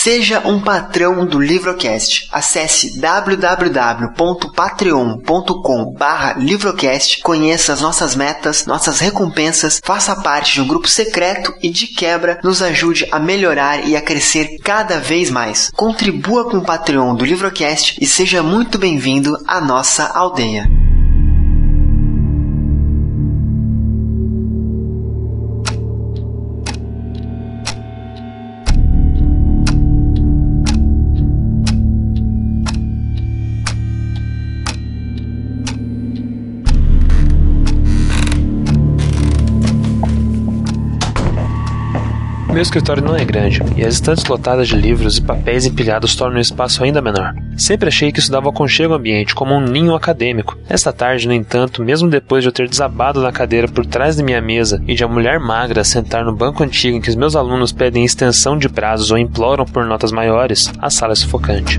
Seja um patrão do Livrocast. Acesse www.patreon.com Livrocast, conheça as nossas metas, nossas recompensas, faça parte de um grupo secreto e de quebra nos ajude a melhorar e a crescer cada vez mais. Contribua com o Patreon do Livrocast e seja muito bem-vindo à nossa aldeia. Meu escritório não é grande, e as estantes lotadas de livros e papéis empilhados tornam o espaço ainda menor. Sempre achei que isso dava aconchego ao ambiente, como um ninho acadêmico. Esta tarde, no entanto, mesmo depois de eu ter desabado na cadeira por trás de minha mesa e de a mulher magra sentar no banco antigo em que os meus alunos pedem extensão de prazos ou imploram por notas maiores, a sala é sufocante.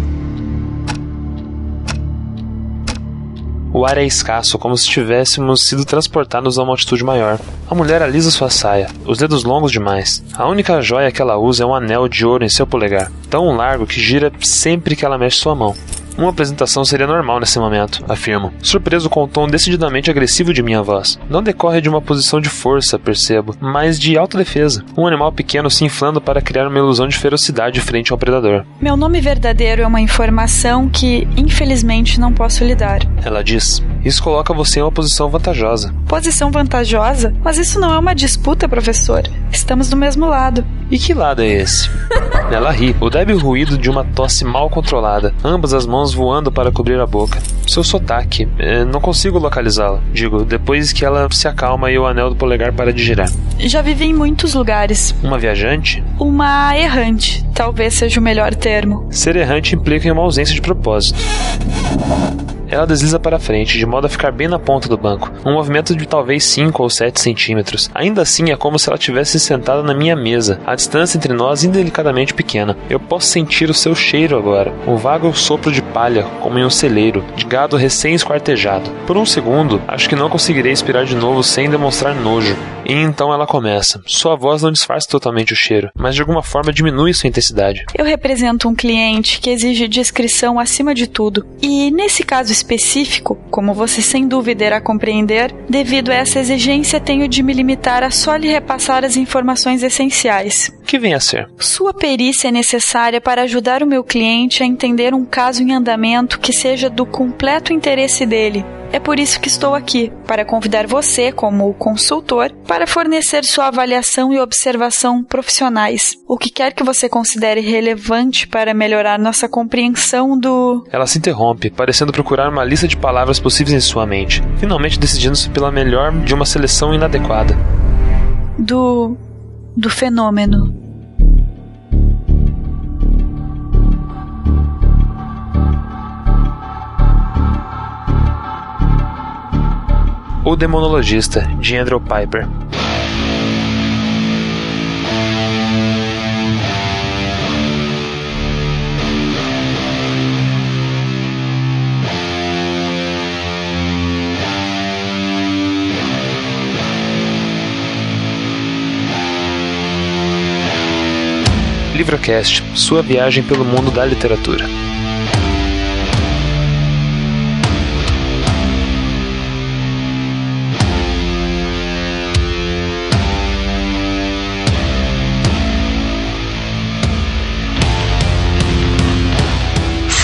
O ar é escasso, como se tivéssemos sido transportados a uma altitude maior. A mulher alisa sua saia, os dedos longos demais. A única joia que ela usa é um anel de ouro em seu polegar, tão largo que gira sempre que ela mexe sua mão. Uma apresentação seria normal nesse momento, afirmo, surpreso com o tom decididamente agressivo de minha voz. Não decorre de uma posição de força, percebo, mas de autodefesa. Um animal pequeno se inflando para criar uma ilusão de ferocidade frente ao predador. Meu nome verdadeiro é uma informação que, infelizmente, não posso lhe dar. Ela diz. Isso coloca você em uma posição vantajosa. Posição vantajosa? Mas isso não é uma disputa, professor. Estamos do mesmo lado. E que lado é esse? Ela ri, o débil ruído de uma tosse mal controlada, ambas as mãos voando para cobrir a boca. Seu sotaque, eh, não consigo localizá-la. Digo, depois que ela se acalma e o anel do polegar para de girar. Já vivi em muitos lugares. Uma viajante? Uma errante, talvez seja o melhor termo. Ser errante implica em uma ausência de propósito. Ela desliza para frente, de modo a ficar bem na ponta do banco, um movimento de talvez 5 ou 7 centímetros. Ainda assim, é como se ela tivesse sentada na minha mesa, a distância entre nós indelicadamente pequena. Eu posso sentir o seu cheiro agora, um vago sopro de palha, como em um celeiro, de gado recém-esquartejado. Por um segundo, acho que não conseguirei expirar de novo sem demonstrar nojo. E então ela começa. Sua voz não disfarça totalmente o cheiro, mas de alguma forma diminui sua intensidade. Eu represento um cliente que exige discrição acima de tudo. E nesse caso específico, como você sem dúvida irá compreender, devido a essa exigência tenho de me limitar a só lhe repassar as informações essenciais. Que vem a ser? Sua perícia é necessária para ajudar o meu cliente a entender um caso em andamento que seja do completo interesse dele. É por isso que estou aqui, para convidar você, como consultor, para fornecer sua avaliação e observação profissionais. O que quer que você considere relevante para melhorar nossa compreensão do. Ela se interrompe, parecendo procurar uma lista de palavras possíveis em sua mente, finalmente decidindo-se pela melhor de uma seleção inadequada. Do. do fenômeno. O Demonologista, de Andrew Piper. Livrocast, sua viagem pelo mundo da literatura.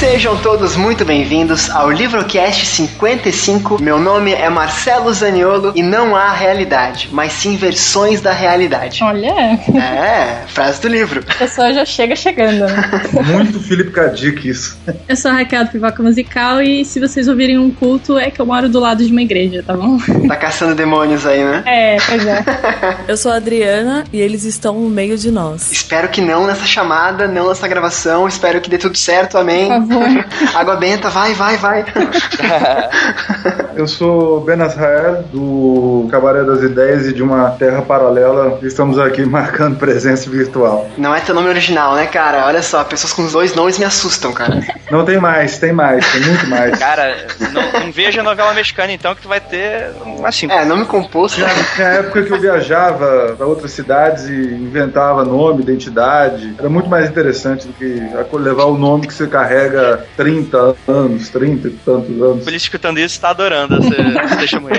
Sejam todos muito bem-vindos ao Livrocast 55. Meu nome é Marcelo Zaniolo e não há realidade, mas sim versões da realidade. Olha. É, frase do livro. A pessoa já chega chegando. Né? Muito Felipe Cadic isso. Eu sou a Raquel do Pivoca Musical e se vocês ouvirem um culto é que eu moro do lado de uma igreja, tá bom? Tá caçando demônios aí, né? É, pois é. Eu sou a Adriana e eles estão no meio de nós. Espero que não nessa chamada, não nessa gravação. Espero que dê tudo certo, amém. Por favor, favor. Água benta, vai, vai, vai. Eu sou Ben Azrael, do Cabaré das Ideias e de uma terra paralela. Estamos aqui marcando presença virtual. Não é teu nome original, né, cara? Olha só, pessoas com os dois nomes me assustam, cara. Não tem mais, tem mais, tem muito mais. Cara, não, não veja novela mexicana então que tu vai ter assim. É, nome composto. Na, na época que eu viajava para outras cidades e inventava nome, identidade, era muito mais interessante do que levar o nome que você carrega 30 anos, 30 e tantos anos. Por isso escutando isso, tá adorando testemunho.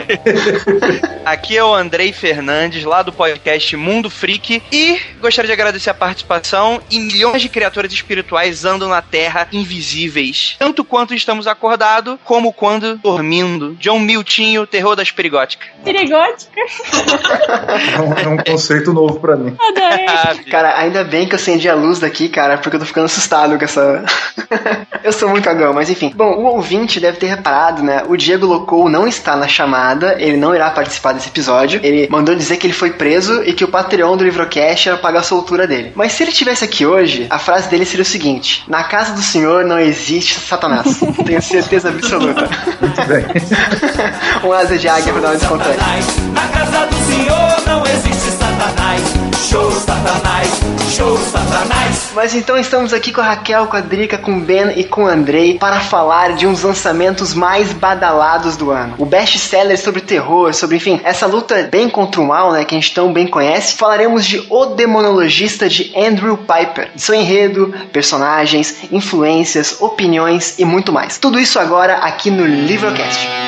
Aqui é o Andrei Fernandes, lá do podcast Mundo Freak, e gostaria de agradecer a participação. E milhões de criaturas espirituais andam na Terra invisíveis, tanto quanto estamos acordados, como quando dormindo. John Miltinho, terror das perigóticas. Perigótica. É um, é um conceito novo para mim. Adorei. Cara, ainda bem que eu acendi a luz daqui, cara, porque eu tô ficando assustado com essa. Eu sou muito cagão, mas enfim. Bom, o ouvinte deve ter reparado, né? O Diego Locou não está na chamada, ele não irá participar desse episódio. Ele mandou dizer que ele foi preso e que o Patreon do Livrocast ia pagar a soltura dele. Mas se ele estivesse aqui hoje, a frase dele seria o seguinte: Na casa do Senhor não existe Satanás. Tenho certeza absoluta. Muito bem. um asa de águia pra dar um desconto aí. Na casa do Senhor não existe Satanás. Show Satanás, show Satanás. Mas então estamos aqui com a Raquel, com a Drica, com o Ben e com o Andrei para falar de uns lançamentos mais badalados do ano. O best-seller sobre terror, sobre, enfim, essa luta bem contra o mal, né, que a gente tão bem conhece. Falaremos de O Demonologista de Andrew Piper. Seu enredo, personagens, influências, opiniões e muito mais. Tudo isso agora aqui no Livrocast.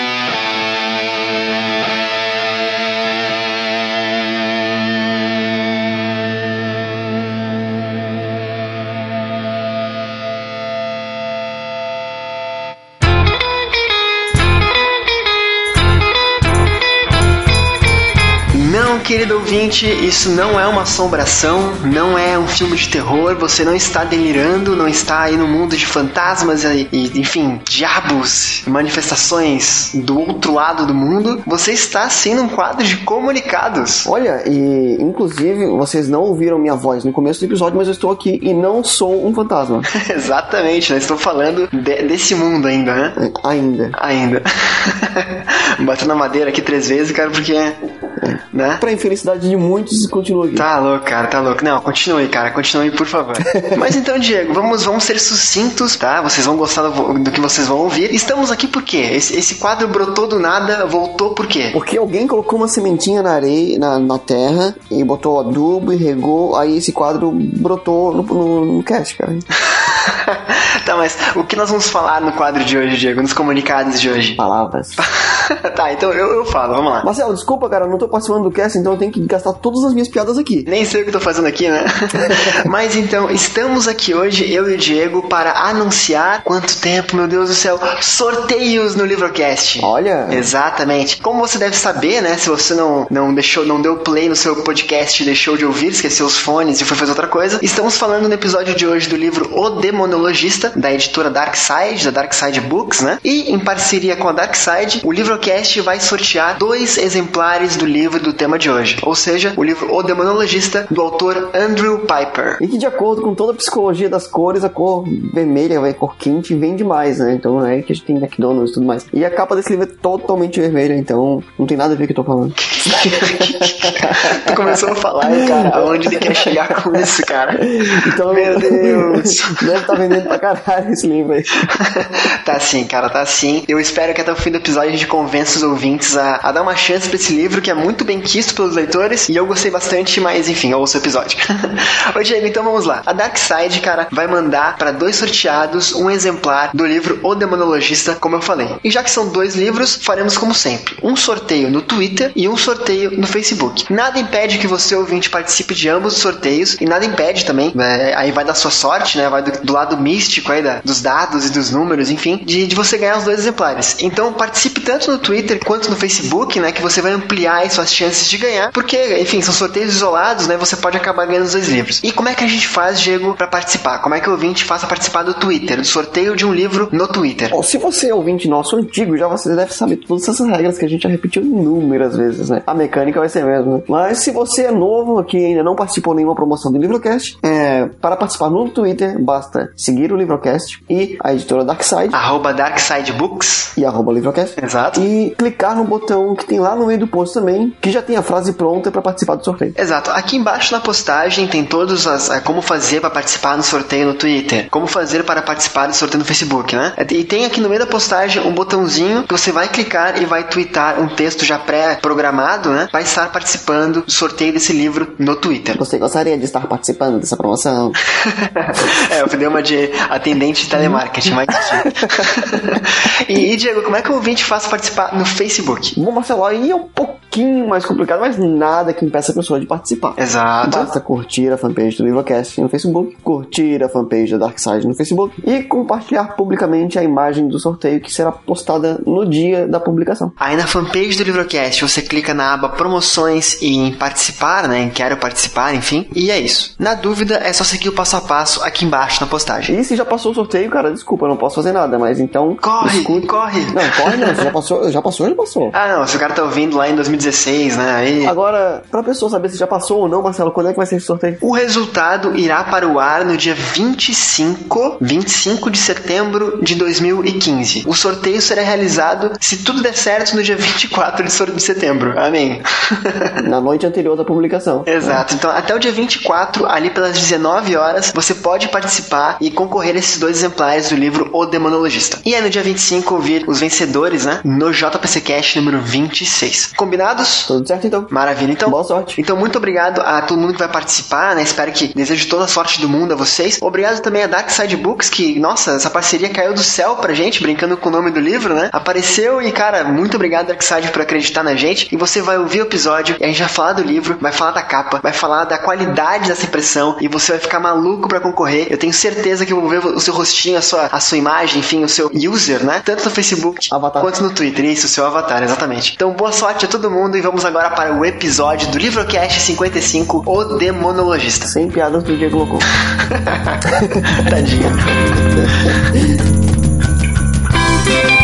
Não, querido ouvinte, isso não é uma assombração, não é um filme de terror, você não está delirando, não está aí no mundo de fantasmas e, e, enfim, diabos, manifestações do outro lado do mundo. Você está sim num quadro de comunicados. Olha, e inclusive vocês não ouviram minha voz no começo do episódio, mas eu estou aqui e não sou um fantasma. Exatamente, nós estamos falando de- desse mundo ainda, né? Ainda. Ainda. Batendo na madeira aqui três vezes, cara, porque. Né? Pra infelicidade de muitos, continua aqui. Tá louco, cara, tá louco. Não, continue, cara, continue, por favor. Mas então, Diego, vamos, vamos ser sucintos, tá? Vocês vão gostar do, do que vocês vão ouvir. Estamos aqui por quê? Esse, esse quadro brotou do nada, voltou por quê? Porque alguém colocou uma sementinha na areia, na, na terra, e botou adubo e regou, aí esse quadro brotou no, no, no cast, cara. tá, mas o que nós vamos falar no quadro de hoje, Diego? Nos comunicados de hoje? Palavras. tá, então eu, eu falo, vamos lá. Marcelo, desculpa, cara, eu não tô participando do cast, então eu tenho que gastar todas as minhas piadas aqui. Nem sei o que eu tô fazendo aqui, né? Mas então, estamos aqui hoje, eu e o Diego, para anunciar quanto tempo, meu Deus do céu, sorteios no Livrocast. Olha. Exatamente. Como você deve saber, né? Se você não, não deixou, não deu play no seu podcast, deixou de ouvir, esqueceu os fones e foi fazer outra coisa, estamos falando no episódio de hoje do livro O Demonologista, da editora Darkside, da Darkside Books, né? E em parceria com a Darkside, o Livrocast vai sortear dois exemplares do livro do tema de hoje. Ou seja, o livro O Demonologista, do autor Andrew Piper. E que de acordo com toda a psicologia das cores, a cor vermelha, a cor quente, vende mais, né? Então é que a gente tem McDonald's e tudo mais. E a capa desse livro é totalmente vermelha, então não tem nada a ver com o que eu tô falando. tu começou a falar, cara, aonde ele quer chegar com isso, cara? Então, Meu Deus. Deve estar vendendo pra caralho esse livro aí. tá sim, cara, tá sim. Eu espero que até o fim do episódio a gente convença os ouvintes a, a dar uma chance pra esse livro, que é muito bem quisto pelos leitores, e eu gostei bastante, mas enfim, ouça o episódio. Ô Diego, então vamos lá. A Darkside, cara, vai mandar pra dois sorteados um exemplar do livro O Demonologista, como eu falei. E já que são dois livros, faremos como sempre: um sorteio no Twitter e um sorteio no Facebook. Nada impede que você, ouvinte, participe de ambos os sorteios, e nada impede também, né, aí vai da sua sorte, né? Vai do, do lado místico aí da, dos dados e dos números, enfim, de, de você ganhar os dois exemplares. Então participe tanto no Twitter quanto no Facebook, né? Que você vai ampliar suas chances de ganhar, porque, enfim, são sorteios isolados, né? Você pode acabar ganhando os dois livros. E como é que a gente faz, Diego, pra participar? Como é que o ouvinte faça participar do Twitter, do sorteio de um livro no Twitter? Bom, se você é ouvinte nosso antigo, já você deve saber todas essas regras que a gente já repetiu inúmeras vezes, né? A mecânica vai ser a mesma. Mas se você é novo aqui e ainda não participou de nenhuma promoção do Livrocast, é, para participar no Twitter, basta seguir o Livrocast e a editora Darkside Arroba Darkside Books. e arroba Livrocast. Exato. E clicar no botão que tem lá no meio do post também, que já tem a frase pronta para participar do sorteio. Exato. Aqui embaixo na postagem tem todos as é, como fazer para participar no sorteio no Twitter, como fazer para participar do sorteio no Facebook, né? E tem aqui no meio da postagem um botãozinho que você vai clicar e vai twittar um texto já pré-programado, né? Vai estar participando do sorteio desse livro no Twitter. Você gostaria de estar participando dessa promoção? é, eu dei uma de atendente de telemarketing, mas. e, e, Diego, como é que o ouvinte faz participar no Facebook? Bom, Marcelo, aí é um pouquinho mais complicado, mas nada que impeça a pessoa de participar. Exato. Basta curtir a fanpage do Livrocast no Facebook, curtir a fanpage da Darkside no Facebook e compartilhar publicamente a imagem do sorteio que será postada no dia da publicação. Aí na fanpage do Livrocast você clica na aba promoções e em participar, né? Em quero participar, enfim. E é isso. Na dúvida, é só seguir o passo a passo aqui embaixo na postagem. E se já passou o sorteio, cara, desculpa, eu não posso fazer nada, mas então. Corre, escute- corre. Não, corre não, você já passou, já passou, já passou. Ah, não, se o cara tá ouvindo lá em 2016, né? Aí. Agora, pra pessoa saber se já passou ou não, Marcelo, quando é que vai ser esse sorteio? O resultado irá para o ar no dia 25, 25 de setembro de 2015. O sorteio será realizado, se tudo der certo, no dia 24 de sor- de setembro. Amém. Na noite anterior da publicação. Exato. Então, até o dia 24, ali pelas 19 horas, você pode participar e concorrer a esses dois exemplares do livro O Demonologista. E aí, no dia 25, ouvir os vencedores, né? No JPC Cash número 26. Combinados? Tudo certo então? Maravilha. Então, Boa sorte. então, muito obrigado a todo mundo que vai participar, né? Espero que desejo toda a sorte do mundo a vocês. Obrigado também a Dark Side Books, que, nossa, essa parceria caiu do céu pra gente, brincando com o nome do livro, né? Apareceu e, cara, muito obrigado, Dark Side, por acreditar na gente. E você vai ouvir o episódio e a gente vai falar do livro, vai falar da capa, vai falar da qualidade dessa impressão e você vai ficar maluco pra concorrer. Eu tenho certeza que eu vou ver o seu rostinho, a sua, a sua imagem, enfim, o seu user, né? Tanto no Facebook Avatar. quanto no Twitter. Isso, o seu avatar, exatamente. Então, boa sorte a todo mundo e vamos agora para o episódio do Livrocast 55, O Demonologista. Sem piadas do Diego Louco. Tadinho.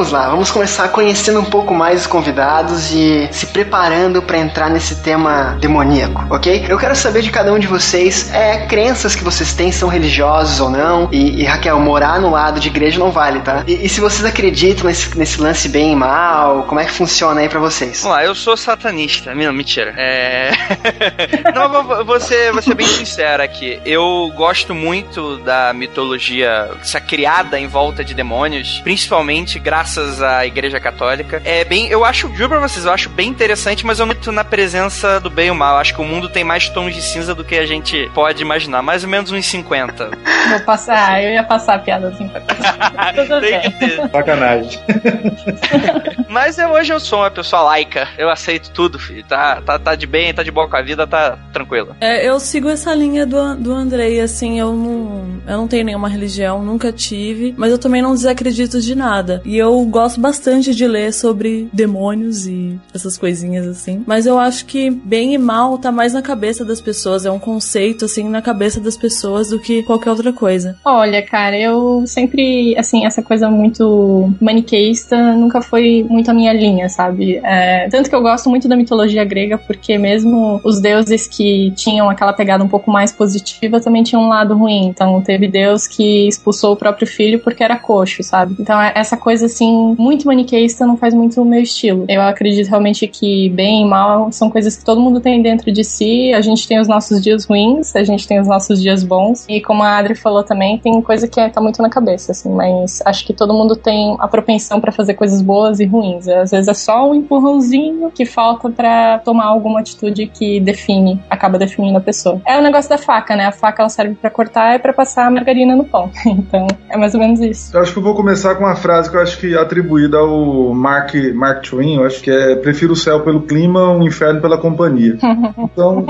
vamos lá. Vamos começar conhecendo um pouco mais os convidados e se preparando para entrar nesse tema demoníaco, ok? Eu quero saber de cada um de vocês é, crenças que vocês têm, são religiosos ou não. E, e, Raquel, morar no lado de igreja não vale, tá? E, e se vocês acreditam nesse, nesse lance bem e mal, como é que funciona aí para vocês? Vamos lá, eu sou satanista. Não, mentira. É. Não, vou, vou ser, vou ser bem sincero aqui. Eu gosto muito da mitologia essa criada em volta de demônios, principalmente graças à Igreja Católica. É bem, eu acho, juro pra vocês, eu acho bem interessante, mas eu não tô na presença do bem e o mal. Acho que o mundo tem mais tons de cinza do que a gente pode imaginar, mais ou menos uns 50. Vou passar, eu ia passar a piada assim pra Tudo Tem bem. que ter. Sacanagem. Mas eu, hoje eu sou uma pessoa laica. Eu aceito tudo, filho. Tá, tá, tá de bem, tá de boa com a vida, tá tranquilo. É, eu sigo essa linha do, do Andrei, assim, eu não, eu não tenho nenhuma religião, nunca tive, mas eu também não desacredito de nada. E eu gosto bastante de ler sobre demônios e essas coisinhas assim. Mas eu acho que bem e mal tá mais na cabeça das pessoas, é um conceito, assim, na cabeça das pessoas do que qualquer outra coisa. Olha, cara, eu sempre, assim, essa coisa muito maniqueísta nunca foi muito a minha linha, sabe? É, tanto que eu gosto muito da mitologia grega, porque mesmo os deuses que tinham aquela pegada um pouco mais positiva também tinham um lado ruim. Então, teve Deus que expulsou o próprio filho porque era coxo, sabe? Então, é- essa essa coisa assim, muito maniqueísta não faz muito o meu estilo. Eu acredito realmente que bem e mal são coisas que todo mundo tem dentro de si. A gente tem os nossos dias ruins, a gente tem os nossos dias bons. E como a Adri falou também, tem coisa que tá muito na cabeça, assim, mas acho que todo mundo tem a propensão para fazer coisas boas e ruins. Às vezes é só um empurrãozinho que falta para tomar alguma atitude que define, acaba definindo a pessoa. É o negócio da faca, né? A faca ela serve para cortar e para passar a margarina no pão. então, é mais ou menos isso. Eu acho que eu vou começar com uma frase que eu acho que atribuída ao Mark, Mark Twain, eu acho que é prefiro o céu pelo clima, o inferno pela companhia. Então,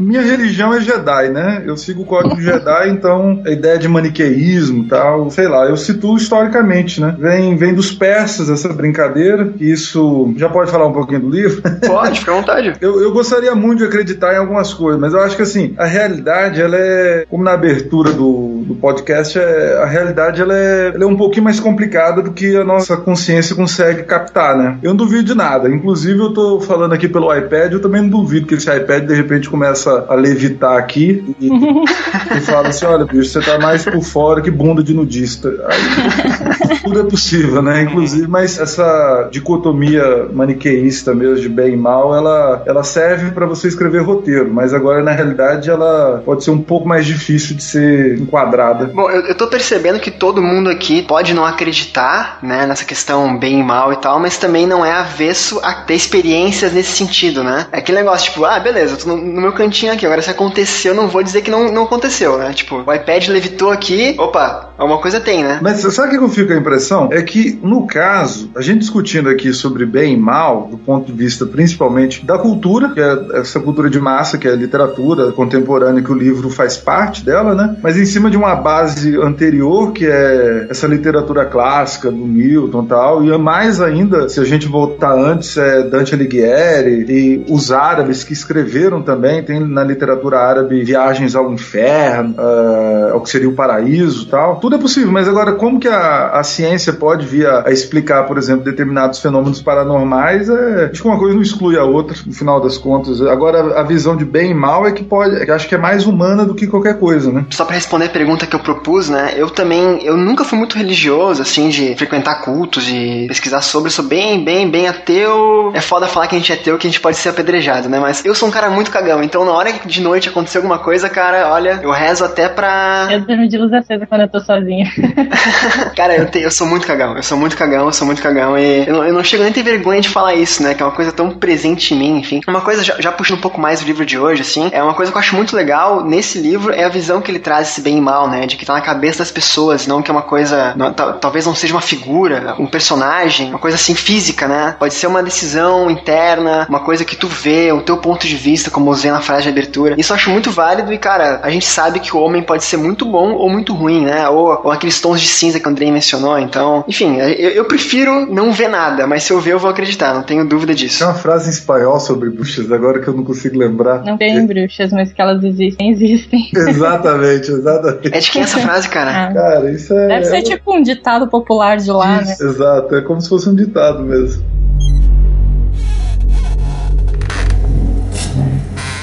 minha religião é Jedi, né? Eu sigo o código Jedi, então a ideia de maniqueísmo tal, sei lá, eu situo historicamente, né? Vem, vem dos persas essa brincadeira, isso já pode falar um pouquinho do livro? Pode, fica à vontade. Eu, eu gostaria muito de acreditar em algumas coisas, mas eu acho que assim, a realidade, ela é, como na abertura do, do podcast, é, a realidade ela é, ela é um pouquinho mais complicada do que a nossa consciência consegue captar, né? Eu não duvido de nada. Inclusive, eu tô falando aqui pelo iPad, eu também não duvido que esse iPad de repente começa a levitar aqui e, e fala assim: olha, bicho, você tá mais por fora que bunda de nudista. Aí, tudo é possível, né? Inclusive, mas essa dicotomia maniqueísta mesmo de bem e mal, ela, ela serve para você escrever roteiro, mas agora na realidade ela pode ser um pouco mais difícil de ser enquadrada. Bom, eu, eu tô percebendo que todo mundo aqui pode não acreditar, né, nessa questão bem e mal e tal, mas também não é avesso a ter experiências nesse sentido, né? É aquele negócio, tipo, ah, beleza, eu tô no, no meu cantinho aqui, agora se aconteceu, eu não vou dizer que não, não aconteceu, né? Tipo, o iPad levitou aqui, opa, alguma coisa tem, né? Mas sabe o que eu fico a impressão? É que, no caso, a gente discutindo aqui sobre bem e mal, do ponto de vista principalmente da cultura, que é essa cultura de massa, que é a literatura contemporânea, que o livro faz parte dela, né? Mas em cima de uma base anterior, que é essa literatura clássica do Milton e tal, e mais ainda, se a gente voltar antes, é Dante Alighieri e os árabes que escreveram também, tem na literatura árabe viagens ao inferno, uh, ao que seria o paraíso tal. Tudo é possível, mas agora como que a, a ciência pode vir a, a, explicar, por exemplo, determinados fenômenos paranormais? É, acho que uma coisa não exclui a outra, no final das contas. Agora, a visão de bem e mal é que pode, é que acho que é mais humana do que qualquer coisa, né? Só para responder a pergunta que eu propus, né? Eu também, eu nunca fui muito religioso, assim, de frequentar cultos, de pesquisar sobre. Eu sou bem, bem, bem ateu. É foda falar que a gente é ateu, que a gente pode ser apedrejado, né? Mas eu sou um cara muito cagão, então na hora que de noite acontecer alguma coisa, cara, olha, eu rezo até pra. Eu durmo de luz acesa quando eu tô sozinha. cara, eu, te, eu sou muito cagão, eu sou muito cagão, eu sou muito cagão e eu não, eu não chego nem a ter vergonha de falar isso, né? Que é uma coisa tão presente em mim, enfim. Uma coisa, já, já puxando um pouco mais o livro de hoje, assim, é uma coisa que eu acho muito legal nesse livro é a visão que ele traz esse bem e mal, né? De que tá na cabeça das pessoas, não que é uma coisa. Não, talvez não seja uma figura, um personagem, uma coisa assim física, né? Pode ser uma decisão interna, uma coisa que tu vê, o teu ponto de vista, como eu usei na frase de abertura. Isso eu acho muito válido e, cara, a gente sabe que o homem pode ser muito bom ou muito ruim, né? Ou, ou aqueles tons de cinza que o Andrei mencionou. Então, enfim, eu, eu, prefiro não ver nada, mas se eu ver, eu vou acreditar, não tenho dúvida disso. Tem uma frase em espanhol sobre bruxas agora que eu não consigo lembrar. Não tem bruxas, mas que elas existem, existem. Exatamente, exatamente. É de quem essa frase, cara? Ah. Cara, isso é. Deve ser tipo um ditado popular de lá, isso, né? Exato, é como se fosse um ditado mesmo.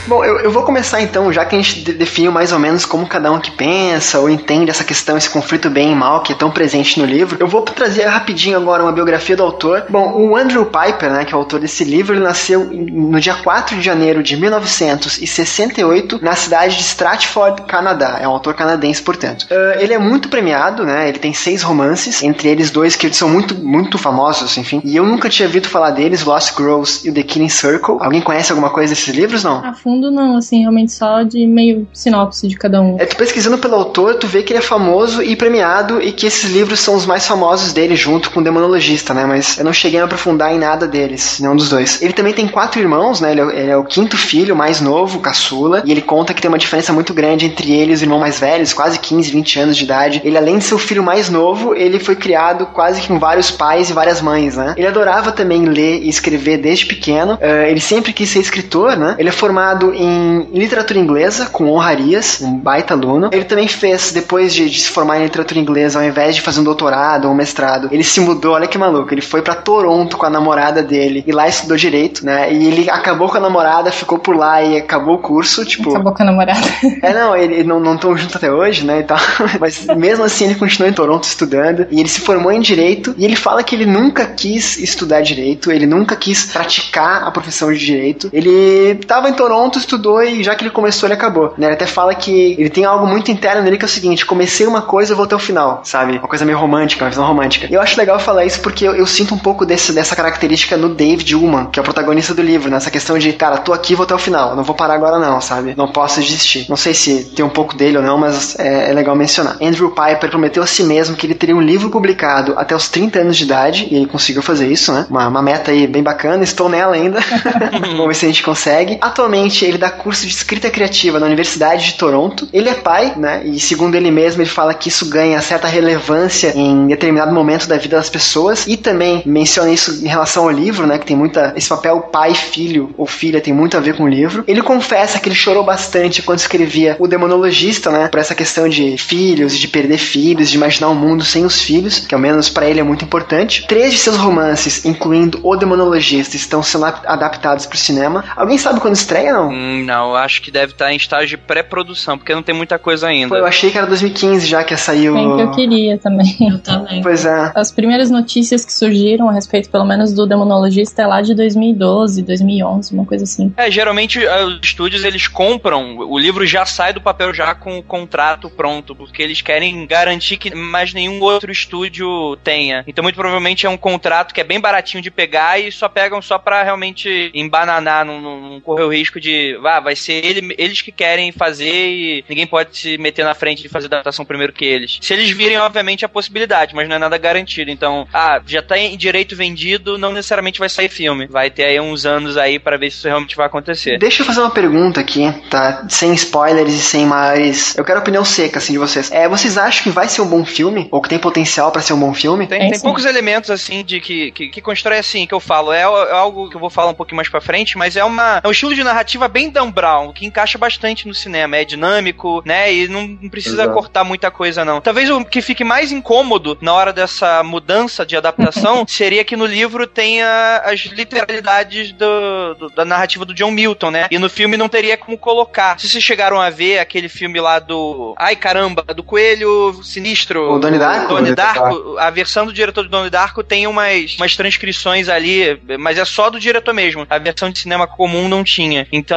Bom, eu, eu vou começar então, já que a gente definiu mais ou menos como cada um aqui pensa ou entende essa questão, esse conflito bem e mal que é tão presente no livro, eu vou trazer rapidinho agora uma biografia do autor. Bom, o Andrew Piper, né, que é o autor desse livro, ele nasceu no dia 4 de janeiro de 1968 na cidade de Stratford, Canadá. É um autor canadense, portanto. Uh, ele é muito premiado, né, ele tem seis romances, entre eles dois que são muito, muito famosos, enfim, e eu nunca tinha ouvido falar deles, Lost Girls e The Killing Circle. Alguém conhece alguma coisa desses livros, não? A fundo não, assim, realmente só de meio sinopse de cada um. É, tu pesquisando pelo autor, tu vê que ele é famoso e premiado e que esses livros são os mais famosos dele, junto com o Demonologista, né? Mas eu não cheguei a aprofundar em nada deles, nenhum dos dois. Ele também tem quatro irmãos, né? Ele é, ele é o quinto filho, mais novo, caçula, e ele conta que tem uma diferença muito grande entre ele e os irmãos mais velhos, quase 15, 20 anos de idade. Ele, além de ser o filho mais novo, ele foi criado quase que com vários pais e várias mães, né? Ele adorava também ler e escrever desde pequeno. Uh, ele sempre quis ser escritor, né? Ele é formado formado em literatura inglesa, com honrarias, um baita aluno. Ele também fez, depois de, de se formar em literatura inglesa, ao invés de fazer um doutorado ou um mestrado, ele se mudou, olha que maluco, ele foi para Toronto com a namorada dele e lá estudou direito, né? E ele acabou com a namorada, ficou por lá e acabou o curso, tipo. Acabou com a namorada. É, não, ele não não estão juntos até hoje, né, e tal. Mas mesmo assim ele continuou em Toronto estudando e ele se formou em direito e ele fala que ele nunca quis estudar direito, ele nunca quis praticar a profissão de direito. Ele estava em Toronto, estudou e já que ele começou, ele acabou. Né? Ele até fala que ele tem algo muito interno nele que é o seguinte: comecei uma coisa vou até o final, sabe? Uma coisa meio romântica, uma visão romântica. E eu acho legal falar isso porque eu, eu sinto um pouco desse, dessa característica no David Ullman, que é o protagonista do livro, nessa questão de, cara, tô aqui, vou até o final, não vou parar agora não, sabe? Não posso desistir. Não sei se tem um pouco dele ou não, mas é, é legal mencionar. Andrew Piper prometeu a si mesmo que ele teria um livro publicado até os 30 anos de idade, e ele conseguiu fazer isso, né? Uma, uma meta aí bem bacana, estou nela ainda. Vamos ver se a gente consegue. Atualmente, ele dá curso de escrita criativa na Universidade de Toronto. Ele é pai, né? E segundo ele mesmo, ele fala que isso ganha certa relevância em determinado momento da vida das pessoas. E também menciona isso em relação ao livro, né? Que tem muita. Esse papel pai-filho ou filha tem muito a ver com o livro. Ele confessa que ele chorou bastante quando escrevia O Demonologista, né? Por essa questão de filhos, de perder filhos, de imaginar um mundo sem os filhos, que ao menos para ele é muito importante. Três de seus romances, incluindo O Demonologista, estão sendo adaptados para o cinema. Alguém sabe quando estreia, não? Hum, não, acho que deve estar em estágio de pré-produção, porque não tem muita coisa ainda. Pô, eu achei que era 2015 já que ia sair o... É que eu queria também. Eu também. Pois é. As primeiras notícias que surgiram a respeito, pelo menos, do Demonologista é lá de 2012, 2011, uma coisa assim. É, geralmente eh, os estúdios eles compram, o livro já sai do papel já com o contrato pronto, porque eles querem garantir que mais nenhum outro estúdio tenha. Então, muito provavelmente é um contrato que é bem baratinho de pegar e só pegam só pra realmente embananar, não, não, não correr o risco de, ah, vai ser ele, eles que querem fazer e ninguém pode se meter na frente de fazer adaptação primeiro que eles. Se eles virem, obviamente, a possibilidade, mas não é nada garantido. Então, ah, já tá em direito vendido, não necessariamente vai sair filme. Vai ter aí uns anos aí para ver se isso realmente vai acontecer. Deixa eu fazer uma pergunta aqui, tá? Sem spoilers e sem mais. Eu quero a opinião seca, assim, de vocês. É, vocês acham que vai ser um bom filme? Ou que tem potencial para ser um bom filme? Tem, É, tem poucos elementos, assim, de que, que, que constrói assim, que eu falo. É, é algo que eu vou falar um pouquinho mais pra frente, mas é, uma, é um estilo de narrativa bem Dan Brown, que encaixa bastante no cinema. É dinâmico, né? E não, não precisa Exato. cortar muita coisa, não. Talvez o que fique mais incômodo na hora dessa mudança de adaptação seria que no livro tenha as literalidades do, do- da narrativa do John Milton, né? E no filme não teria como colocar. Se vocês chegaram a ver aquele filme lá do. Ai caramba, do Coelho Sinistro. O Donnie Darko? Donnie Donnie Darko, a versão do diretor do Donnie Darko tem umas, umas transcrições ali, mas é só do diretor mesmo. A versão de cinema comum não tinha. Então,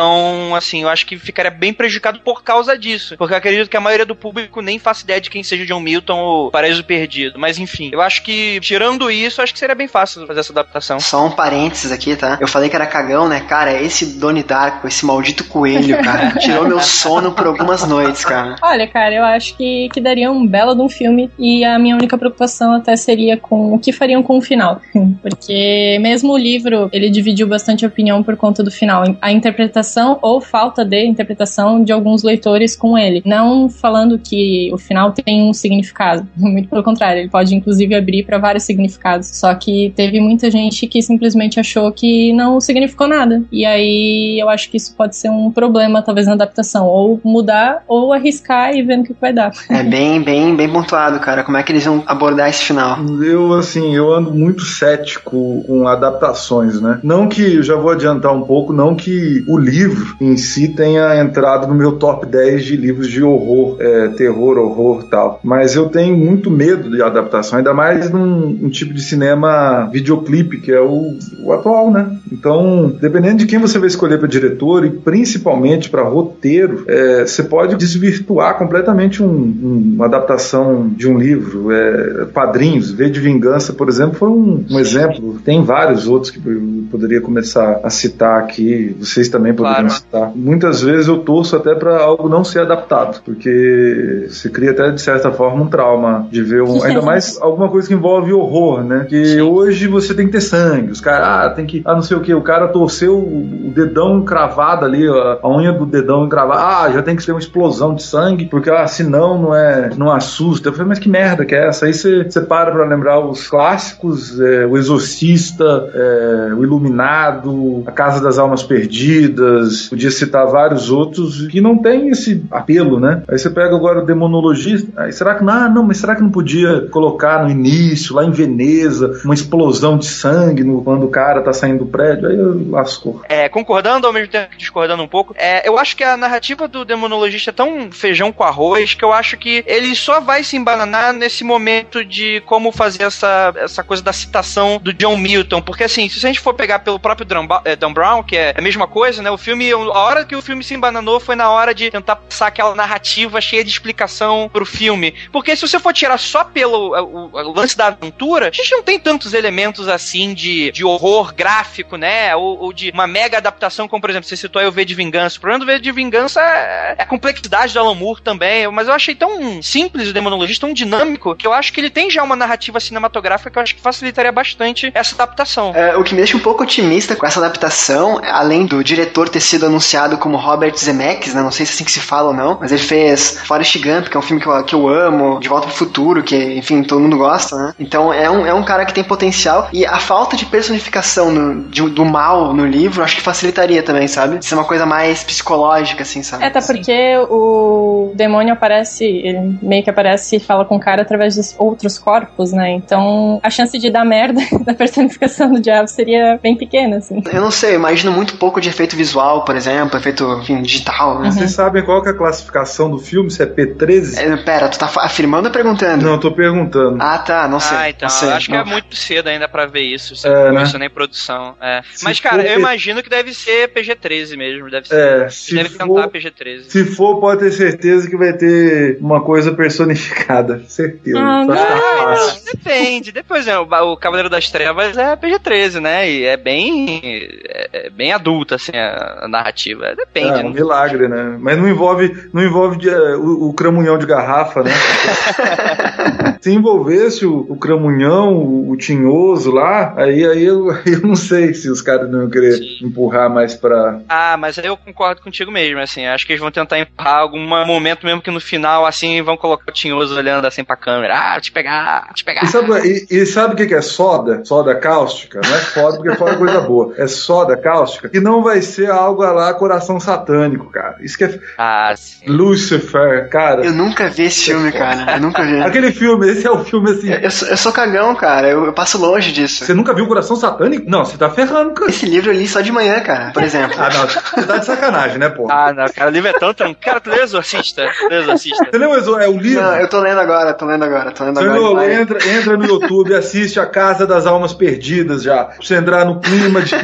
assim, eu acho que ficaria bem prejudicado por causa disso. Porque eu acredito que a maioria do público nem faça ideia de quem seja John Milton ou Paraíso Perdido. Mas enfim, eu acho que, tirando isso, eu acho que seria bem fácil fazer essa adaptação. Só um parênteses aqui, tá? Eu falei que era cagão, né? Cara, esse Donnie Darko, esse maldito coelho, cara, tirou meu sono por algumas noites, cara. Olha, cara, eu acho que, que daria um belo de um filme e a minha única preocupação até seria com o que fariam com o final. Porque mesmo o livro, ele dividiu bastante opinião por conta do final. A interpretação ou falta de interpretação de alguns leitores com ele. Não falando que o final tem um significado. Muito pelo contrário, ele pode inclusive abrir para vários significados. Só que teve muita gente que simplesmente achou que não significou nada. E aí eu acho que isso pode ser um problema, talvez, na adaptação. Ou mudar, ou arriscar e vendo o que vai dar. É bem, bem, bem pontuado, cara. Como é que eles vão abordar esse final? Eu, assim, eu ando muito cético com adaptações, né? Não que, eu já vou adiantar um pouco, não que o livro em si tenha entrado no meu top 10 de livros de horror, é, terror, horror tal. Mas eu tenho muito medo de adaptação, ainda mais num um tipo de cinema videoclipe, que é o, o atual, né? Então, dependendo de quem você vai escolher para diretor e principalmente para roteiro, é, você pode desvirtuar completamente um- uma adaptação de um livro. É, quadrinhos, V de Vingança, por exemplo, foi um, um exemplo. Tem vários outros que eu poderia começar a citar aqui, vocês também poderiam Claro. citar. Muitas vezes eu torço até para algo não ser adaptado, porque você cria até de certa forma um trauma de ver um, ainda mais alguma coisa que envolve horror, né? Que hoje você tem que ter sangue, os caras, ah, tem que, ah, não sei o que, o cara torceu o, dedão cravado ali, a, a unha do dedão encravada, ah, já tem que ter uma explosão de sangue, porque ah, senão não é, não assusta. Eu falei, mas que merda que é essa? Aí você você para pra lembrar os clássicos, é, o Exorcista, é, o Iluminado, a Casa das Almas Perdidas, Podia citar vários outros que não tem esse apelo, né? Aí você pega agora o Demonologista, aí será que não, ah, não, mas será que não podia colocar no início, lá em Veneza, uma explosão de sangue no, quando o cara tá saindo do prédio? Aí lascou. É, concordando ao mesmo tempo discordando um pouco, é, eu acho que a narrativa do Demonologista é tão feijão com arroz que eu acho que ele só vai se embananar nesse momento de como fazer essa, essa coisa da citação do John Milton, porque assim, se a gente for pegar pelo próprio Dan, Dan Brown, que é a mesma coisa, né, o filme, a hora que o filme se embananou foi na hora de tentar passar aquela narrativa cheia de explicação pro filme, porque se você for tirar só pelo o, o lance da aventura, a gente não tem tantos elementos assim de, de horror gráfico, né, ou, ou de uma mega adaptação, como por exemplo, você citou aí o V de Vingança, o problema do V de Vingança é, é a complexidade do Alan Moore também, mas eu achei tão simples o Demonologista, tão dinâmico, que eu acho que ele tem já uma narrativa cinematográfica que eu acho que facilitaria bastante essa adaptação. É, o que me deixa um pouco otimista com essa adaptação, além do diretor ter sido anunciado como Robert Zemeckis, né? Não sei se é assim que se fala ou não, mas ele fez Forrest Gump, que é um filme que eu, que eu amo, De Volta pro Futuro, que, enfim, todo mundo gosta, né? Então é um, é um cara que tem potencial e a falta de personificação no, de, do mal no livro, acho que facilitaria também, sabe? Ser uma coisa mais psicológica, assim, sabe? É, até porque o demônio aparece, ele meio que aparece e fala com o cara através de outros corpos, né? Então a chance de dar merda da personificação do diabo seria bem pequena, assim. Eu não sei, eu imagino muito pouco de efeito visual, por exemplo, efeito enfim, digital, né? Vocês sabem qual que é a classificação do filme? Se é P13? É, pera, tu tá afirmando ou perguntando? Não, eu tô perguntando. Ah, tá, não sei. Ah, então, não sei, acho não. que é muito cedo ainda pra ver isso, se É, é, né? isso nem produção. É. Mas, cara, eu P- imagino que deve ser PG-13 mesmo, deve ser. É, se devem for- tentar PG-13. Se for, pode ter certeza que vai ter uma coisa personificada. Certeza. Ah, Ah, fácil. não, depende. Depois, né, o, o Cavaleiro das Trevas é PG-13, né? E é bem. É, é bem adulta, assim, a, narrativa. Depende. É, um não- milagre, né? Mas não envolve, não envolve de, eh, o, o cramunhão de garrafa, né? Se envolvesse o, o cramunhão, o, o tinhoso lá, aí, aí eu, eu não sei se os caras não iam querer Sim. empurrar mais pra. Ah, mas aí eu concordo contigo mesmo, assim. Acho que eles vão tentar empurrar algum momento mesmo que no final, assim, vão colocar o Tinhoso olhando assim pra câmera. Ah, vou te pegar, vou te pegar. E sabe, e, e sabe o que que é soda? Soda cáustica? Não é foda porque foda é coisa boa. É soda cáustica. E não vai ser algo lá coração satânico, cara. Isso que é Ah, sim. Lucifer, cara. Eu nunca vi esse filme, cara. Eu nunca vi. Aquele filme, esse é o filme assim. Eu, eu sou, eu sou cagão, cara. Eu, eu passo longe disso. Você nunca viu Coração Satânico? Não, você tá ferrando, cara. Esse livro eu li só de manhã, cara, por exemplo. Ah, não, você tá de sacanagem, né, pô? Ah, não, cara, o livro é tão tranquilo. Cara, tu lê Exorcista? Lê Exorcista. Você lembra, Exo- é o livro? Não, eu tô lendo agora, tô lendo agora, tô lendo agora. Senhor, Vai. entra, entra no YouTube, assiste a Casa das Almas Perdidas já. Pra você entrar no clima de-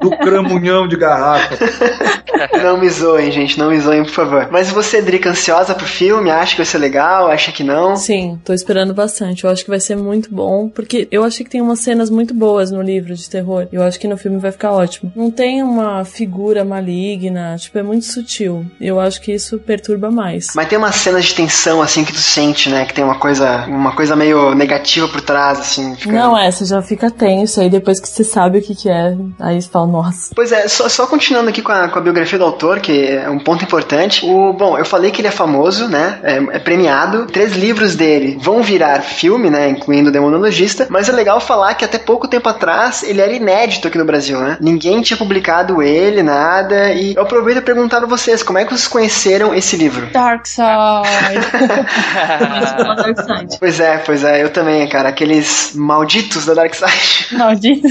do cramunhão de garrafa. Não me zoem, gente, não me zoem, por favor. Mas você, Drica, ansiosa pro filme? Acha que vai ser legal? Acha que não? Sim, tô esperando bastante. Eu acho que vai ser muito bom, porque eu achei que tem umas cenas muito boas no livro de terror. Eu acho que no filme vai ficar ótimo. Não tem uma figura maligna, tipo, é muito sutil. Eu acho que isso perturba mais. Mas tem umas cenas de tensão, assim, que tu sente, né? Que tem uma coisa, uma coisa meio negativa por trás, assim. fica- Não é, você já fica tenso, aí depois que você sabe o que que é, aí você fala, nossa. Pois é, só, só continuando aqui com a, com a biografia do autor, que é um ponto importante. O, bom, eu falei que ele é famoso, né? É, é premiado. Três livros dele vão virar filme, né? Incluindo o Demonologista. Mas é legal falar que até pouco tempo atrás ele era inédito aqui no Brasil, né? Ninguém tinha publicado ele, nada. E eu aproveito a perguntar pra vocês, como é que vocês conheceram esse livro? Dark Side. Dark Side. Pois é, pois é, eu também, cara. Aqueles malditos da Dark Side. Maldito.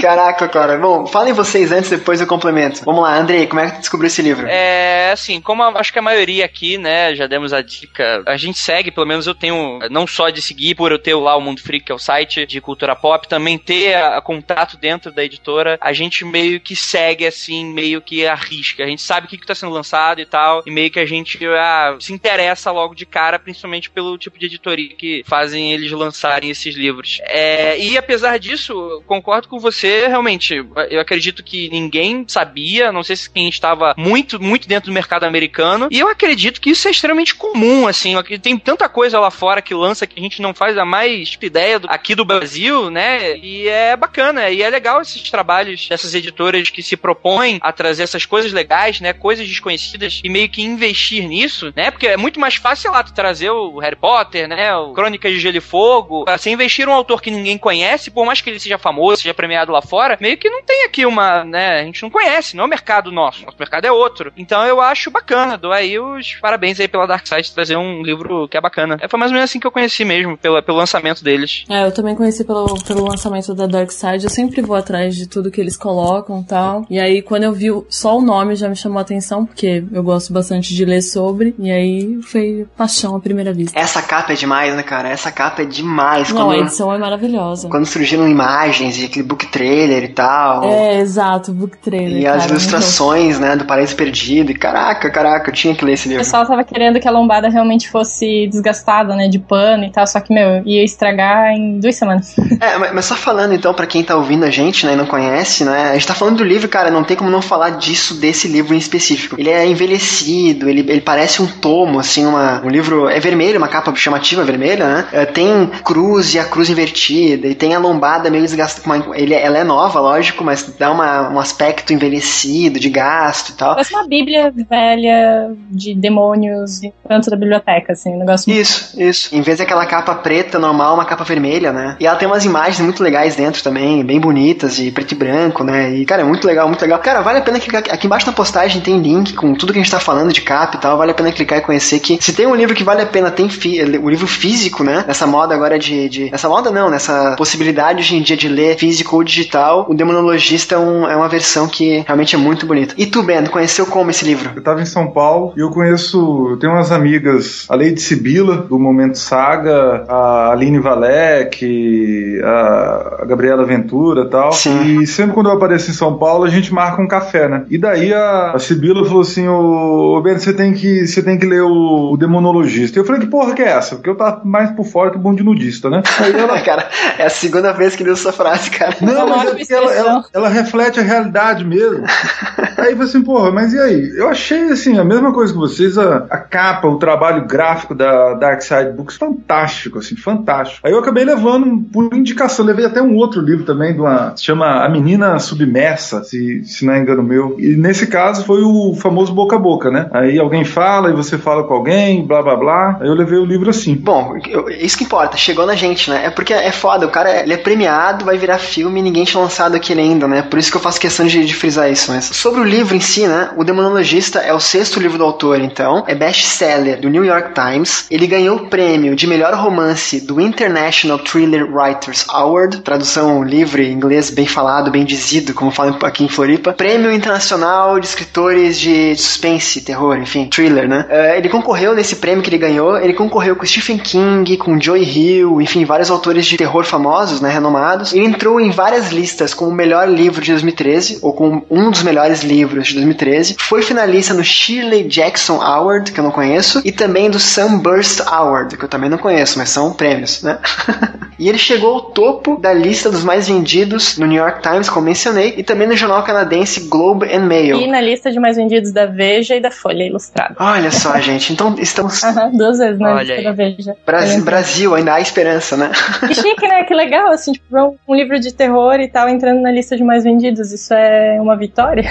Caraca, cara. Bom, falem vocês antes, depois eu complemento. Vamos lá, Andrei, como é que tu descobriu esse livro? É, assim, como a- acho que a maioria aqui, né, já demos a dica, a gente segue, pelo menos eu tenho, não só de seguir, por eu ter lá o Mundo Freak, que é o site de cultura pop, também ter a, a contato dentro da editora, a gente meio que segue, assim, meio que arrisca. A gente sabe o que, que tá sendo lançado e tal, e meio que a gente ah, se interessa logo de cara, principalmente pelo tipo de editoria que fazem eles lançarem esses livros. É, e apesar disso, concordo com você, realmente, eu acredito que ninguém sabia, não sei se quem estava muito, muito dentro do mercado americano, e eu acredito que isso é extremamente comum, assim, tem tanta coisa lá fora que lança que a gente não faz a mais ideia do, aqui do Brasil, né? E é bacana, e é legal esses trabalhos dessas editoras que se propõem a trazer essas coisas legais, né? Coisas desconhecidas e meio que investir nisso, né? Porque é muito mais fácil, lá, tu trazer o Harry Potter, né? O Crônicas de Gelo e Fogo. Você investir um autor que ninguém conhece, por mais que ele seja famoso, seja premiado lá fora, meio que não tem aqui uma, né? A gente não conhece, não é o mercado nosso. Nosso mercado é outro. Então eu acho bacana. Dou aí os parabéns aí pela Dark Side trazer um livro que é bacana. É, foi mais ou menos assim que eu conheci mesmo, pela, pelo lançamento deles. É, eu também conheci pelo, pelo lançamento da Dark Side. Eu sempre vou atrás de tudo que eles colocam e tal. E aí, quando eu vi só o nome, já me chamou a atenção, porque eu gosto bastante de ler sobre. E aí foi paixão à primeira vista. Essa capa é demais, né, cara? Essa capa é demais. Não, quando, a edição é maravilhosa. quando surgiram imagens e aquele book trailer e tal. É, exato, book trailer. E cara, as ilustrações, né, do Paraíso Perdido. E caraca, caraca, eu tinha que ler esse O livro. pessoal tava querendo que a lombada realmente fosse desgastada, né? De pano e tal. Só que, meu, ia estragar em duas semanas. É, mas, só falando então pra quem tá ouvindo a gente, né, e não conhece, né, a gente tá falando do livro, cara, não tem como não falar disso, desse livro em específico. Ele é envelhecido, ele, ele parece um tomo, assim, uma, um livro, é vermelho, uma capa chamativa vermelha, né, É, tem cruz e a cruz invertida, e tem a lombada meio desgastada, uma- ele, ela é nova, lógico, mas dá uma, um aspecto envelhecido, de gasto e tal. Parece uma bíblia velha de demônios em canto da biblioteca, assim. Um negócio muito Isso, isso. Em vez daquela capa preta normal, uma capa vermelha, né? E ela tem umas imagens muito legais dentro também, bem bonitas, de preto e branco, né? E, cara, é muito legal, muito legal. Cara, vale a pena clicar. Aqui embaixo na postagem tem link com tudo que a gente tá falando de capa e tal. Vale a pena clicar e conhecer que se tem um livro que vale a pena, tem fi- o livro físico, né? Nessa moda agora de, de. Nessa moda não, nessa possibilidade hoje em dia de ler físico ou digital, o Demonologista é, um- é uma versão que realmente é muito bonita. E tu, Ben, conheceu como esse livro? Eu tava em São Paulo e eu conheço, eu tenho umas amigas, a Lady Sibila, do Momento Saga, a Aline Valek, a Gabriela Ventura e tal. Sim. E sempre quando eu apareço em São Paulo, a gente marca um café, né? E daí a, a Sibila falou assim: Ô, ô Ben, você tem que, você tem que ler o, o Demonologista. Eu falei: que porra que é essa? Porque eu tava mais por fora que bom de nudista, né? Aí ela, cara, é a segunda vez que usa essa frase, cara. não, mas é ótima porque ela, ela, ela reflete a realidade mesmo. aí eu falei assim, porra, mas e aí? Eu achei, assim, a mesma coisa que vocês, a, a capa, o trabalho gráfico da Dark Side Books, fantástico, assim, fantástico. Aí eu acabei levando, por indicação, levei até um outro livro também, de uma, se chama A Menina Submersa, se, se não é engano meu. E nesse caso foi o famoso boca a boca, né? Aí alguém fala e você fala com alguém, blá blá blá. Aí eu levei o livro assim. Bom, isso que importa, chegou na gente, né? É porque é foda, o cara ele é premiado, vai virar filme e ninguém tinha lançado aquele ainda, né? Por isso que eu faço questão de, de frisar isso. Mas sobre o livro em si, né? O Demonologista é o sexto livro do autor, então. É best-seller do New York Times. Ele ganhou o prêmio de melhor romance do International Thriller Writers Award, tradução livre, inglês bem falado, bem dizido, como falam aqui em Floripa. Prêmio Internacional de Escritores de Suspense, Terror, enfim, Thriller, né? Eh, ele concorreu nesse prêmio que ele ganhou, ele concorreu com Stephen King, com Joy Hill, enfim, vários autores de terror famosos, né, renomados. Ele entrou em várias listas como o melhor livro de 2013, ou como um dos melhores livros de 2013. Foi finalista no Shirley Jackson Award, que eu não conheço, e também do Sunburst Award, que eu também não conheço, mas são prêmios, né? e ele chegou ao topo da lista dos mais vendidos no New York Times, como mencionei, e também no jornal canadense Globe and Mail. E na lista de mais vendidos da Veja e da Folha Ilustrada. Olha só, gente, então estamos. Aham, duas vezes na Olha lista aí. da Veja. Brasil, Brasil, ainda há esperança, né? Que chique, né? Que legal, assim, tipo, ver um livro de terror e tal entrando na lista de mais vendidos. Isso é uma vitória?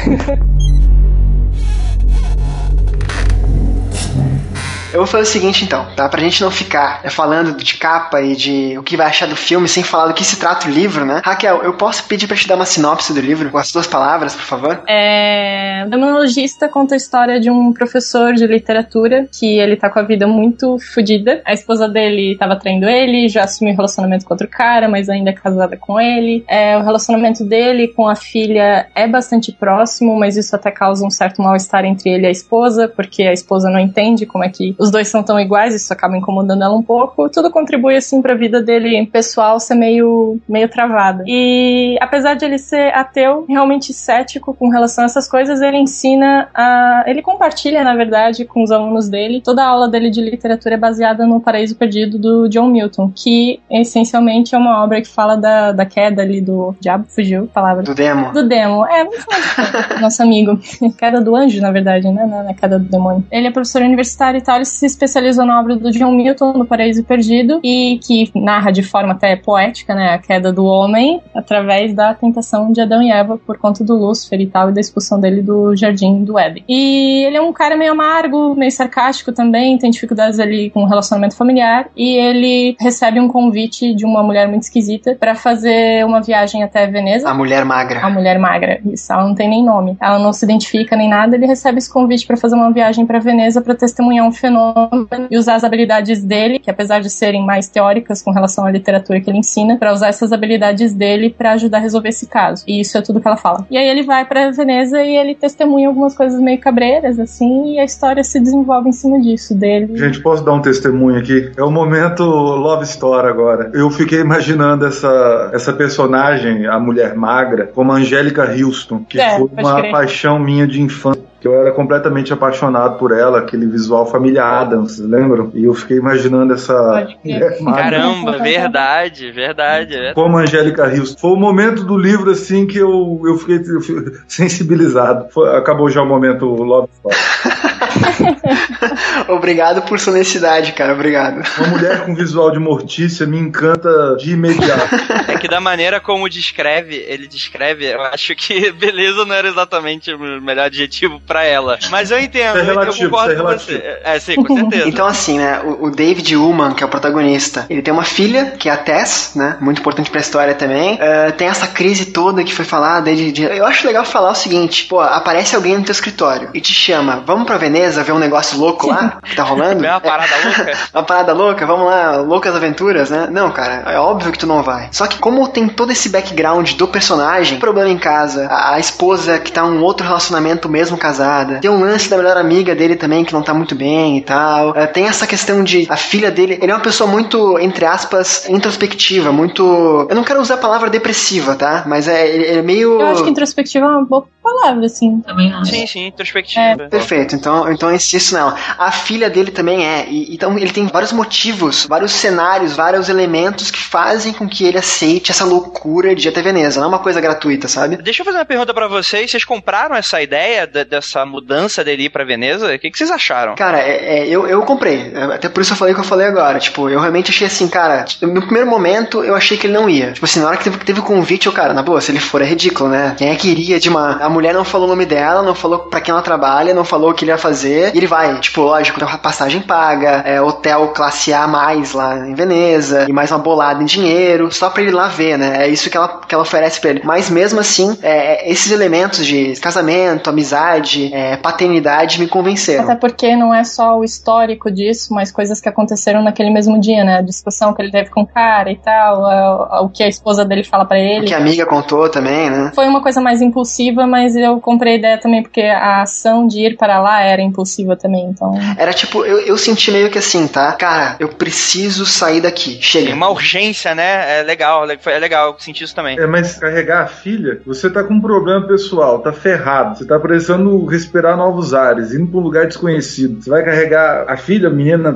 Eu vou fazer o seguinte então, tá? Pra gente não ficar é, falando de capa e de o que vai achar do filme sem falar do que se trata o livro, né? Raquel, eu posso pedir pra te dar uma sinopse do livro com as duas palavras, por favor? É, o Demonologista conta a história de um professor de literatura que ele tá com a vida muito fodida. A esposa dele tava traindo ele, já assumiu um relacionamento com outro cara, mas ainda é casada com ele. É, o relacionamento dele com a filha é bastante próximo, mas isso até causa um certo mal-estar entre ele e a esposa, porque a esposa não entende como é que os dois são tão iguais, isso acaba incomodando ela um pouco. Tudo contribui assim pra vida dele pessoal ser meio, meio travada. E apesar de ele ser ateu, realmente cético com relação a essas coisas, ele ensina a. Ele compartilha, na verdade, com os alunos dele. Toda a aula dele de literatura é baseada no Paraíso Perdido do John Milton, que essencialmente é uma obra que fala da, da queda ali do. Diabo fugiu a palavra. Do demo. Do demo. É, vamos falar de nosso amigo. Queda do anjo, na verdade, né? Não é queda do demônio. Ele é professor universitário e tal. Ele se especializou na obra do John Milton, do Paraíso Perdido, e que narra de forma até poética, né, a queda do homem através da tentação de Adão e Eva por conta do Lúcifer e tal, e da expulsão dele do jardim do Éden. E ele é um cara meio amargo, meio sarcástico também, tem dificuldades ali com o relacionamento familiar, e ele recebe um convite de uma mulher muito esquisita para fazer uma viagem até Veneza. A mulher magra. A mulher magra, isso, ela não tem nem nome. Ela não se identifica nem nada, ele recebe esse convite para fazer uma viagem para Veneza para testemunhar um fenômeno e usar as habilidades dele, que apesar de serem mais teóricas com relação à literatura que ele ensina, para usar essas habilidades dele para ajudar a resolver esse caso. E isso é tudo que ela fala. E aí ele vai para Veneza e ele testemunha algumas coisas meio cabreiras assim, e a história se desenvolve em cima disso dele. Gente, posso dar um testemunho aqui? É o momento Love Story agora. Eu fiquei imaginando essa, essa personagem, a mulher magra, como a Angélica Houston, que É, foi uma crer. paixão minha de infância. Que eu era completamente apaixonado por ela, aquele visual família Adams, lembram? E eu fiquei imaginando essa. Caramba, verdade, verdade. é. Como a Angélica Houston. Foi o momento do livro assim que eu, eu, fiquei, eu fiquei sensibilizado. Foi- acabou já o momento Love Story. Obrigado por sua honestidade, cara. Obrigado. Uma mulher com visual de mortícia me encanta de imediato. É que da maneira como descreve, ele descreve, eu acho que beleza não era exatamente o melhor adjetivo pra ela. Mas eu entendo, é relativo, eu concordo isso é com relativo. você. É, sim, com certeza. Então, assim, né, o, o David Ullman, que é o protagonista, ele tem uma filha, que é a Tess, né, muito importante pra história também. Eh, tem essa crise toda que foi falada. De, de- eu acho legal falar o seguinte, pô, aparece alguém no teu escritório e te chama, vamos pra Veneza ver um negócio louco lá, que tá rolando? Vem uma parada louca. uma parada louca, vamos lá, loucas aventuras, né? Não, cara, é óbvio que tu não vai. Só que como tem todo esse background do personagem, problema em casa, a, a esposa que tá em um outro relacionamento mesmo casada, tem um lance da melhor amiga dele também que não tá muito bem e tal. É, tem essa questão de a filha dele, ele é uma pessoa muito, entre aspas, introspectiva, muito. Eu não quero usar a palavra depressiva, tá? Mas é, ele, ele é meio. Eu acho que introspectiva é uma boa palavra, assim. Também acho. Sim, sim, introspectiva. Perfeito, então, então esse- isso não. A filha dele também é. E, então ele tem vários motivos, vários cenários, vários elementos que fazem com que ele aceite essa loucura de ir até Veneza. Não é uma coisa gratuita, sabe? Deixa eu fazer uma pergunta pra vocês. Vocês compraram essa ideia de- dessa mudança dele ir pra Veneza? O que, que vocês acharam? Cara, é, é, eu, eu comprei. É, Até por isso eu falei o que eu falei agora. Tipo, eu realmente achei assim, cara. No primeiro momento eu achei que ele não ia. Tipo assim, na hora que teve, que teve o convite, eu, cara, na boa, se ele for é ridículo, né? Quem é que iria de uma. A mulher não falou o nome dela, não falou pra quem ela trabalha, não falou o que ele ia fazer. E ele vai. Tipo, lógico, tem uma passagem paga, é, hotel classe A mais lá em Veneza, e mais uma bolada em dinheiro, só pra ele lá ver, né? É isso que ela, que ela oferece pra ele. Mas mesmo assim, é, esses elementos de casamento, amizade, é, paternidade me convenceram. Até porque não é só o histórico disso, mas coisas que aconteceram naquele mesmo dia, né? A discussão que ele teve com o cara e tal, o que a esposa dele fala pra O ele. que a amiga contou também, né? Foi uma coisa mais impulsiva, mas eu comprei a ideia também porque a ação de ir para lá era impulsiva também, então. Era tipo, eu, eu senti meio que assim, tá? Cara, eu preciso sair daqui. Chega. Uma urgência, né? É legal, é legal, eu senti isso também. É, mas carregar a filha, você tá com um problema pessoal, tá ferrado, você tá precisando respirar novos ares, indo pra um lugar desconhecido. Você vai carregar a filha, a menina,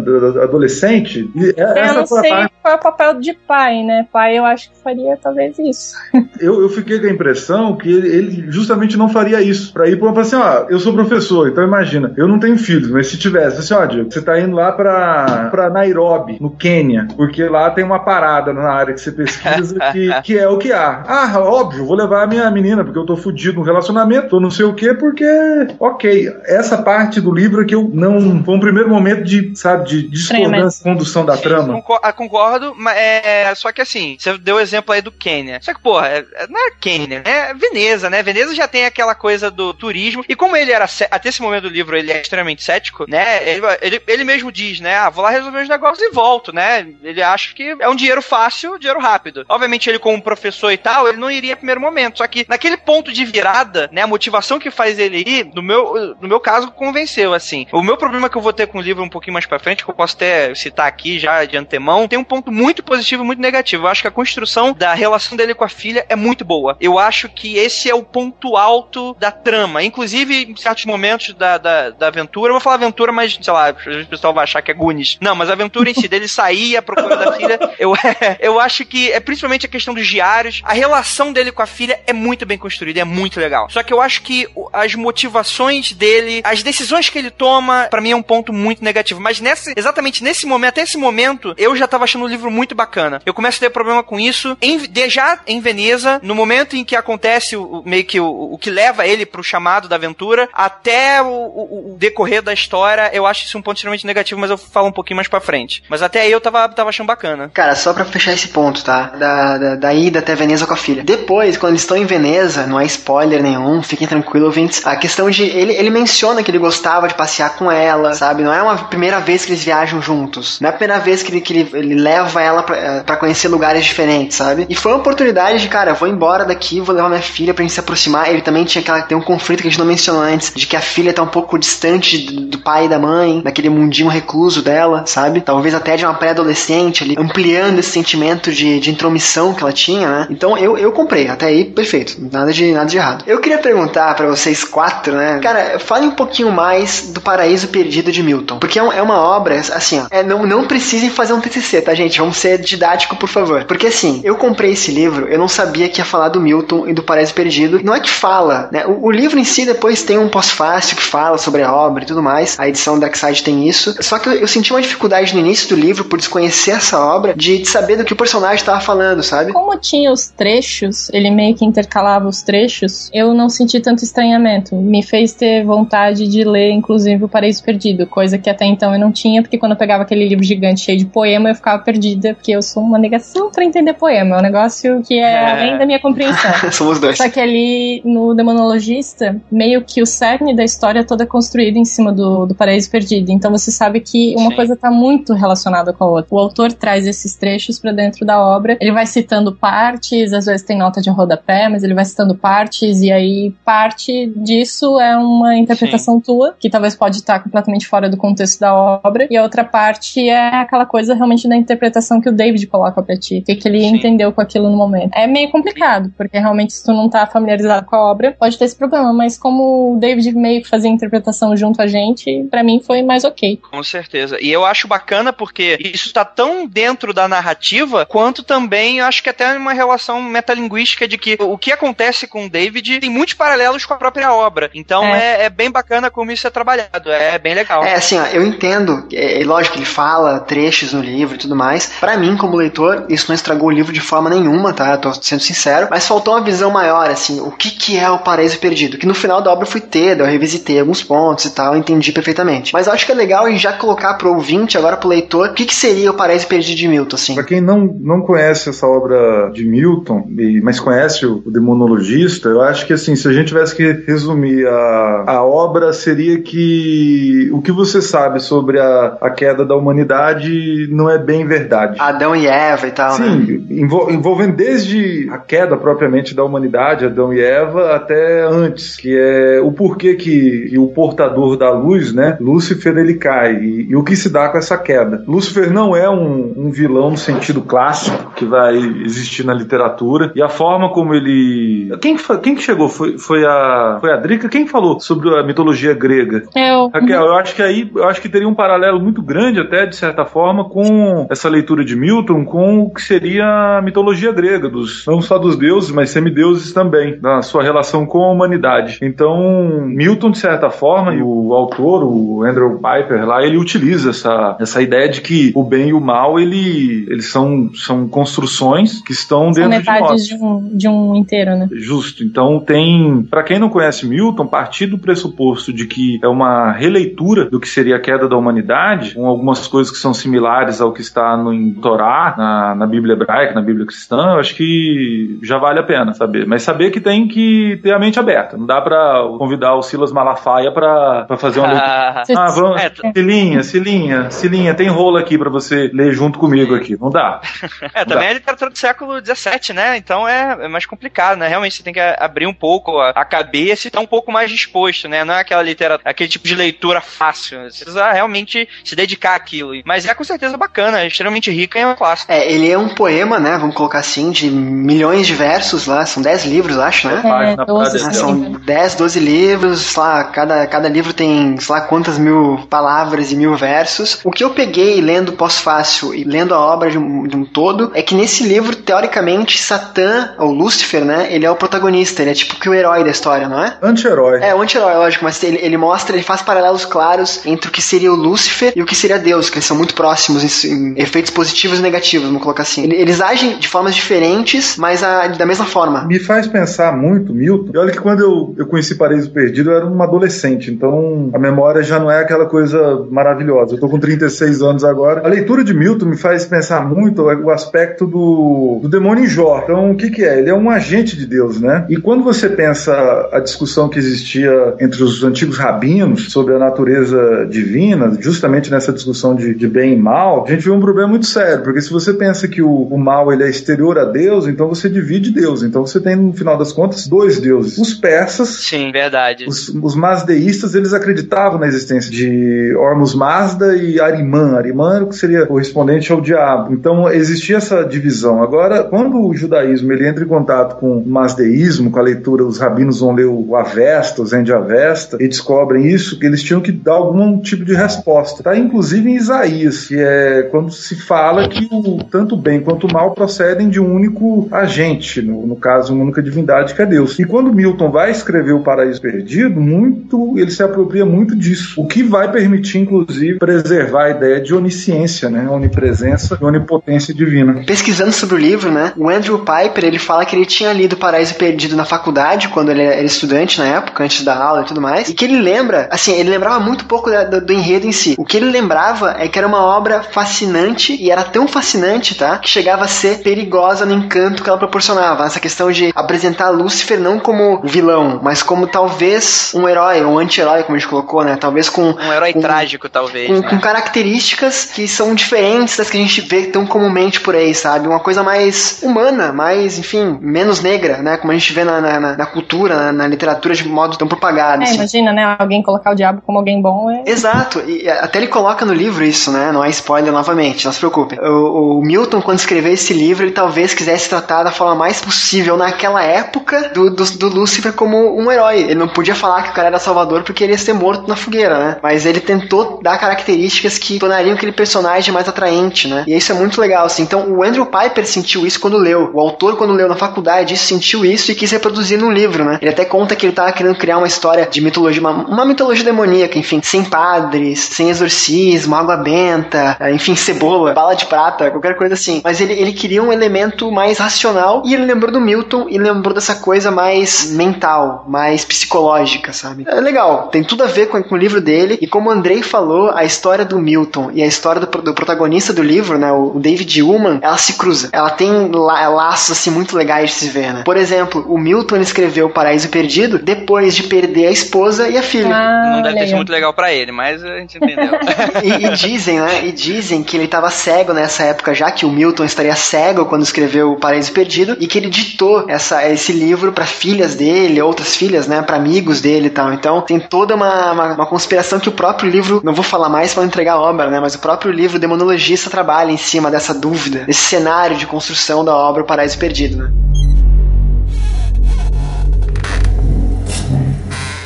adolescente? E é- eu essa não sei parte. qual é o papel de pai, né? Pai, eu acho que faria talvez isso. Eu, eu fiquei com a impressão que ele, ele justamente não faria isso. Pra ir pra falar assim, ó, eu sou professor, então imagina, eu não tenho filhos, mas se tivesse, assim, ó, Diego, você tá indo lá pra, pra Nairobi, no Quênia, porque lá tem uma parada na área que você pesquisa que, que é o que há. Ah, óbvio, vou levar a minha menina, porque eu tô fudido no relacionamento, tô não sei o quê, porque, ok, essa parte do livro é que eu não. Foi um primeiro momento de, sabe, de discordância, condução da trama. Concor- ah, concordo, mas é. Só que assim, você deu o exemplo aí do Quênia. Só que, porra, é- é- não é Quênia, é Veneza, né? Veneza já tem aquela coisa do turismo. E como ele era, até esse momento do livro, ele é extremamente cético, né? Ele, ele, ele mesmo diz, né? Ah, vou lá resolver os negócios e volto, né? Ele acha que é um dinheiro fácil, dinheiro rápido. Obviamente, ele, como professor e tal, ele não iria em primeiro momento. Só que naquele ponto de virada, né? A motivação que faz ele ir, no meu, no meu caso, convenceu, assim. O meu problema que eu vou ter com o livro um pouquinho mais pra frente, que eu posso até citar aqui já de antemão, tem um ponto muito positivo e muito negativo. Eu acho que a construção da relação dele com a filha é muito boa. Eu acho que esse é o ponto alto alto da trama. Inclusive, em certos momentos da, da, da aventura, eu vou falar aventura, mas, sei lá, o pessoal vai achar que é Goonies. Não, mas a aventura em si, dele sair à procura da filha, eu, eu acho que é principalmente a questão dos diários. A relação dele com a filha é muito bem construída, é muito legal. Só que eu acho que as motivações dele, as decisões que ele toma, para mim é um ponto muito negativo. Mas nesse, exatamente nesse momento, até esse momento, eu já tava achando o livro muito bacana. Eu começo a ter problema com isso em, de, já em Veneza, no momento em que acontece o, meio que o, o que leva ele pro chamado da aventura, até o, o, o, decorrer da história, eu acho isso um ponto extremamente negativo, mas eu falo um pouquinho mais pra frente. Mas até aí eu tava, tava achando bacana. Cara, só pra fechar esse ponto, tá? Da, da, da ida até Veneza com a filha. Depois, quando eles estão em Veneza, não é spoiler nenhum, fiquem tranquilos, ouvintes. A questão de. Ele, ele menciona que ele gostava de passear com ela, sabe? Não é uma primeira vez que eles viajam juntos. Não é a primeira vez que ele, que ele, ele leva ela pra, eh, conhecer lugares diferentes, sabe? E foi uma oportunidade de, cara, vou embora daqui, vou levar minha filha pra gente se aproximar. Ele também tinha aquela. Tem um conflito que a gente não mencionou antes, de que a filha tá um pouco distante do, pai e da mãe, daquele mundinho recluso dela, sabe? Talvez até de uma pré-adolescente ali, ampliando esse sentimento de, de intromissão que ela tinha, né? Então eu, eu comprei, até aí perfeito, nada de, nada de errado. Eu queria perguntar para vocês quatro, né? Cara, fale um pouquinho mais do Paraíso Perdido de Milton, porque é, um, é uma obra, assim, ó, é, não, não precisem fazer um TCC, tá, gente? Vamos ser didático, por favor. Porque assim, eu comprei esse livro, eu não sabia que ia falar do Milton e do Paraíso Perdido. Não é que fala, né? O, o livro em si depois tem um pós-fácil que fala sobre obra e tudo mais. A edição Darkside tem isso. Só que eu, eu senti uma dificuldade no início do livro por desconhecer essa obra, de, de saber do que o personagem estava falando, sabe? Como tinha os trechos, ele meio que intercalava os trechos, eu não senti tanto estranhamento. Me fez ter vontade de ler, inclusive, O Paraíso Perdido, coisa que até então eu não tinha, porque quando eu pegava aquele livro gigante cheio de poema, eu ficava perdida, porque eu sou uma negação para entender poema. É um negócio que é, é. além da minha compreensão. Somos dois. Só que ali no Demonologista, meio que o cerne da história toda é construído em cima do, do Paraíso Perdido. Então você sabe que uma Sim. coisa tá muito relacionada com a outra. O autor traz esses trechos para dentro da obra. Ele vai citando partes, às vezes tem nota de rodapé, mas ele vai citando partes, e aí parte disso é uma interpretação Sim. tua, que talvez pode estar completamente fora do contexto da obra, e a outra parte é aquela coisa realmente da interpretação que o David coloca pra ti, o que, que ele Sim. entendeu com aquilo no momento. É meio complicado, porque realmente se tu não tá familiarizado com a obra, pode ter esse problema, mas como o David meio que fazia a interpretação junto a gente, para mim foi mais ok. Com certeza. E eu acho bacana porque isso tá tão dentro da narrativa, quanto também acho que até uma relação metalinguística de que o que acontece com o David tem muitos paralelos com a própria obra. Então é, é, é bem bacana como isso é trabalhado. É bem legal. É assim, ó, eu entendo. É, é lógico que ele fala trechos no livro e tudo mais. Para mim, como leitor, isso não estragou o livro de forma nenhuma, tá? Eu tô sendo sincero. Mas faltou uma visão maior, assim, o que que é o Paraíso Perdido? Que no final da obra eu fui ter, eu revisitei alguns pontos e tal, eu entendi perfeitamente. Mas eu acho que é legal gente já colocar pro ouvinte, agora pro leitor, o que que seria o Paraíso Perdido de Milton, assim. Pra quem não, não conhece essa obra de Milton, mas conhece o, o Demonologista, eu acho que, assim, se a gente tivesse que resumir a, a obra, seria que o que você sabe sobre a, a queda da humanidade não é bem verdade. Adão e Eva e tal, Sim, né? envol, envolvendo desde a queda propriamente da humanidade, Adão e Eva, até antes, que é o porquê que, que o portador da luz, né, Lúcifer, ele cai, e, e, o que se dá com essa queda. Lúcifer não é um, um vilão no sentido clássico que vai existir na literatura, e a forma como ele... Quem, quem que chegou? Foi, foi, a, foi a Drica? Quem falou sobre a mitologia grega? Eu. Raquel, eu acho que aí, eu acho que teria um paralelo muito grande até, de certa forma, com essa leitura de Milton, com o que seria a mitologia grega, dos, não só dos deuses, mas semideuses também, na sua relação com a humanidade. Então, Milton, de certa forma, e o autor, o Andrew Piper lá, ele utiliza essa, essa ideia de que o bem e o mal, ele, eles são, são construções que estão são dentro de nós. De um, de um inteiro, né? Justo. Então tem, para quem não conhece Milton, partir do pressuposto de que é uma releitura do que seria a queda da humanidade, com algumas coisas que são similares ao que está no em Torá, na, na Bíblia hebraica, na Bíblia cristã, eu acho que já vale a pena saber. Mas saber que tem que ter a mente aberta. Não dá para convidar o Silas Malafaia para fazer uma leitura. ah, vamos. É, Silinha, Silinha, Silinha, tem rolo aqui para você ler junto comigo aqui. Não dá. É, não também dá. é literatura do século XVII, né? Então é, é, mais complicado, né? Realmente você tem que abrir um pouco a, a cabeça e estar um pouco mais disposto, né? Não é aquela literatura, aquele tipo de leitura fácil. Você precisa realmente se dedicar àquilo. Mas é com certeza bacana, é extremamente rica e é uma clássica. É, ele é um poema, né? Vamos colocar assim, de milhões de versos lá, são dez livros, acho, né? É. Doze, Cada se Ah, são 10, 12 livros, sei lá, cada, cada livro tem, sei lá, quantas mil palavras e mil versos. O que eu peguei lendo pós-fácil e lendo a obra de um, de um todo é que nesse livro, teoricamente, Satã, ou Lúcifer, né, ele é o protagonista, ele é tipo que o herói da história, não é? Anti-herói. É, o anti-herói, lógico, mas ele, ele mostra, ele faz paralelos claros entre o que seria o Lúcifer e o que seria Deus, que eles são muito próximos em, em efeitos positivos e negativos, vamos colocar assim. Ele- Eles agem de formas diferentes, mas a- da mesma forma. Me faz pensar muito, Milton. E olha que quando eu, eu conheci Paraíso Perdido, eu era um adolescente, então a memória já não é aquela coisa maravilhosa. Eu tô com 36 anos agora. A leitura de Milton me faz pensar muito o aspecto do, do demônio em Jó. Então, o que que é? Ele é um agente de Deus, né? E quando você pensa a discussão que existia entre os antigos rabinos sobre a natureza divina, justamente nessa discussão de, de bem e mal, a gente vê um problema muito sério, porque se você pensa que o, o mal ele é exterior a Deus, então você divide Deus. Então você tem, no final das contas, dois deuses. Os persas Sim, verdade. os, os mazdeístas, eles acreditavam na existência de Hormuz Mazda e Arimã. Arimã era o que seria correspondente ao diabo. Então existia essa divisão. Agora, quando o judaísmo ele entra em contato com o mazdeísmo, com a leitura, os rabinos vão ler o Avesta, o Zen de Avesta, e descobrem isso, que eles tinham que dar algum tipo de resposta. Tá inclusive em Isaías, que é quando se fala que o, tanto o bem quanto o mal procedem de um único agente, no, no caso, uma única divindade que é Deus. E quando Milton vai escrever o Paraíso Perdido, muito ele se apropria muito disso, o que vai permitir, inclusive, preservar a ideia de onisciência, né? Onipresença e onipotência divina. Pesquisando sobre o livro, né, o Andrew Piper, ele fala que ele tinha lido Paraíso Perdido na faculdade, quando ele era estudante na época, antes da aula e tudo mais, e que ele lembra, assim, ele lembrava muito pouco da- do, do enredo em si. O que ele lembrava é que era uma obra fascinante, e era tão fascinante, tá, que chegava a ser perigosa no encanto que ela proporcionava. Essa questão de apresentar Lúcifer não como vilão, mas como talvez um herói, um como a gente colocou, né, talvez com Um herói com- trágico, talvez. com, né? com características que são diferentes das que a gente vê tão comumente por aí, sabe? Uma coisa mais humana, mais, enfim, menos negra, né? Como a gente vê na, na, na- na cultura, na, na literatura de modo tão propagado. É, assim. imagina, né? Alguém colocar o diabo como alguém bom é. Exato, e até ele coloca no livro isso, né? Não é spoiler novamente, não se preocupe. O, o Milton, quando escreveu esse livro, ele talvez quisesse tratar da forma mais possível naquela época do, do, do Lúcifer como um herói. Ele não podia falar que o cara era salvador porque ele ia ser morto na fogueira, né? Mas ele tentou dar características que tornariam aquele personagem mais atraente, né? E isso é muito legal, assim. Então o Andrew Piper sentiu isso quando leu. O autor, quando leu na faculdade, sentiu isso e quis reproduzir num livro, né? Ele até conta que ele tava querendo criar uma história de mitologia, uma, uma mitologia demoníaca, enfim, sem padres, sem exorcismo, água benta, eh, enfim, cebola, bala de prata, qualquer coisa assim. Mas ele, ele queria um elemento mais racional e ele lembrou do Milton e lembrou dessa coisa mais mental, mais psicológica, sabe? É legal, tem tudo a ver com, com o livro dele e como o Andrei falou, a história do Milton e a história do, do protagonista do livro, né, o David Ullman, ela se cruza. Ela tem la laços assim muito legais de se ver, né? Por exemplo, o Milton escreveu Paraíso Perdido depois de perder a esposa e a filha. Ah, Não deve ter sido muito legal pra ele, mas a gente entendeu. e, e dizem, né? E dizem que ele estava cego nessa época, já que o Milton estaria cego quando escreveu O Paraíso Perdido, e que ele ditou essa, esse livro para filhas dele, outras filhas, né? Para amigos dele e tal. Então tem toda uma, uma, uma conspiração que o próprio livro, não vou falar mais para entregar a obra, né? Mas o próprio livro Demonologista trabalha em cima dessa dúvida, desse cenário de construção da obra O Paraíso Perdido, né?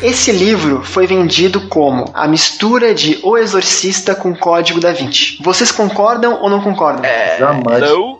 Esse livro foi vendido como a mistura de O Exorcista com Código da Vinci. Vocês concordam ou não concordam? Jamais. Não?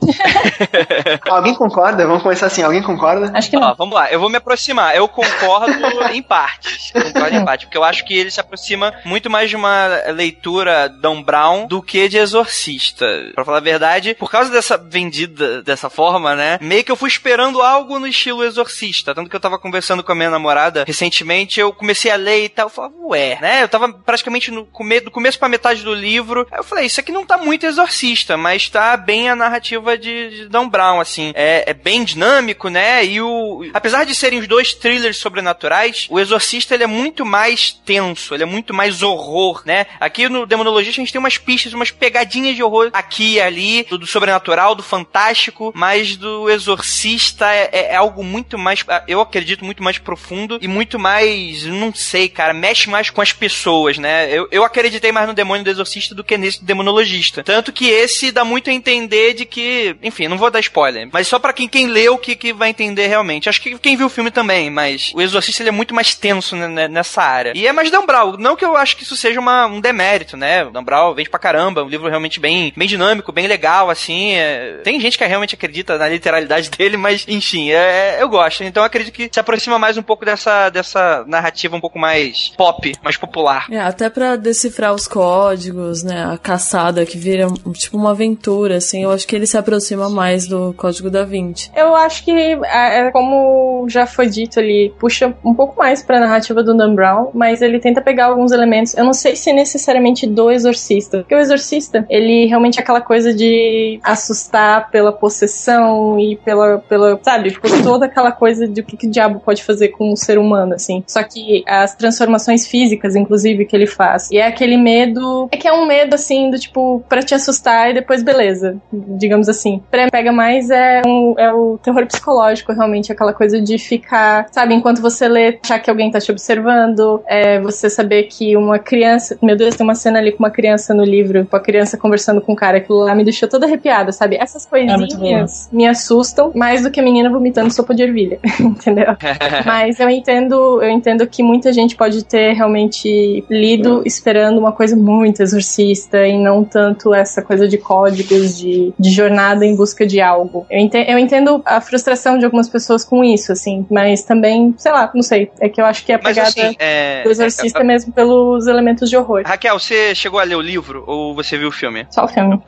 Alguém concorda? Vamos começar assim. Alguém concorda? Acho que Ó, não. vamos lá, eu vou me aproximar. Eu concordo em partes. Concordo em partes, porque eu acho que ele se aproxima muito mais de uma leitura Dan Brown do que de Exorcista. Pra falar a verdade, por causa dessa vendida dessa forma, né? Meio que eu fui esperando algo no estilo Exorcista. Tanto que eu tava conversando com a minha namorada recentemente, eu comecei a ler e tal. Eu falava, ué, né? Eu tava praticamente no come do começo pra metade do livro. Aí eu falei, isso aqui não tá muito Exorcista, mas tá bem a narrativa de, de Dan Brown, assim. É, é bem dinâmico, né? E o. Apesar de serem os dois thrillers sobrenaturais, o Exorcista ele é muito mais tenso, ele é muito mais horror, né? Aqui no Demonologista a gente tem umas pistas, umas pegadinhas de horror aqui e ali, do, do sobrenatural, do fantástico, mas do Exorcista é, é- é algo muito mais, eu acredito, muito mais profundo e muito mais, não sei, cara, mexe mais com as pessoas, né? Eu, eu acreditei mais no demônio do Exorcista do que nesse do Demonologista. Tanto que esse dá muito a entender de que, enfim, não vou dar spoiler, mas só pra quem, quem leu que, que vai entender realmente. Acho que quem viu o filme também, mas o Exorcista ele é muito mais tenso né, né, nessa área. E é mais Dan Não que eu acho que isso seja uma, um demérito, né? O Dan Brown vende pra caramba, um livro realmente bem, bem dinâmico, bem legal, assim. é- Tem gente que realmente acredita na literalidade dele, mas enfim, é- é- eu gosto. Então eu acredito que se aproxima mais um pouco dessa, dessa narrativa um pouco mais pop, mais popular. É, até pra decifrar os códigos, né? A caçada que vira tipo uma aventura, assim. Eu acho que ele se aproxima mais do Código da Vinci. Eu acho que, é, é como já foi dito ali, puxa um pouco mais pra narrativa do Dan Brown, mas ele tenta pegar alguns elementos. Eu não sei se necessariamente do Exorcista, porque o Exorcista, ele realmente é aquela coisa de assustar pela possessão e pela, pela sabe, tipo, toda aquela coisa de o que, que o diabo pode fazer com o ser humano, assim. Só que as transformações físicas, inclusive, que ele faz, e é aquele medo, é que é um medo, assim, do tipo, pra te assustar e depois beleza, digamos assim. Pra mim, pega mais é, um- é o terror psicológico, realmente, aquela coisa de ficar, sabe, enquanto você lê, achar que alguém tá te observando, é, você saber que uma criança, meu Deus, tem uma cena ali com uma criança no livro, com a criança conversando com um cara, aquilo lá me deixou toda arrepiada, sabe? Essas muito coisinhas me assustam mais do que a menina vomitando sopa de ervilha, entendeu? Mas eu entendo, eu entendo que muita gente pode ter realmente lido esperando uma coisa muito exorcista e não tanto essa coisa de códigos, de, de jornada em busca de algo. Eu entendo, eu entendo a frustração de algumas pessoas com isso, assim, mas também, sei lá, não sei. É que eu acho que a Mas pegada assim, é. do exorcista é mesmo pelos elementos de horror. Raquel, você chegou a ler o livro ou você viu o filme? Só o filme.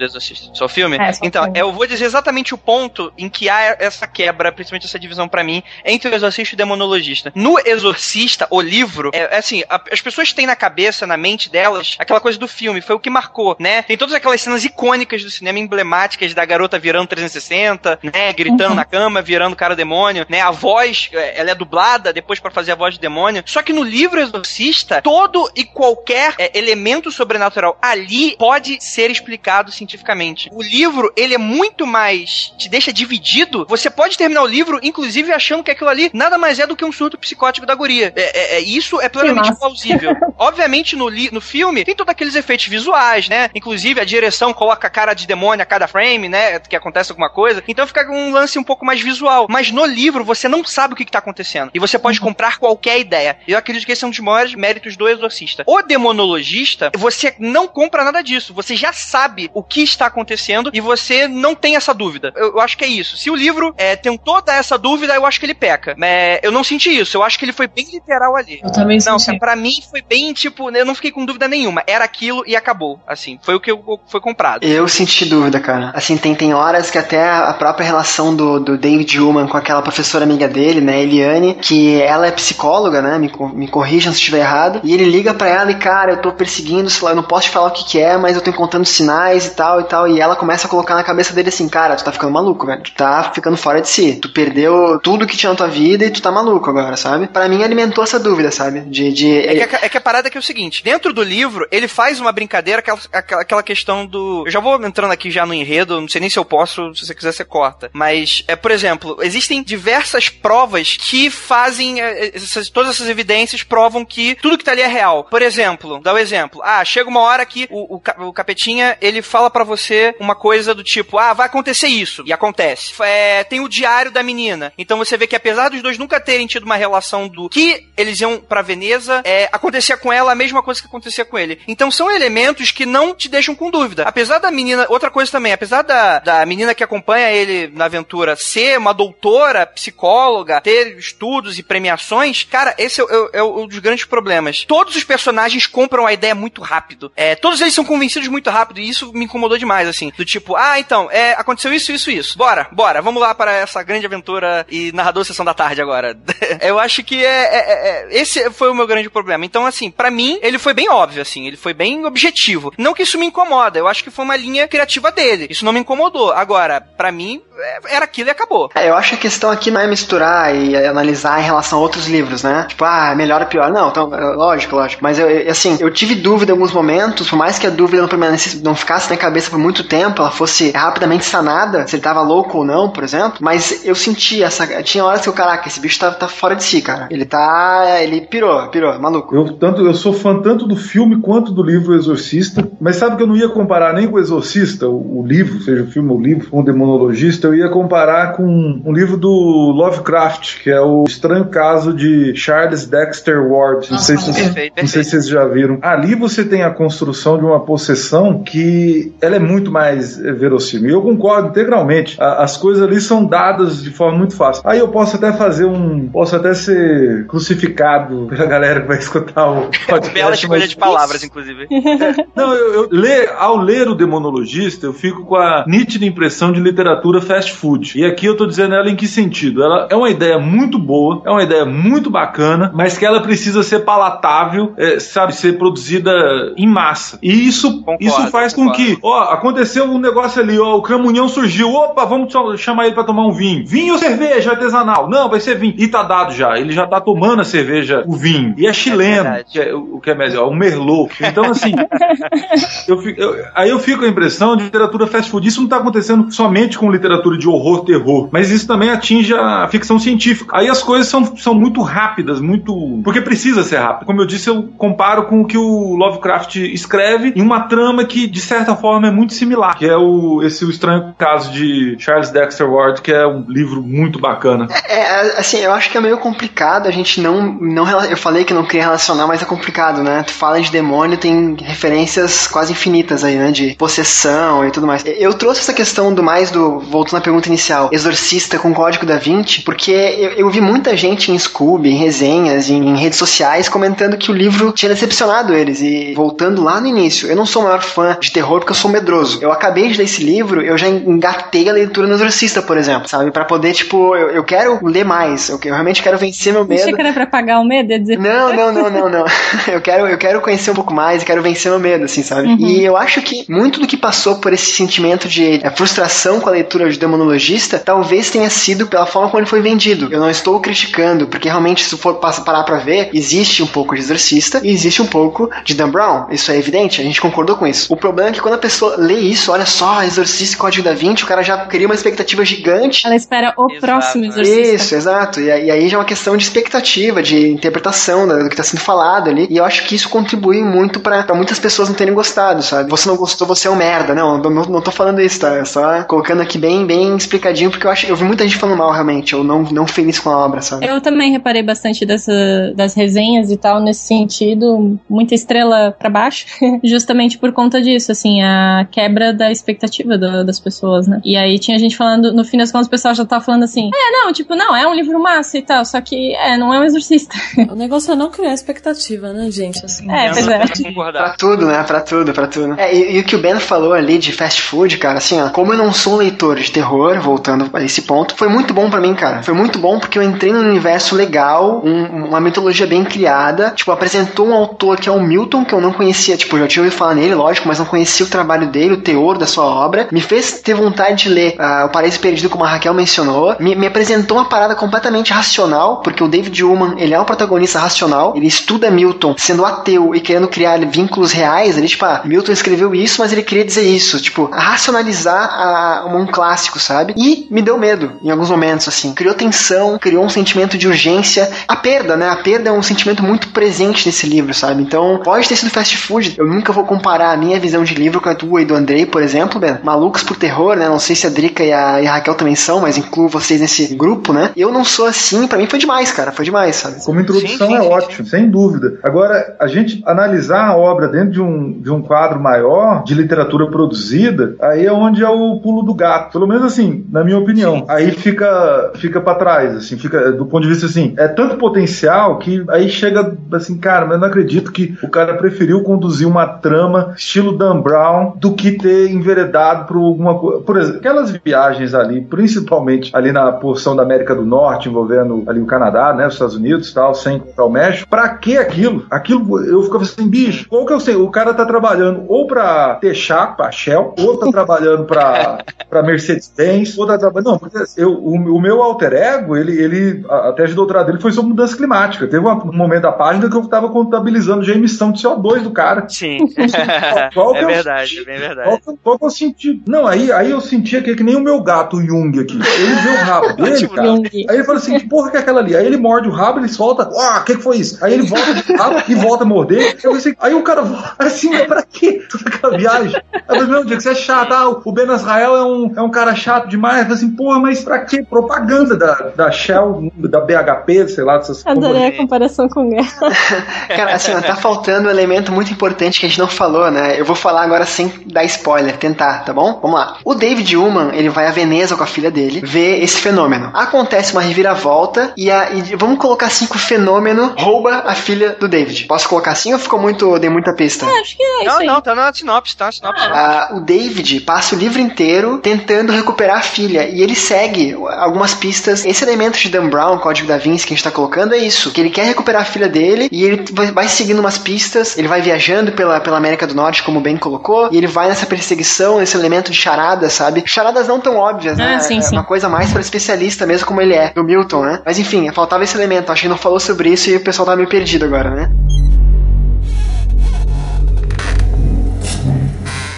Só o filme? É, só o então, filme. eu vou dizer exatamente o ponto em que há essa quebra, principalmente essa divisão pra mim, entre o Exorcista e o Demonologista. No Exorcista, o livro, é, é assim, a- as pessoas têm na cabeça, na mente delas, aquela coisa do filme, foi o que marcou, né? Tem todas aquelas cenas icônicas do cinema, emblemáticas da garota virando 360, né? Gritando Uhum. na cama, virando cara demônio, né? A voz, é, ela é dublada depois pra fazer a voz de demônio. Só que no livro Exorcista, todo e qualquer é, elemento sobrenatural ali pode ser explicado cientificamente. O livro, ele é muito mais. te deixa dividido. Você pode terminar o livro, inclusive, achando que aquilo ali nada mais é do que um surto psicótico da guria. É, é- é- isso é plenamente plausível. Obviamente, no, li- no filme, tem todos aqueles efeitos visuais, né? Inclusive, a direção coloca a cara de demônio a cada frame, né? Que acontece alguma coisa. Então fica um lance um pouco mais visual. Mas no livro, você não sabe o que, que tá acontecendo. E você pode comprar qualquer ideia. Eu acredito que esse é um dos maiores méritos do Exorcista. O Demonologista, você não compra nada disso. Você já sabe o que está acontecendo e você não tem essa dúvida. Eu, eu acho que é isso. Se o livro é, tem toda essa dúvida, eu acho que ele peca. É, eu não senti isso. Eu acho que ele foi bem literal ali. Eu também Não, senti. pra mim foi bem, tipo, eu não fiquei com dúvida nenhuma. Era aquilo e acabou. Assim, foi o que eu, foi comprado. Eu senti dúvida, cara. Assim, tem, tem horas que até a própria relação do, do David Ullman com aquela professora amiga dele, né, Eliane, que ela é psicóloga, né, me, me corrijam se estiver errado, e ele liga pra ela e, cara, eu tô perseguindo, sei lá, eu não posso te falar o que que é, mas eu tô encontrando sinais e tal e tal, e ela começa a colocar na cabeça dele assim, cara, tu tá ficando maluco, velho, tu tá ficando fora de si, tu perdeu tudo que tinha na tua vida e tu tá maluco agora, sabe? Pra mim alimentou essa dúvida, sabe? De, de É que, a- é que a parada é que é o seguinte, dentro do livro, ele faz uma brincadeira, aquela, aquela, questão do... Eu já vou entrando aqui já no enredo, não sei nem se eu posso, se você quiser você corta. Mas, é, por exemplo, existem diversas provas que fazem... é, essas- todas essas evidências provam que tudo que tá ali é real. Por exemplo, dá o exemplo. Ah, chega uma hora que o, o, o capetinha, ele fala pra você uma coisa do tipo, ah, vai acontecer isso. E acontece. É, tem o diário da menina. Então você vê que apesar dos dois nunca terem tido uma relação do que eles iam pra Veneza, é, acontecia com ela a mesma coisa que acontecia com ele. Então são elementos que não te deixam com dúvida. Apesar da menina, outra coisa também, apesar da, da menina que acompanha ele na aventura ser uma doutora, psicóloga, ter estudos e premiações, cara, esse é, é o- um dos grandes problemas. Todos os personagens compram a ideia muito rápido. É, todos eles são convencidos muito rápido e isso me incomodou demais, assim. Do tipo, ah, então, é, aconteceu isso, isso, isso. Bora, bora, vamos lá para essa grande aventura e narrador sessão da tarde agora. Eu acho que é, é- é- é- esse foi o meu grande problema. Então, assim, pra mim, ele foi bem óbvio, assim, ele foi bem objetivo. Não que isso me incomoda, eu acho que foi uma linha criativa dele. Isso não me incomodou. Agora, pra mim, é- era aquilo e acabou. É, eu acho que a questão aqui não é misturar e analisar em relação a outros livros, né? Tipo, ah, melhor ou pior. Não, então, lógico, lógico, lógico. Mas eu, eu- assim, eu tive dúvida em alguns momentos, por mais que a dúvida não, permanecesse, não ficasse na cabeça por muito tempo, ela fosse rapidamente sanada, se ele tava louco ou não, por exemplo. Mas eu senti essa. Tinha horas que eu, caraca, esse bicho tá, tá fora de si, cara. Ele tá. Ele pirou, pirou, maluco. Eu, tanto, eu sou fã tanto do filme quanto do livro Exorcista, mas sabe que eu não ia comparar nem com o Exorcista, o, o livro, seja o filme ou o livro, com o Demonologista, eu ia comparar com um livro do Lovecraft, que é o Estranho Caso de Charles Dexter Ward. Não, sei, se, vocês- perfeito, não sei se vocês já viram. Ali você tem a construção de uma possessão que ela é muito mais verossímil. E eu concordo integralmente. A- as coisas ali são dadas de forma muito fácil. Aí eu posso até fazer um. Posso até ser crucificado pela galera que vai escutar o podcast. Bela escolha de palavras, inclusive. não, eu, eu ler, ao ler o Demonologista, eu fico com a nítida impressão de literatura fast food. E aqui eu tô dizendo ela em que sentido? Ela é uma ideia muito boa, é uma ideia muito bacana, mas que ela precisa ser palatável, é, sabe, ser produzida em massa. E isso, Concordo, isso faz com concordo. que, ó, aconteceu um negócio ali, ó, o Cramunhão surgiu, opa, vamos chamar ele pra tomar um vinho. Vinho ou cerveja artesanal? Não, vai ser vinho. E tá dado já, ele já tá tomando a cerveja, o vinho. E é chileno, verdade. que é, o que é melhor, o Merlot. Então, assim, eu fico- eu- aí eu fico com a impressão de literatura fast food. Isso não está acontecendo somente com literatura de horror, terror, mas isso também atinge a ficção científica. Aí as coisas são, são muito rápidas, muito. Porque precisa ser rápido. Como eu disse, eu comparo com o que o Lovecraft escreve em uma trama que, de certa forma, é muito similar, que é o, esse o estranho caso de Charles Dexter Ward, que é um livro muito bacana. É, assim, eu acho que é meio complicado a gente não, não. Eu falei que não queria relacionar, mas é complicado, né? Tu fala de demônio, tem referências quase infinitas aí, né? De possessão e tudo mais. Eu trouxe essa questão do mais do. Voltando à pergunta inicial, exorcista com código da Vinci, porque eu, eu vi muita gente em Scooby, em resenhas, em, em redes sociais, comentando que o livro tinha decepcionado eles. E voltando lá no início, eu não sou o maior fã de terror porque eu sou medroso. Eu acabei de ler esse livro, eu já engatei a leitura no Exorcista, por exemplo, sabe? Pra poder, tipo, eu, eu quero ler mais. Eu, eu realmente quero vencer meu medo. que era pra pagar o medo, ia dizer. Não, não, não, não, não. Eu quero, eu quero conhecer um pouco mais, eu quero vencer meu medo, assim, sabe? Uhum. E eu acho que muito do que passou por esse sentimento de eh, frustração com a leitura de Demonologista, talvez tenha sido pela forma como ele foi vendido. Eu não estou criticando, porque realmente, se for parar pra ver, existe um pouco de Exorcista e existe um pouco de Dan Brown. Isso é evidente, a gente concordou com isso. O problema é que quando a pessoa lê isso, olha só, Exorcista e Código da Vinci, o cara já cria uma expectativa gigante Ela espera o Exato. próximo exorcista. isso, exato. E, aí- e aí já é uma questão de expectativa, de interpretação da- do que está sendo falado ali. E eu acho que isso contribui muito pra pra muitas pessoas não terem gostado, sabe? Você não gostou, você é um merda. Não, não, não tô falando isso, tá? É só colocando aqui bem, bem explicadinho, porque eu acho eu vi muita gente falando mal, realmente, ou não, não feliz com a obra, sabe? Eu também reparei bastante dessa, das resenhas e tal, nesse sentido, muita estrela pra baixo, justamente por conta disso, assim, a quebra da expectativa da- das pessoas, né? E aí tinha gente falando, no fim das contas, o pessoal já tava falando assim, é, não, tipo, não, é um livro massa e tal, só que, é, não é um exorcista. O negócio é não criar expectativa, né, gente? Assim, É, Eu pois não é. posso Pra tudo, né? Pra tudo, pra tudo. É, e, e o que o Ben falou ali de fast food, cara, assim, ó, como eu não sou um leitor de terror, voltando a esse ponto, foi muito bom pra mim, cara. Foi muito bom porque eu entrei num universo legal, um- uma mitologia bem criada, tipo, apresentou um autor que é o Milton, que eu não conhecia, tipo, já tinha ouvido falar nele, lógico, mas não conhecia o trabalho dele, o teor da sua obra, me fez ter vontade de ler ah, O Paraíso Perdido, como a Raquel mencionou, me, me apresentou uma parada completamente racional, porque o David Ullman, ele é um protagonista racional, ele estuda Milton sendo ateu e querendo criar vínculos reais, ele, tipo, ah, Milton escreveu isso, mas ele queria dizer isso, tipo, racionalizar a- um clássico, sabe? E me deu medo em alguns momentos, assim, criou tensão, criou um sentimento de urgência, a perda, né? A perda é um sentimento muito presente nesse livro, sabe? Então, pode ter sido fast food, eu nunca vou comparar a minha visão de livro com a tua e do Andrei, por exemplo, Ben. Malucos por terror, né? Não sei se a Drica e a, e a Raquel também são, mas incluo vocês nesse grupo, né? Eu não sou assim, pra mim foi demais, cara, foi demais, sabe? Como introdução Sim, sim, é sim, ótimo, sem dúvida. Agora, a gente analisar a obra dentro de um, de um quadro maior de literatura produzida, aí é onde é o pulo do gato. Pelo menos assim, na minha opinião. Aí fica fica para trás, assim, fica do ponto de vista assim, é tanto potencial que aí chega assim, cara, mas eu não acredito que o cara preferiu conduzir uma trama estilo Dan Brown do que ter enveredado por alguma coisa. Por exemplo, aquelas viagens ali, principalmente ali na porção da América do Norte, envolvendo ali o Canadá, né, os Estados Unidos e tal, sem contar o México. Pra que aquilo? Aquilo eu ficava assim, bicho, qual que eu sei? O cara tá trabalhando ou pra Techar, pra Shell, ou tá trabalhando pra, pra Mercedes-Benz, ou tá trabalhando. Não, porque eu, o, o meu alter ego, ele, ele a, a de dele foi sobre mudança climática. Teve um momento da página que eu tava contabilizando já a emissão de CO2 do cara. Sim. Qual que é o- verdade, é bem verdade. Qual, que- qual que eu senti? Não, aí, aí eu sentia que, é que nem o meu gato, o Jung aqui. Ele vê o rabo dele, cara. Jung. Aí ele fala assim, que porra que é aquela ali? Aí ele morde o rabo, ele solta, ah, o que, que foi isso? Aí ele volta de rabo e volta a morder. Eu pensei, aí o cara volta assim, mas pra quê? Toda aquela viagem. Aí eu falei, não, dia que você é chato, ah, o Ben Israel é um, é um cara chato demais. Eu falei assim, porra, mas pra quê? Propaganda da, da Shell, da BHP, sei lá, dessas Adorei a comparação com guerra. Cara, assim, ó, tá faltando um elemento muito importante que a gente não falou, né? Eu vou falar agora sem dar spoiler, tentar, tá bom? Vamos lá. O David Ullman, ele vai a Veneza com a filha dele, ver esse fenômeno. Acontece uma reviravolta e, a, e vamos colocar assim que o fenômeno rouba a filha do David. Posso colocar assim ou ficou muito, dei muita pista? Acho que é isso Não, aí. não, tá na sinopse, tá na sinopse. Ah, o David passa o livro inteiro tentando recuperar a filha e ele segue algumas pistas. Esse elemento de Dan Brown, Código da Vinci que a gente tá colocando é isso, que ele quer recuperar a filha dele e ele vai, seguindo umas pistas, ele vai viajando pela, pela América do Norte, como o Ben colocou, e ele vai nessa perseguição, nesse elemento de charada, sabe? Charadas não tão óbvias, né? Ah, sim, é sim. uma coisa mais para especialista mesmo como ele é, do Milton, né? Mas enfim, faltava esse elemento, acho que não falou sobre isso e o pessoal tá meio perdido agora, né?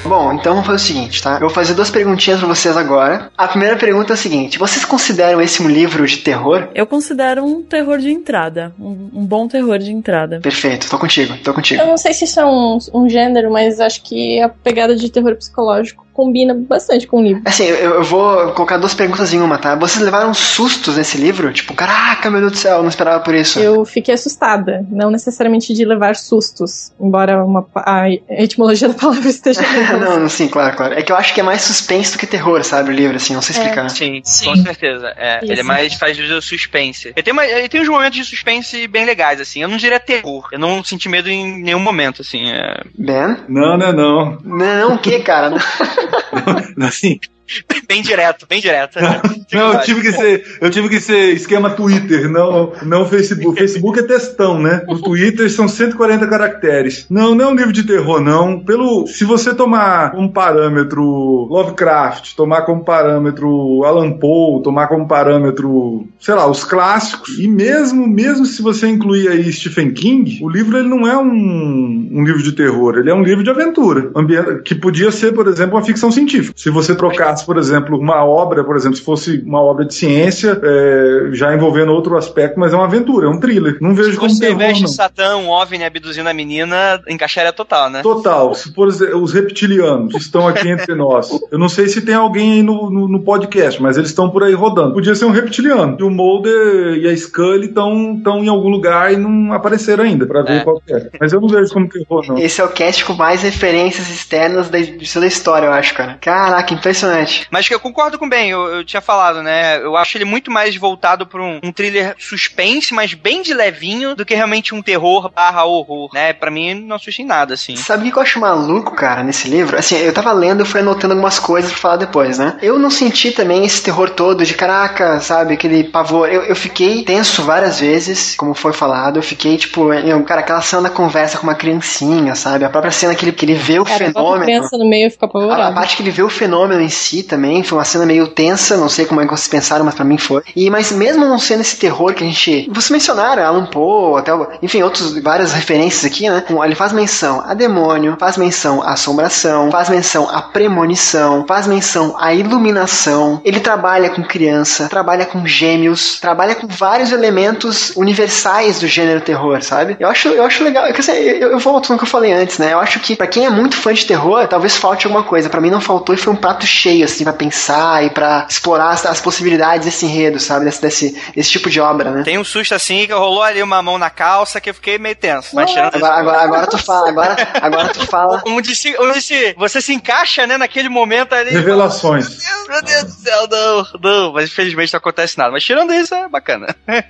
Bom, então vamos fazer o seguinte, tá? Eu vou fazer duas perguntinhas pra vocês agora. A primeira pergunta é a seguinte: vocês consideram esse um livro de terror? Eu considero um terror de entrada. Um, um bom terror de entrada. Perfeito, tô contigo, tô contigo. Eu não sei se isso é um, um gênero, mas acho que a pegada de terror psicológico combina bastante com o livro. Assim, eu, eu vou colocar duas perguntas em uma, tá? Vocês levaram sustos nesse livro? Tipo, caraca, meu Deus do céu, eu não esperava por isso. Eu fiquei assustada, não necessariamente de levar sustos, embora uma, a etimologia da palavra esteja não, não, sim, claro, claro. É que eu acho que é mais suspense do que terror, sabe, o livro, assim, não sei É. explicar. Sim, Sim. com certeza. É, Isso. ele é mais faz o suspense. Ele tem, uma- ele tem uns momentos de suspense bem legais, assim. Eu não diria terror. Eu não senti medo em nenhum momento, assim. é. Ben? Não, não, não. Não, o que, cara? Assim, Bem direto, bem direto. Não, eu tive que ser, eu tive que ser esquema Twitter, não, não Facebook. Facebook é textão, né? O Twitter são 140 caracteres. Não, não é um livro de terror, não. Pelo, se você tomar como parâmetro Lovecraft, tomar como parâmetro Alan Poe, tomar como parâmetro, sei lá, os clássicos, e mesmo, mesmo se você incluir aí Stephen King, o livro ele não é um, um livro de terror, ele é um livro de aventura, que podia ser, por exemplo, uma ficção científica. Se você por exemplo, uma obra, por exemplo, se fosse uma obra de ciência, é, já envolvendo outro aspecto, mas é uma aventura, é um thriller. Não vejo Se como terror, de não. Satã, um OVNI abduzindo a menina, encaixaria total, né? Total. Se por exemplo, os reptilianos estão aqui entre nós. Eu não sei se tem alguém aí no, no, no podcast, mas eles estão por aí rodando. Podia ser um reptiliano. E o Mulder e a Scully estão estão em algum lugar e não apareceram ainda pra ver É. qual que é. Mas eu não vejo como terror, não. Esse é o cast com mais referências externas da, história, eu acho, cara. Caraca, impressionante. Mas que eu concordo com o Ben, eu, eu tinha falado, né? Eu acho ele muito mais voltado pra um, um thriller suspense, mas bem de levinho, do que realmente um terror barra horror, né? Pra mim, não assusta em nada, assim. Sabe o que eu acho maluco, cara, nesse livro? Assim, eu tava lendo e fui anotando algumas coisas pra falar depois, né? Eu não senti também esse terror todo de caraca, sabe? Aquele pavor. Eu, eu fiquei tenso várias vezes, como foi falado. Eu fiquei, tipo, eu, cara, aquela cena da conversa com uma criancinha, sabe? A própria cena que ele, que ele vê o Cara, bota a fenômeno. criança no meio fica A, a parte que ele vê o fenômeno em si também foi uma cena meio tensa, não sei como é que vocês pensaram, mas pra mim foi. E mas mesmo não sendo esse terror que a gente, vocês mencionaram, Alan Poe, até, enfim, outros várias referências aqui, né? Ele faz menção a demônio, faz menção à assombração, faz menção à premonição, faz menção à iluminação. Ele trabalha com criança, trabalha com gêmeos, trabalha com vários elementos universais do gênero terror, sabe? Eu acho, eu acho legal. assim, Eu, eu volto no que eu falei antes, né? Eu acho que pra quem é muito fã de terror, talvez falte alguma coisa. Pra mim não faltou e foi um prato cheio, assim, pra pensar e pra explorar as, as possibilidades desse enredo, sabe? Desse, desse, desse tipo de obra, né? Tem um susto assim que rolou ali uma mão na calça que eu fiquei meio tenso. Mas tirando Agora, agora, agora tu fala, agora, agora tu fala. Onde, se, onde se, você se encaixa, né, naquele momento ali. Revelações. Meu Deus do céu, não, não. Mas infelizmente não acontece nada. Mas tirando isso, é bacana.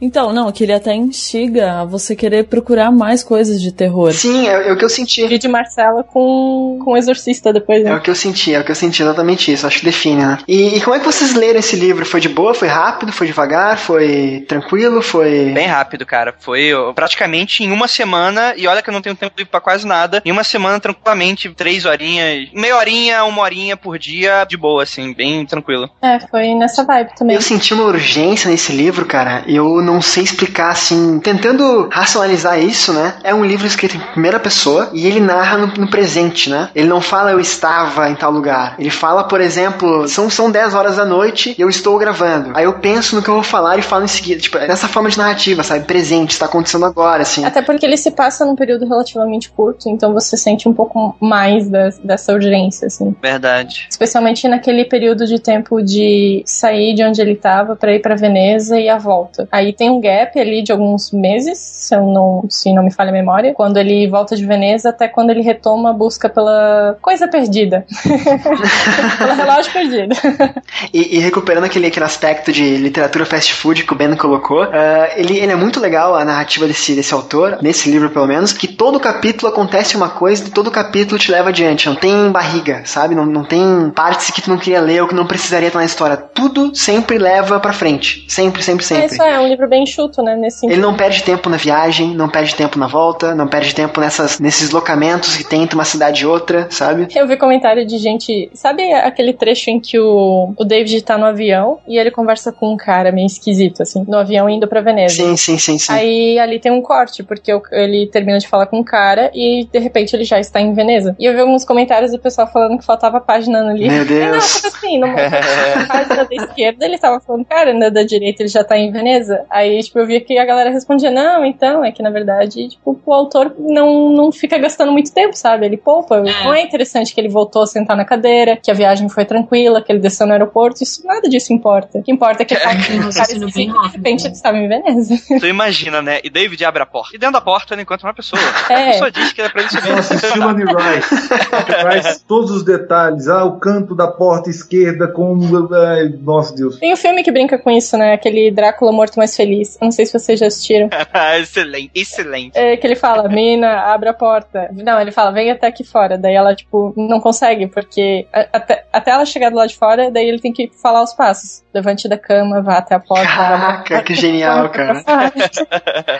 Então, não, que ele até instiga a você querer procurar mais coisas de terror. Sim, é, é o que eu senti. Vídeo de Marcela com, com o Exorcista depois, É né? o que eu senti, é o que eu senti, exatamente isso. Acho que define, né? E, e como é que vocês leram esse livro? Foi de boa? Foi rápido? Foi devagar? Foi tranquilo? Foi. Bem rápido, cara. Foi praticamente em uma semana, e olha que eu não tenho tempo livre pra quase nada. Em uma semana, tranquilamente, três horinhas, meia horinha, uma horinha por dia, de boa, assim, bem tranquilo. É, foi nessa vibe também. Eu senti uma urgência nesse livro, cara. Eu, Eu não sei explicar assim, tentando racionalizar isso, né? É um livro escrito em primeira pessoa e ele narra no, no presente, né? Ele não fala eu estava em tal lugar. Ele fala, por exemplo, são, são 10 horas da noite e eu estou gravando. Aí eu penso no que eu vou falar e falo em seguida. Tipo, nessa forma de narrativa, sabe? Presente, está acontecendo agora, assim. Até porque ele se passa num período relativamente curto, então você sente um pouco mais da, dessa urgência, assim. Verdade. Especialmente naquele período de tempo de sair de onde ele estava para ir para Veneza e a volta. Aí tem um gap ali de alguns meses, se eu não, se não me falha a memória, quando ele volta de Veneza até quando ele retoma a busca pela coisa perdida. pelo relógio perdido. E, e recuperando aquele, aquele aspecto de literatura fast food que o Ben colocou, uh, ele, ele é muito legal, a narrativa desse, desse autor, nesse livro pelo menos, que todo capítulo acontece uma coisa e todo capítulo te leva adiante. Não tem barriga, sabe? Não, não tem partes que tu não queria ler ou que não precisaria estar na história. Tudo sempre leva pra frente. Sempre, sempre, sempre. É, isso é, um livro bem enxuto, né? Nesse Ele não perde tempo na viagem, não perde tempo na volta, não perde tempo nessas, nesses locamentos que tem entre uma cidade e outra, sabe? Eu vi comentário de gente. Sabe aquele trecho em que o, o David tá no avião e ele conversa com um cara meio esquisito, assim, no avião indo pra Veneza? Sim, sim, sim, sim. Aí ali tem um corte, porque ele termina de falar com um cara e de repente ele já está em Veneza. E eu vi alguns comentários do pessoal falando que faltava página no livro. Meu Deus. Não, tipo assim, numa na página da esquerda ele tava falando, cara, na da direita ele já tá em Veneza. Aí, tipo, eu vi que a galera respondia, não, então, é que na verdade, tipo, o autor não, não fica gastando muito tempo, sabe? Ele poupa. Não é interessante que ele voltou a sentar na cadeira, que a viagem foi tranquila, que ele desceu no aeroporto, isso nada disso importa. O que importa é que ele com um cara bem e de repente ele estava em Veneza. Tu imagina, né? E David abre a porta. E dentro da porta ele encontra uma pessoa. É. A pessoa diz que é pra ele subir. Nossa, estilo Annie Rice. Traz todos os detalhes. Ah, o canto da porta esquerda com. Ai, nossa Deus. Tem um filme que brinca com isso, né? Aquele Drácula Morto Mais Feliz. Eu Não sei se vocês já assistiram. excelente, excelente. É que ele fala, mina, abre a porta. Não, ele fala, vem até aqui fora. Daí ela, tipo, não consegue, porque a- até, até ela chegar do lado de fora, daí ele tem que falar os passos. Levante da cama, vá até a porta. Caraca, que genial, cara.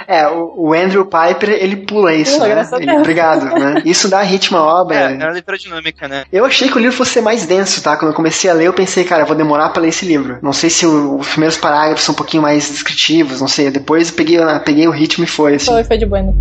É, o, o Andrew Piper, ele pula isso, Pula, né? Ele, obrigado, né? Isso dá ritmo à obra. É, é uma leitura dinâmica, né? Eu achei que o livro fosse ser mais denso, tá? Quando eu comecei a ler, eu pensei, cara, eu vou demorar pra ler esse livro. Não sei se o- os primeiros parágrafos são um pouquinho mais descritivos, não sei. Depois eu peguei, eu peguei o ritmo e foi, assim. Foi, foi de bueno.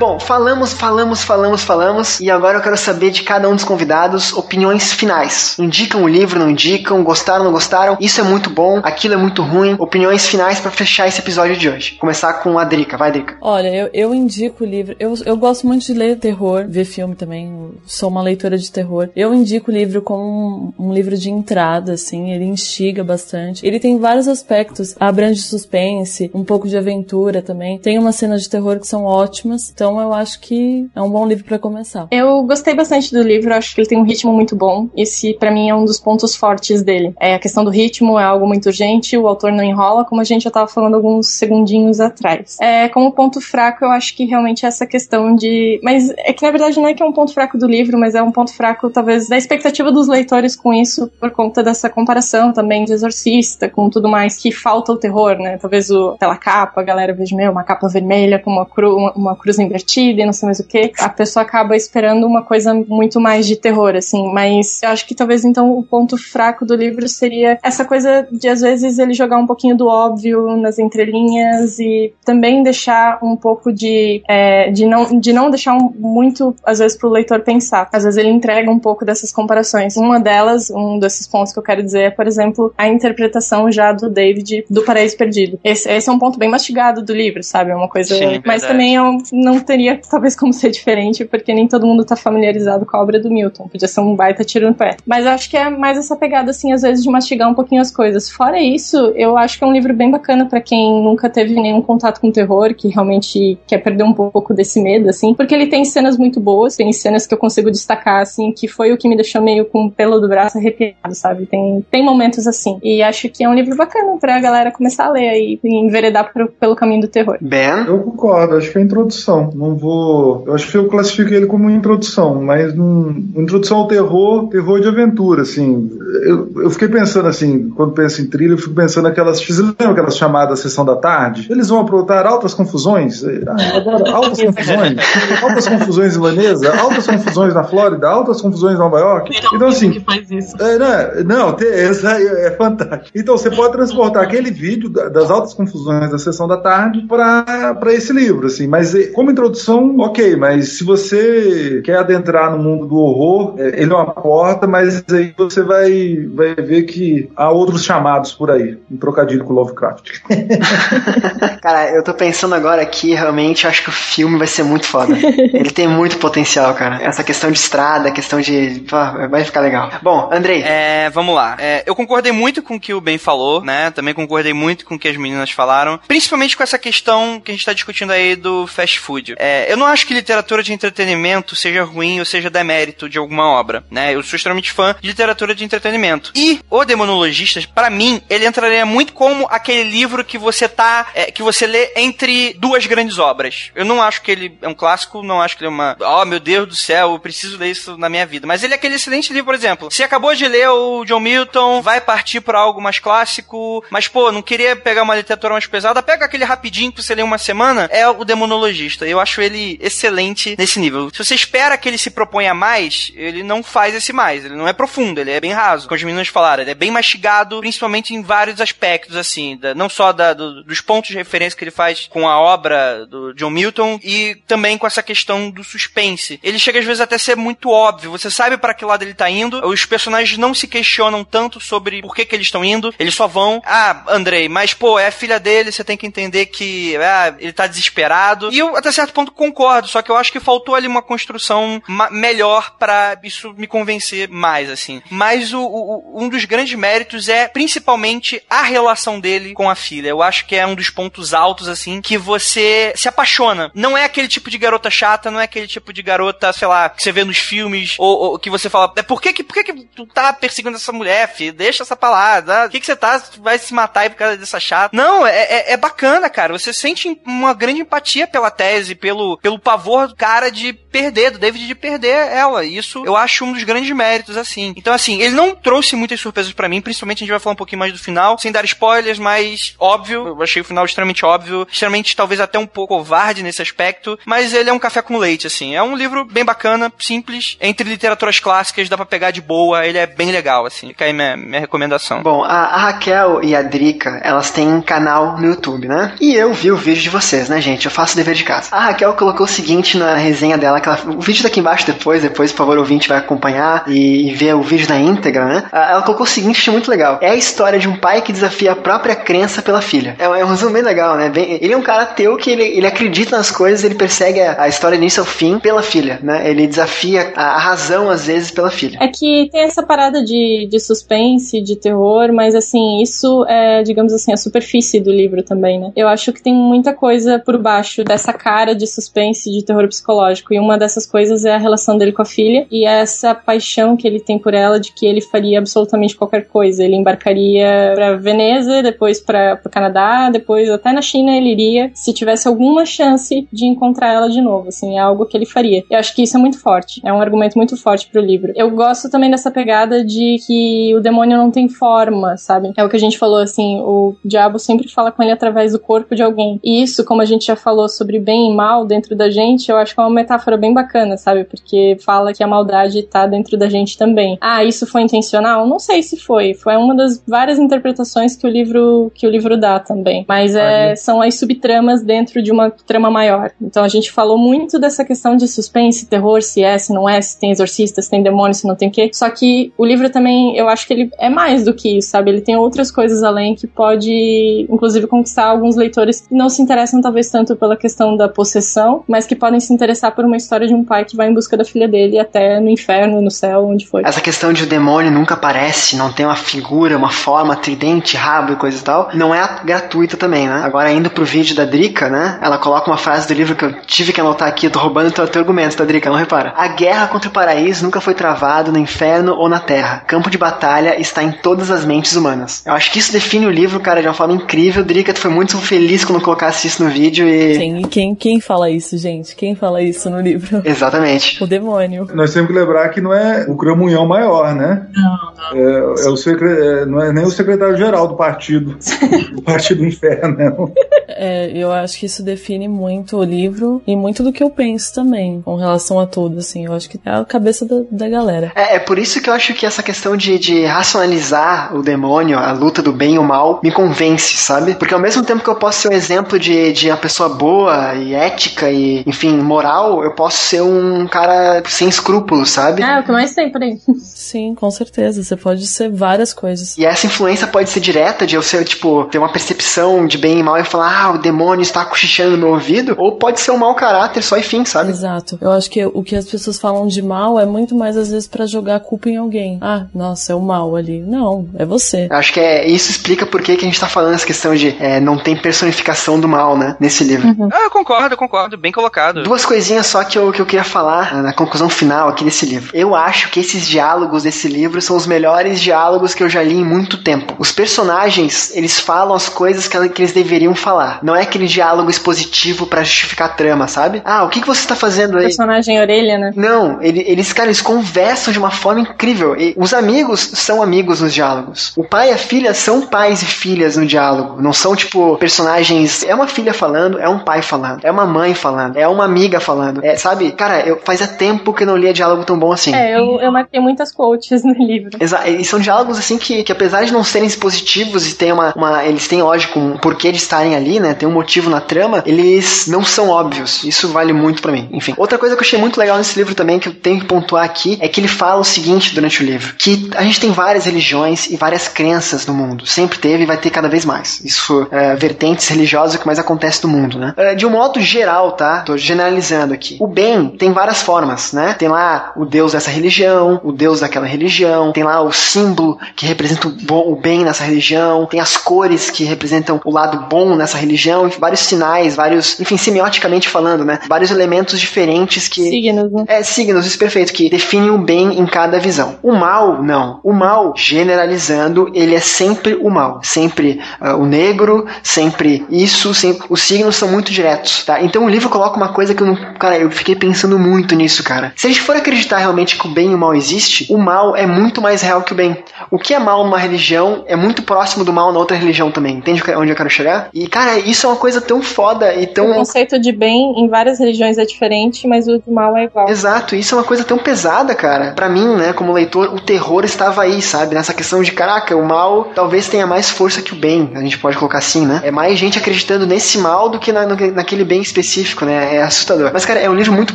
Bom, falamos, falamos, falamos, falamos. E agora eu quero saber de cada um dos convidados opiniões finais. Indicam o livro, não indicam, gostaram, não gostaram. Isso é muito bom, aquilo é muito ruim. Opiniões finais pra fechar esse episódio de hoje. Começar com a Drica, vai, Drica. Olha, eu, eu indico o livro. Eu, eu gosto muito de ler terror, ver filme também. Sou uma leitora de terror. Eu indico o livro como um, um livro de entrada, assim. Ele instiga bastante. Ele tem vários aspectos. Abrange suspense, um pouco de aventura também. Tem umas cenas de terror que são ótimas. Então eu acho que é um bom livro pra começar. Eu gostei bastante do livro, acho que ele tem um ritmo muito bom. Esse, pra mim, é um dos pontos fortes dele. É a questão do ritmo, é algo muito urgente, o autor não enrola, como a gente já tava falando alguns segundinhos atrás. É, como ponto fraco, eu acho que realmente é essa questão de. Mas é que na verdade não é que é um ponto fraco do livro, mas é um ponto fraco, talvez, da expectativa dos leitores com isso, por conta dessa comparação também de exorcista, com tudo mais, que falta o terror, né? Talvez o, pela capa, a galera veja, meu, uma capa vermelha com uma, cru, uma, uma cruz invertida e não sei mais o que. A pessoa acaba esperando uma coisa muito mais de terror, assim. Mas eu acho que talvez então o ponto fraco do livro seria essa coisa de às vezes ele jogar um pouquinho do óbvio nas entrelinhas e também deixar um pouco de, é, de, não, de não deixar um- muito, às vezes, pro leitor pensar. Às vezes ele entrega um pouco dessas comparações. Uma delas, um desses pontos que eu quero dizer é, por exemplo, a interpretação já do David do Paraíso Perdido. Esse, esse é um ponto bem mastigado do livro, sabe? É uma coisa. Sim, mas verdade. também eu não teria, talvez, como ser diferente, porque nem todo mundo tá familiarizado com a obra do Milton. Podia ser um baita tiro no pé. Mas acho que é mais essa pegada, assim, às vezes, de mastigar um pouquinho as coisas. Fora isso, eu acho que é um livro bem bacana pra quem nunca teve nenhum contato com terror, que realmente quer perder um pouco desse medo, assim, porque ele tem cenas muito boas, tem cenas que eu consigo destacar, assim, que foi o que me deixou meio com o pelo do braço arrepiado, sabe? Tem, tem momentos assim. E acho que é um livro bacana pra galera começar a ler aí e enveredar pro, pelo caminho do terror. Ben? Eu concordo, acho que é a introdução. Não vou. Eu acho que eu classifico ele como introdução, mas um, introdução ao terror, terror de aventura, assim. Eu, eu fiquei pensando assim, quando penso em trilha, eu fico pensando naquelas. Vocês lembram aquelas chamadas sessão da tarde? Eles vão aprontar altas confusões. Ah, altas confusões. altas confusões em Vanessa, altas confusões na Flórida, altas confusões em Nova York. Então, assim. que faz isso. É, não, não é, é fantástico. Então, você pode transportar aquele vídeo da- das altas confusões da sessão da tarde para esse livro, assim. Mas eh, como introdução, ok. Mas se você quer adentrar no mundo do horror, eh, ele é uma porta, mas aí você vai, vai ver que há outros chamados por aí. Um trocadilho com Lovecraft. Cara, eu tô pensando agora aqui, realmente, acho que o filme vai ser muito foda. Ele tem muito potencial, cara. Essa questão de estrada, questão de. pô, vai ficar legal. Bom, Andrei. É, vamos lá. É, eu concordei muito com o que o Ben falou, né? Também concordei muito com o que as meninas falaram. Principalmente com essa questão que a gente tá discutindo aí do fast food. É, eu não acho que literatura de entretenimento seja ruim ou seja demérito de alguma obra, né? Eu sou extremamente fã de literatura de entretenimento. E O Demonologista, pra mim, ele entraria muito como aquele livro que você tá. é, que você lê entre duas grandes obras. Eu não acho que ele é um clássico, não acho que ele é uma. Oh, meu Deus do céu, eu preciso ler isso na minha vida. Mas ele é aquele excelente livro, por exemplo. Você acabou de ler o John Milton, vai partir pra algo mais clássico, mas pô, não queria pegar uma literatura mais pesada, pega aquele rapidinho que você lê uma semana, é o Demonologista. Eu acho ele excelente nesse nível. Se você espera que ele se proponha mais, ele não faz esse mais. Ele não é profundo, ele é bem raso. Como as meninas falaram, ele é bem mastigado, principalmente em vários aspectos, assim, da- não só da- do- dos pontos de referência que ele faz com a obra do John Milton e também com essa questão do suspense. Ele chega às vezes até a ser muito óbvio. Você sabe para que lado ele tá indo. Os personagens não se questionam tanto sobre por que, que eles estão indo. Eles só vão. Ah, Andrei, mas pô, é a filha dele, você tem que entender que ah, ele tá desesperado. E eu até certo ponto concordo, só que eu acho que faltou ali uma construção melhor para isso me convencer mais, assim. Mas o, o- um dos grandes méritos é principalmente a relação dele com a filha. Eu acho que é um dos pontos altos, assim, que você se apaixona. Não é aquele tipo de garota chata, não é aquele tipo de garota, sei lá, que você vê nos filmes, ou, ou que você fala, é por que que, por que que tu tá perseguindo essa mulher, filho? Deixa essa palavra. Por que que você tá, vai se matar aí por causa dessa chata? Não, é, é, é bacana, cara. Você sente uma grande empatia pela tese, pelo, pelo pavor do cara de perder, do David de perder ela. Isso eu acho um dos grandes méritos, assim. Então, assim, ele não trouxe muitas surpresas pra mim, principalmente a gente vai falar um pouquinho mais do final, sem dar spoilers, mas óbvio, eu achei o final extremamente óbvio, extremamente talvez até um pouco covarde nesse aspecto, mas ele é um café com leite, assim. É um livro bem bacana, simples, entre literaturas clássicas, dá pra pegar de boa, ele é bem legal, assim. Fica aí minha, minha recomendação. Bom, a, a Raquel e a Drica, elas têm um canal no YouTube, né? E eu vi o vídeo de vocês, né, gente? Eu faço dever de casa. A Raquel colocou o seguinte na resenha dela, que ela, o vídeo tá aqui embaixo depois, depois, por favor, o ouvinte vai acompanhar e, e ver o vídeo na íntegra, né? Ah, Ela colocou o seguinte, achei muito legal. É a história de um pai que desafia a própria crença pela filha. É, é um resumo bem legal, né? Bem- ele é um cara ateu que ele, ele acredita nas coisas, ele persegue a, a história do início ao fim pela filha, né? Ele desafia a, a razão, às vezes, pela filha. É que tem essa parada de, de suspense, de terror, mas assim, isso é, digamos assim, a superfície do livro também, né? Eu acho que tem muita coisa por baixo dessa cara de suspense, de terror psicológico. E uma dessas coisas é a relação dele com a filha e essa paixão que ele tem por ela de que ele faria absolutamente qualquer coisa. Ele embarcaria pra Veneza, depois pra pro Canadá, depois até na China ele iria, se tivesse alguma chance de encontrar ela de novo, assim, é algo que ele faria. Eu acho que isso é muito forte, é um argumento muito forte pro livro. Eu gosto também dessa pegada de que o demônio não tem forma, sabe? É o que a gente falou, assim, o diabo sempre fala com ele através do corpo de alguém. E isso, como a gente já falou sobre bem e mal dentro da gente, eu acho que é uma metáfora bem bacana, sabe? Porque fala que a maldade tá dentro da gente também. Ah, isso foi intencional? Não sei se foi. Foi uma das várias interpretações que o livro que o livro dá também. Mas é, são as subtramas dentro de uma trama maior. Então a gente falou muito dessa questão de suspense, terror, se é, se não é, se tem exorcistas, se tem demônios, se não tem o quê. Só que o livro também, eu acho que ele é mais do que isso, sabe? Ele tem outras coisas além que pode, inclusive, conquistar alguns leitores que não se interessam talvez tanto pela questão da possessão, mas que podem se interessar por uma história de um pai que vai em busca da filha dele até no inferno, no céu, onde foi. Essa questão de o demônio nunca aparece, não tem uma figura, uma forma, tridente, rabo e coisa e tal, não é gratuita também, né? Agora, indo pro vídeo da Drica, né? Ela coloca uma frase do livro que eu tive que anotar aqui, eu tô roubando teu, teu argumento, tá, Drica? Não repara. A guerra contra o paraíso nunca foi travado no inferno ou na terra. Campo de batalha está em todas as mentes humanas. Eu acho que isso define o livro, cara, de uma forma incrível. Drica, tu foi muito feliz quando colocasse isso no vídeo e. Sim, e quem, quem Quem fala isso, gente? Quem fala isso no livro? Exatamente. O demônio. Nós temos que lembrar que não é o cramunhão maior, né? Não, É, é o secre... é, não é nem o secretário-geral do partido. do Partido Inferno, não. É, eu acho que isso define muito o livro e muito do que eu penso também com relação a tudo, assim. Eu acho que é a cabeça da, da galera. É, é por isso que eu acho que essa questão de, de racionalizar o demônio, a luta do bem e o mal, me convence, sabe? Porque ao mesmo tempo que eu posso ser um exemplo de, de uma pessoa boa e ética e, enfim, moral, eu posso ser um cara sem escrúpulos, sabe? É, o que mais tem por aí. Sim, com certeza. Você pode ser várias coisas. E essa influência pode ser direta de eu ser, tipo, ter uma percepção de bem e mal e falar, ah, o demônio está cochichando no meu ouvido, ou pode ser um mau caráter só e fim, sabe? Exato. Eu acho que o que as pessoas falam de mal é muito mais às vezes pra jogar a culpa em alguém. Ah, nossa, é o mal ali. Não, é você. Eu Acho que é, isso explica por que, que a gente tá falando essa questão de é, não tem personificação do mal, né? Nesse livro. Ah, eu concordo, concordo. Bem colocado. Duas coisinhas só que eu, que eu queria falar ah, na conclusão final aqui desse livro. Eu acho que esses diálogos desse livro são os melhores diálogos que eu já li em muito tempo. Os personagens, eles falam as coisas que, que eles deveriam falar. Não é aquele diálogo expositivo pra justificar a trama, sabe? Ah, o que, que você tá fazendo aí? Personagem orelha, né? Não, ele- eles, cara, eles conversam de uma forma incrível. E os amigos são amigos nos diálogos. O pai e a filha são pais e filhas no diálogo. Não são, tipo, personagens. É uma filha falando, é um pai falando, é uma mãe falando, é uma amiga falando. É, sabe? Cara, eu fazia tempo que eu não lia diálogo tão bom assim. É, eu, eu marquei muitas quotes no livro. Exa e são diálogos assim que, que apesar de não serem expositivos e tem uma, uma- eles têm lógico um porquê de estarem ali, né? Tem um motivo na trama, eles não são óbvios. Isso vale muito pra mim. Enfim, outra coisa que eu achei muito legal nesse livro também que eu tenho que pontuar aqui é que ele fala o seguinte durante o livro, que a gente tem várias religiões e várias crenças no mundo. Sempre teve e vai ter cada vez mais. Isso é vertentes religiosas que mais acontece no mundo, né? É, de um modo geral, tá? Tô generalizando aqui. O bem tem várias formas, né? Tem lá o deus dessa religião, o deus daquela religião, tem lá o símbolo que representa o, bom, o bem nessa religião, tem as cores que representam o lado bom nessa religião, vários sinais, vários, enfim, semioticamente falando, né? Vários elementos diferentes que Signos, né? é, signos, isso perfeito, que definem o bem em cada visão. O mal, não. O mal, generalizando, ele é sempre o mal. Sempre ah, o negro, sempre isso, sempre... os signos são muito diretos, tá? Então o livro coloca uma coisa que eu não. Cara, eu fiquei pensando muito nisso, cara. Se a gente for acreditar realmente que o bem e o mal existe, o mal é muito mais real que o bem. O que é mal numa religião é muito próximo do mal na outra religião também. Entende onde eu quero chegar? E, cara, isso é uma coisa tão foda e O tão. conceito de bem em várias religiões é diferente, mas o de mal é igual. Exato, isso é uma coisa tão pesada, cara. Pra mim, né, como leitor, o terror estava aí, sabe? Nessa questão de, caraca, o mal talvez tenha mais força que o bem, a gente pode colocar assim, né? É mais gente acreditando nesse mal do que na- naquele bem específico, né? É assustador. Mas, cara, é um livro muito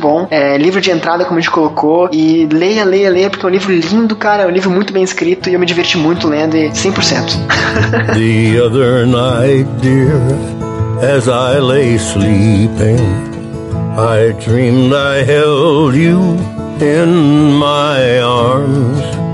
bom, é livro de entrada, como a gente colocou, e leia, leia, leia, porque é um livro lindo, cara, é um livro muito bem escrito e eu me diverti muito lendo e 100%. The other night, dear, as I lay sleeping, I dreamed I held you in my arms.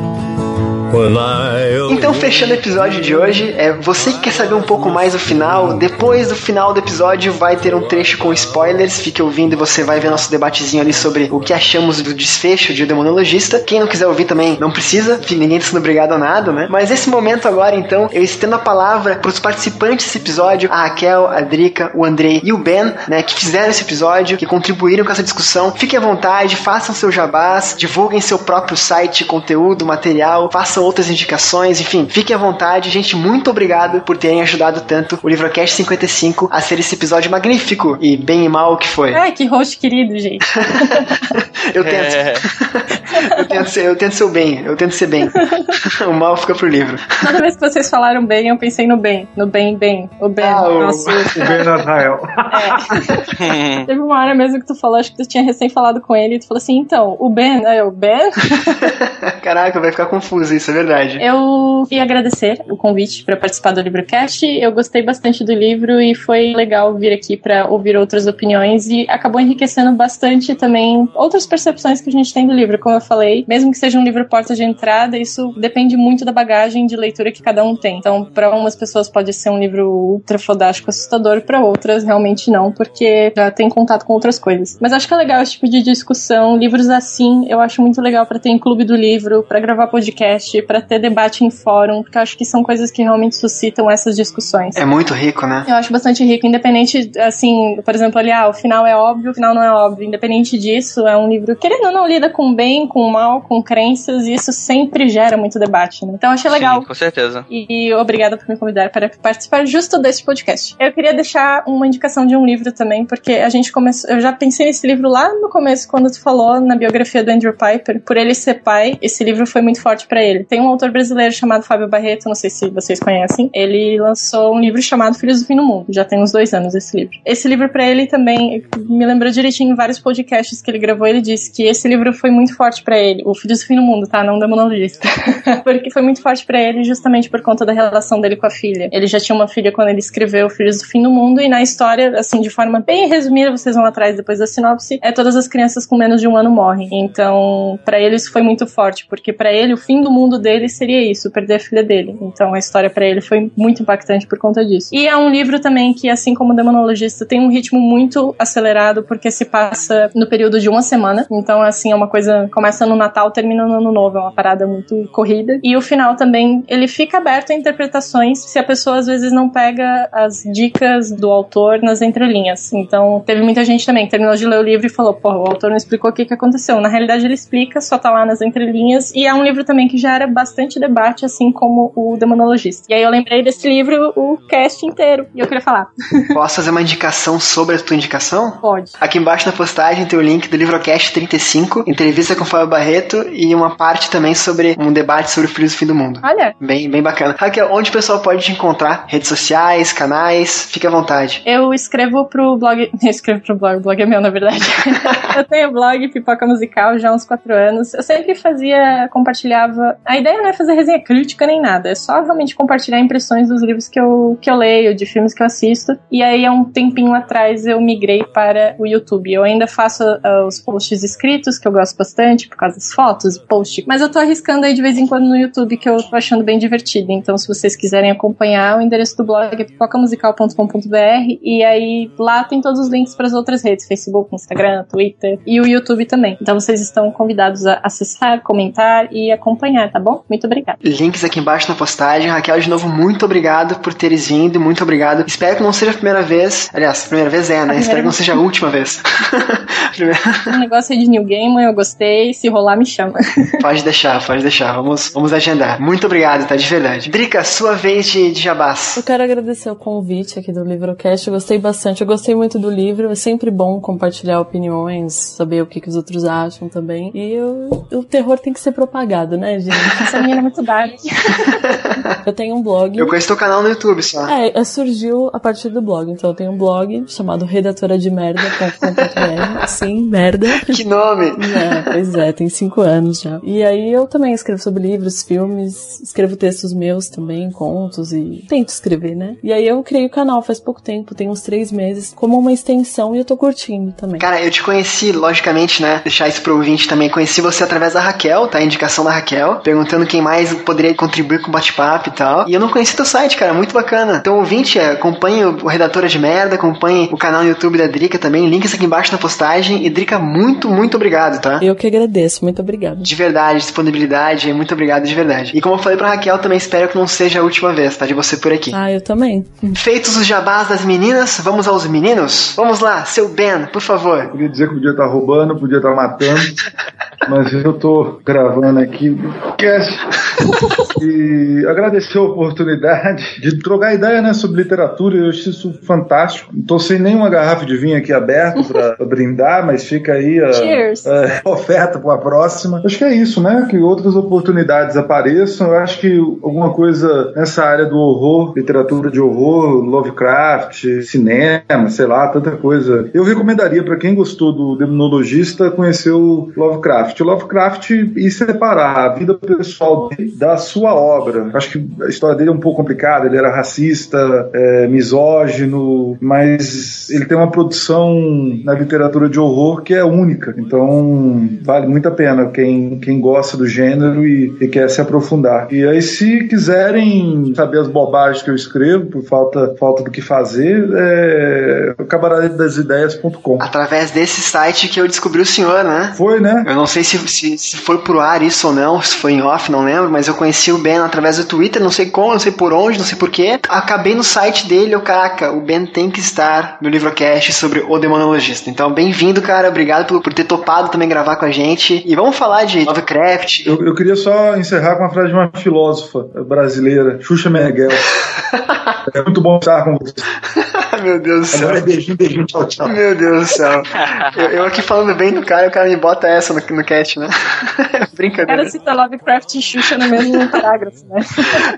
Então, fechando o episódio de hoje, é você que quer saber um pouco mais do final, depois do final do episódio vai ter um trecho com spoilers, fique ouvindo e você vai ver nosso debatezinho ali sobre o que achamos do desfecho de O Demonologista. Quem não quiser ouvir também não precisa, ninguém está sendo obrigado a nada, né? Mas esse momento agora, então, eu estendo a palavra para os participantes desse episódio, a Raquel, a Drica, o Andrei e o Ben, né, que fizeram esse episódio, que contribuíram com essa discussão. Fiquem à vontade, façam seu jabás, divulguem seu próprio site, conteúdo, material, façam outras indicações, enfim, fiquem à vontade. Gente, muito obrigado por terem ajudado tanto o Livrocast 55 a ser esse episódio magnífico e bem e mal que foi. Ai, que host querido, gente. Eu tento, É, eu tento ser, eu tento ser o bem, eu tento ser bem. o mal fica pro livro. Toda vez que vocês falaram bem, eu pensei no bem. No bem, bem. O bem. Ah, o- Nossa, O Ben Israel. teve uma hora mesmo que tu falou, acho que tu tinha recém falado com ele, e tu falou assim, então, o Ben, é o Ben? Caraca, vai ficar confuso isso, é verdade. Eu queria agradecer o convite para participar do Librocast. Eu gostei bastante do livro e foi legal vir aqui para ouvir outras opiniões e acabou enriquecendo bastante também outras percepções que a gente tem do livro. Como eu falei, mesmo que seja um livro porta de entrada, isso depende muito da bagagem de leitura que cada um tem. Então, para umas pessoas pode ser um livro ultra fodástico assustador, para outras realmente não, porque já tem contato com outras coisas. Mas acho que é legal esse tipo de discussão. Livros assim, eu acho muito legal para ter em clube do livro, para gravar podcast, para ter debate em fórum porque eu acho que são coisas que realmente suscitam essas discussões. É muito rico, né? Eu acho bastante rico, independente, assim, por exemplo, ali, ah, o final é óbvio, o final não é óbvio. Independente disso, é um livro, querendo ou não, lida com o bem, com o mal, com crenças, e isso sempre gera muito debate, né? Então eu achei legal. Sim, com certeza. E, e obrigada por me convidar para participar justo desse podcast. Eu queria deixar uma indicação de um livro também, porque a gente começou. Eu já pensei nesse livro lá no começo, quando tu falou na biografia do Andrew Piper. Por ele ser pai, esse livro foi muito forte para ele. Tem um autor brasileiro chamado Fábio Barreto, não sei se vocês conhecem. Ele lançou um livro chamado Filhos do Fim do Mundo. Já tem uns dois anos esse livro. Esse livro para ele também me lembrou direitinho em vários podcasts que ele gravou. Ele disse que esse livro foi muito forte para ele. O Filhos do Fim do Mundo, tá? Não Demonologista. porque foi muito forte para ele justamente por conta da relação dele com a filha. Ele já tinha uma filha quando ele escreveu Filhos do Fim do Mundo e na história, assim, de forma bem resumida, vocês vão atrás depois da sinopse, é todas as crianças com menos de um ano morrem. Então, para ele isso foi muito forte, porque para ele o fim do mundo dele seria isso, perder a filha dele. Então, a história para ele foi muito impactante por conta disso. E é um livro também que, assim como o Demonologista, tem um ritmo muito acelerado, porque se passa no período de uma semana. Então, assim, é uma coisa começa no Natal, termina no Ano Novo, é uma parada muito corrida. E o final também, ele fica aberto a interpretações se a pessoa às vezes não pega as dicas do autor nas entrelinhas. Então, teve muita gente também que terminou de ler o livro e falou: pô, o autor não explicou o que, que aconteceu. Na realidade, ele explica, só tá lá nas entrelinhas. E é um livro também que gera bastante debate, assim como o Demonologista. E aí eu lembrei desse livro o cast inteiro. E eu queria falar. Posso fazer uma indicação sobre a tua indicação? Pode. Aqui embaixo na postagem tem o link do Livrocast 35, entrevista com o Fábio Barreto e uma parte também sobre um debate sobre o do Fim do Mundo. Olha. Bem, bem bacana. Raquel, onde o pessoal pode te encontrar? Redes sociais, canais? Fique à vontade. Eu escrevo pro blog. Eu escrevo pro blog, o blog é meu, na verdade. eu tenho blog Pipoca Musical já há uns quatro anos. Eu sempre fazia, compartilhava. A ideia não é fazer resenha crítica nem nada, é só realmente compartilhar impressões dos livros que eu, que eu leio, de filmes que eu assisto. E aí, há um tempinho atrás, eu migrei para o YouTube. Eu ainda faço uh, os posts escritos, que eu gosto bastante, por causa das fotos, post. Mas eu tô arriscando aí de vez em quando no YouTube, que eu tô achando bem divertido. Então, se vocês quiserem acompanhar, o endereço do blog é pipocamusical.com.br. E aí, lá tem todos os links para as outras redes: Facebook, Instagram, Twitter e o YouTube também. Então, vocês estão convidados a acessar, comentar e acompanhar, tá bom? Muito obrigada. Links aqui embaixo na postagem. Raquel, de novo, muito obrigado por teres vindo, muito obrigado. Espero que não seja a primeira vez. Aliás, a primeira vez é, né? Espero que não seja a última vez. o negócio aí de New Game, eu gostei. Se rolar, me chama. pode deixar, pode deixar. Vamos, vamos agendar. Muito obrigado, tá? De verdade. Drica, sua vez de, de jabás. Eu quero agradecer o convite aqui do Livrocast. Eu gostei bastante. Eu gostei muito do livro. É sempre bom compartilhar opiniões, saber o que, que os outros acham também. E eu, o terror tem que ser propagado, né, gente? Essa menina é muito dark. eu tenho um blog. Eu conheço teu canal no YouTube só. É, surgiu a partir do blog. Então eu tenho um blog chamado redatora de merda.com.br. Sim, merda. Que nome! É, pois é, tem cinco anos já. E aí eu também escrevo sobre livros, filmes, escrevo textos meus também, contos e tento escrever, né? E aí eu criei o canal faz pouco tempo, tem uns três meses, como uma extensão e eu tô curtindo também. Cara, eu te conheci, logicamente, né? Deixar isso pro ouvinte também. Conheci você através da Raquel, tá? A indicação da Raquel, perguntando quem mais poderia contribuir com o bate-papo e tal. E eu não conheci teu site, cara, muito bacana. Então, ouvinte, acompanhe o Redatora de Merda, acompanhe o canal no YouTube da Drica também, links aqui embaixo na postagem. E Drica, muito, muito obrigado, tá? Eu que agradeço, muito obrigado. De verdade, disponibilidade, muito obrigado de verdade. E como eu falei pra Raquel, também espero que não seja a última vez, tá? De você por aqui. Ah, eu também. Feitos os jabás das meninas, vamos aos meninos? Vamos lá, seu Ben, por favor. Podia dizer que podia estar roubando, podia estar matando, mas eu tô gravando aqui o podcast e agradecer a oportunidade de trocar ideia né, sobre literatura. Eu acho isso fantástico. Não tô sem nenhuma garrafa de vinho aqui aberto para brindar, mas fica aí a, a oferta para a próxima. Acho que é isso, né? Que outras oportunidades apareçam. Eu acho que alguma coisa nessa área do horror, literatura de horror, Lovecraft, cinema, sei lá, tanta coisa. Eu recomendaria para quem gostou do Demonologista conhecer o Lovecraft. O Lovecraft e separar a vida pessoal dele da sua obra. Acho que a história dele é um pouco complicada. Ele era racista, é, misógino, mas ele tem uma produção na literatura de horror que é única. Então vale muito a pena quem, quem gosta do gênero e, e quer se aprofundar. E aí, se quiserem saber as bobagens que eu escrevo, por falta, falta do que fazer, é cabaradasideias.com. Através desse site que eu descobri o senhor, né? Foi, né? Eu não sei se, se, se foi pro ar isso ou não, se foi em off, não lembro, mas eu conheci o Ben através do Twitter, não sei como, não sei por onde, não sei porquê. Acabei no site dele, eu, caraca, o Ben tem que estar no Livrocast sobre o Demonologista. Então, bem-vindo, cara. Obrigado por, por ter topado também gravar com a gente. E vamos falar de Lovecraft. Eu, eu queria só encerrar com uma frase de uma filósofa brasileira, Xuxa Merguel. é muito bom estar com você. Meu Deus do céu. Agora é beijinho, beijinho, tchau, tchau. Meu Deus do céu. Eu, eu aqui falando bem do cara, o cara me bota essa no, no cast, né? Brincadeira. Cara cita Lovecraft e Xuxa no mesmo parágrafo, né?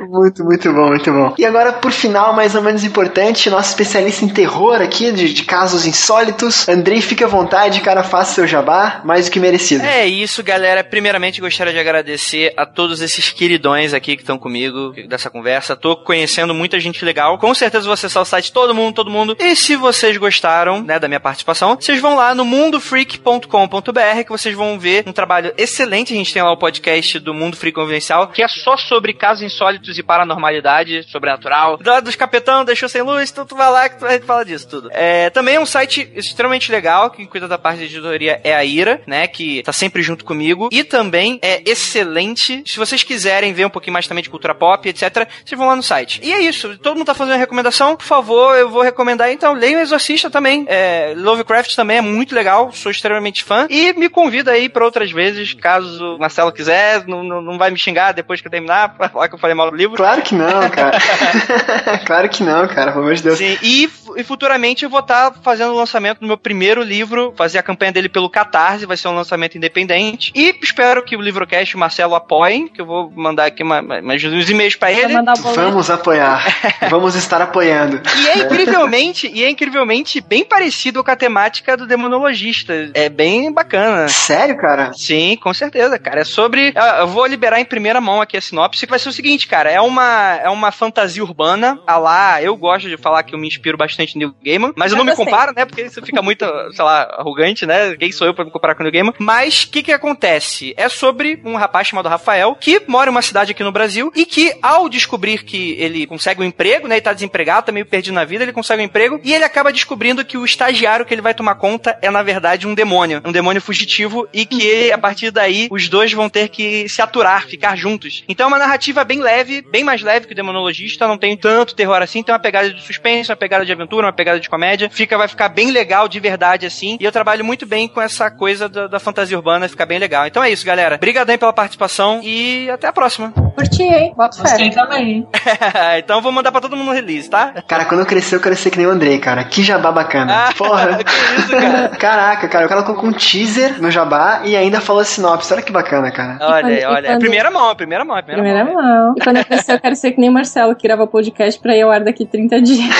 Muito, muito bom, muito bom. E agora, por final, mais ou menos importante, nosso especialista em terror aqui, de, de casos insólitos. Andrei, fica à vontade, cara, faça seu jabá, mais do que merecido. É isso, galera. Primeiramente, gostaria de agradecer a todos esses queridões aqui que estão comigo dessa conversa. Tô conhecendo muita gente legal. Com certeza vou acessar o site todo mundo, todo mundo. E se vocês gostaram, né, da minha participação, vocês vão lá no mundofreak.com.br que vocês vão ver um trabalho excelente. A gente tem lá o podcast do Mundo Freak Confidencial, que é só sobre casos insólitos e paranormalidade sobrenatural. Do lado dos capetão, deixou sem luz, então tu vai lá que tu vai falar disso tudo. É, também é um site extremamente legal, quem cuida da parte de editoria é a Ira, né, que tá sempre junto comigo. E também é excelente, se vocês quiserem ver um pouquinho mais também de cultura pop, etc, vocês vão lá no site. E é isso, todo mundo tá fazendo recomendação, por favor, eu vou recomendar então, leiam Exorcista também. É, Lovecraft também é muito legal, sou extremamente fã. E me convida aí pra outras vezes, caso o Marcelo quiser, não, não, não vai me xingar depois que eu terminar, pra falar que eu falei mal do livro. Claro que não, cara. claro que não, cara, pelo amor de Deus. Sim, e, e futuramente eu vou estar fazendo o lançamento do meu primeiro livro, fazer a campanha dele pelo Catarse, vai ser um lançamento independente. E espero que o Livrocast e o Marcelo apoiem, que eu vou mandar aqui uma, uma, mais uns e-mails pra ele. Vamos apoiar. Vamos estar apoiando. E é incrivelmente, e é incrivelmente bem parecido com a temática do Demonologista. É bem bacana. Sério, cara? Sim, com certeza, cara. É sobre. Eu vou liberar em primeira mão aqui a sinopse, que vai ser o seguinte, cara. É uma, é uma fantasia urbana. A lá, eu gosto de falar que eu me inspiro bastante no New Gaiman, mas eu não me comparo, né? Porque isso fica muito, sei lá, arrogante, né? Quem sou eu pra me comparar com o New Gaiman? Mas o que que acontece? É sobre um rapaz chamado Rafael que mora em uma cidade aqui no Brasil e que, ao descobrir que ele consegue um emprego, né? E tá desempregado, tá meio perdido na vida, ele consegue um emprego e ele acaba descobrindo que o estagiário que ele vai tomar conta é, na verdade, um demônio. Um demônio fugitivo e que, a partir daí, os dois vão ter que se aturar, ficar juntos. Então é uma narrativa bem leve, bem mais leve que o Demonologista, não tem tanto terror assim, tem uma pegada de suspense, uma pegada de aventura, uma pegada de comédia. Fica, vai ficar bem legal de verdade, assim. E eu trabalho muito bem com essa coisa da, da fantasia urbana, fica bem legal. Então é isso, galera. Obrigadão pela participação e até a próxima. Curti, hein? Bota fé. também. então vou mandar pra todo mundo no release, tá? Cara, quando eu crescer, eu quero ser que nem o Andrei, cara. Que jabá bacana. Porra. que isso, cara? Caraca, cara, o cara colocou um teaser no jabá e ainda falou a sinopse. Olha que bacana, cara. Olha, aí, quando- olha. É quando- primeira mão, é primeira mão, é primeira, Primeira mão. mão. E quando eu crescer, eu quero ser que nem o Marcelo, que grava podcast pra ir ao ar daqui 30 dias.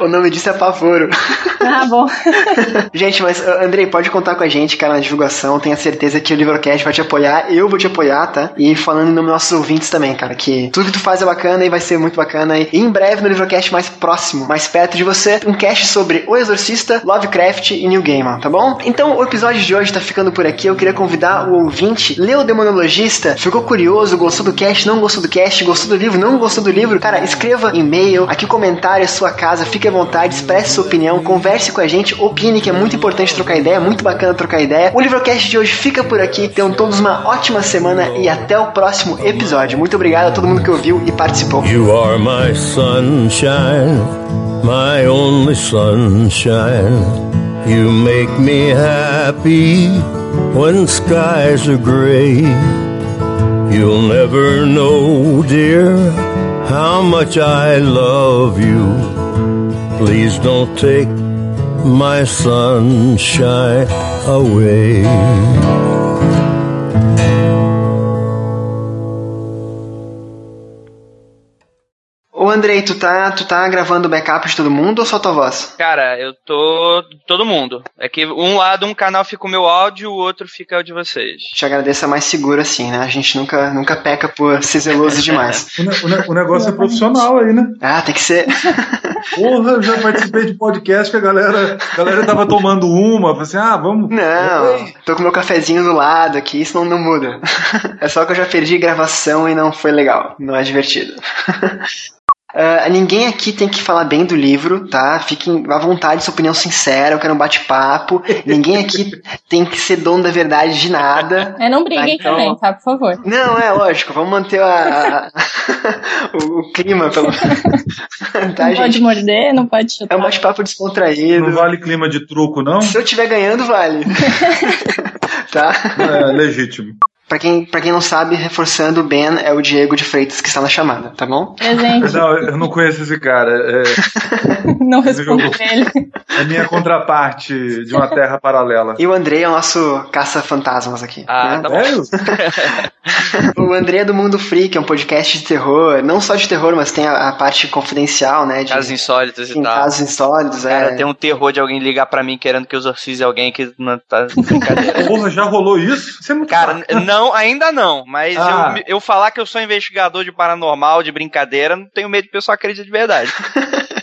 O nome disso é Pavoro. Ah, bom. gente, mas Andrei, pode contar com a gente, cara, na divulgação. Tenha certeza que o Livrocast vai te apoiar. Eu vou te apoiar, tá? E falando dos nossos ouvintes também, cara, que tudo que tu faz é bacana e vai ser muito bacana. E em breve no Livrocast mais próximo, mais perto de você, um cast sobre O Exorcista, Lovecraft e New Gaiman, tá bom? Então o episódio de hoje tá ficando por aqui. Eu queria convidar o ouvinte, leu o Demonologista, ficou curioso, gostou do cast, não gostou do cast, gostou do livro, não gostou do livro, cara, escreva e-mail, aqui comentário, é sua casa, fique à vontade, expresse sua opinião, converse com a gente, opine, que é muito importante trocar ideia, é muito bacana trocar ideia. O Livrocast de hoje fica por aqui. Tenham todos uma ótima semana e até o próximo episódio. Muito obrigado a todo mundo que ouviu e participou. You are my sunshine, my only sunshine. You make me happy when skies are gray. You'll never know, dear, how much I love you. Please don't take my sunshine away. Ô Andrei, tu tá, tu tá gravando backup de todo mundo ou só tua voz? Cara, eu tô. Todo mundo. É que um lado, um canal fica o meu áudio, o outro fica o de vocês. Te agradeço, é mais seguro assim, né? A gente nunca, nunca peca por ser zeloso demais. O, ne- o ne- o negócio é profissional aí, né? Ah, tem que ser. Porra, eu já participei de podcast que a galera, a galera tava tomando uma, falei assim, ah, vamos. Não, tô com meu cafezinho do lado aqui, isso não, não muda. É só que eu já perdi gravação e não foi legal. Não é divertido. Ah, ninguém aqui tem que falar bem do livro, tá? Fiquem à vontade, sua opinião sincera, eu quero um bate-papo. ninguém aqui tem que ser dono da verdade de nada. É, não briguem Tá, então- também, tá? Por favor. Não, é lógico, vamos manter a, a- o, o clima, pelo tá, não pode gente? morder, não pode É chutar. um bate-papo descontraído. Não vale clima de truco, não? Se eu estiver ganhando, vale. tá? É legítimo. Pra quem, pra quem não sabe, reforçando, o Ben é o Diego de Freitas que está na chamada, tá bom? Presente. Não, eu não conheço esse cara. É, não respondo pra ele. é minha contraparte de uma terra paralela. E o Andrei é o nosso caça-fantasmas aqui. Ah, né? tá bom. O André é do Mundo Freak, é um podcast de terror, não só de terror, mas tem a, a parte confidencial, né? De, Casos insólitos e tem tal. casos insólidos, é. Cara, tem um terror de alguém ligar pra mim querendo que eu exorcize alguém que não tá brincadeira. Porra, já rolou isso? Isso é muito Cara, bacana. não, ainda não. Mas Ah. eu, eu falar que eu sou investigador de paranormal, de brincadeira, não tenho medo de pessoa acreditar de verdade.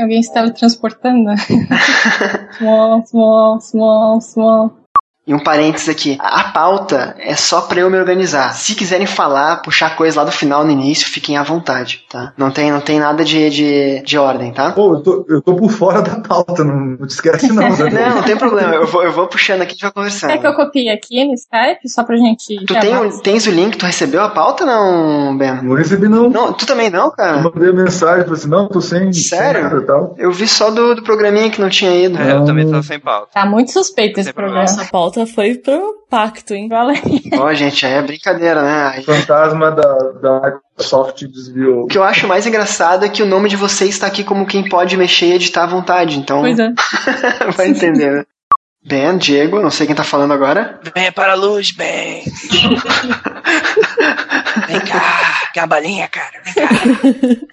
Alguém se teletransportando. small, small, small, small. E um parênteses aqui. A pauta é só pra eu me organizar. Se quiserem falar, puxar coisa lá do final no início, fiquem à vontade, tá? Não tem, não tem nada de, de, de ordem, tá? Pô, eu tô, eu tô por fora da pauta, não, não te esquece não. né? Não, não tem problema. Eu vou, eu vou puxando aqui e a gente vai conversando. Quer que eu copie aqui no Skype, só pra gente... Tu tem, o- tens o link? Tu recebeu a pauta não, Ben? Não recebi não. Não, tu também não, Eu cara? mandei mensagem, falei assim, não, tô sem, Sério? sem nada e tal. Eu vi só do, do programinha que não tinha ido. É, eu também tô sem pauta. Tá muito suspeito esse programa. Nossa, a pauta foi pro pacto, hein? Fala aí. Ó, gente, aí é brincadeira, né? Fantasma da, da Microsoft desviou. O que eu acho mais engraçado é que o nome de vocês está aqui como quem pode mexer e editar à vontade, então Pois é. vai entender, né? Ben, Diego, não sei quem tá falando agora. Vem para a luz, bem. Vem cá, quer uma balinha, cara? Vem cá.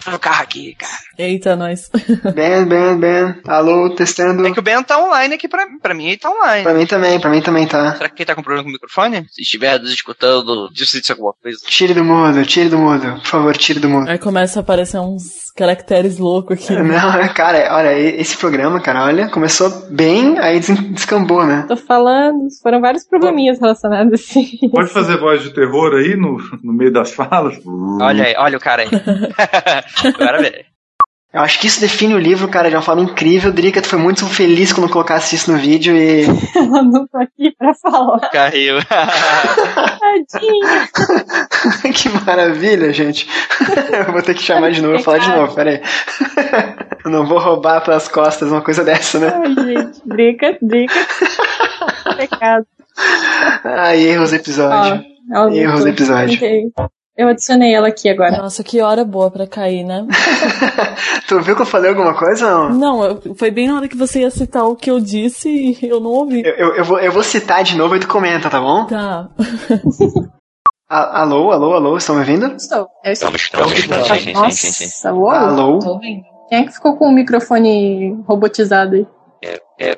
Tô no carro aqui, cara. Eita, nós. Ben, Ben, Ben. Alô, testando. É que o Ben tá online aqui pra, pra mim, ele tá online. Pra mim também, pra mim também tá. Será que ele tá com problema com o microfone? Se estiver nos escutando, disse alguma coisa. Tire do mudo, tire do mudo. Por favor, tire do mudo. Aí começa a aparecer uns caracteres loucos aqui. Não, é, cara, olha, esse programa, cara, olha, começou bem, aí des- descambou, né? Tô falando, foram vários probleminhas relacionados assim. Pode fazer voz de terror aí no, no meio das falas? Olha aí, olha o cara aí. Agora vê. Eu acho que isso define o livro, cara, de uma forma incrível. Drica, tu foi muito feliz quando colocasse isso no vídeo e. Ela não tô aqui pra falar. Caiu. Tadinha. que maravilha, gente. Eu vou ter que chamar de novo, vou falar de novo, peraí. Eu não vou roubar pelas costas uma coisa dessa, né? Ai, gente. Drica, drica. Pecado. Ai, erros episódio. Ó, ela Erros episódio. Tentei. Eu adicionei ela aqui agora. Nossa, que hora boa pra cair, né? Tu viu que eu falei alguma coisa ou não? Não, eu- foi bem na hora que você ia citar o que eu disse e eu não ouvi. Eu, eu, eu vou, eu vou citar de novo e tu comenta, tá bom? Tá. A- alô, alô, alô, estão me ouvindo? Estou. Eu estou. Estamos, estamos, sim, sim, sim, sim, sim. Nossa. Alô? Tô ouvindo. Quem é que ficou com o microfone robotizado aí?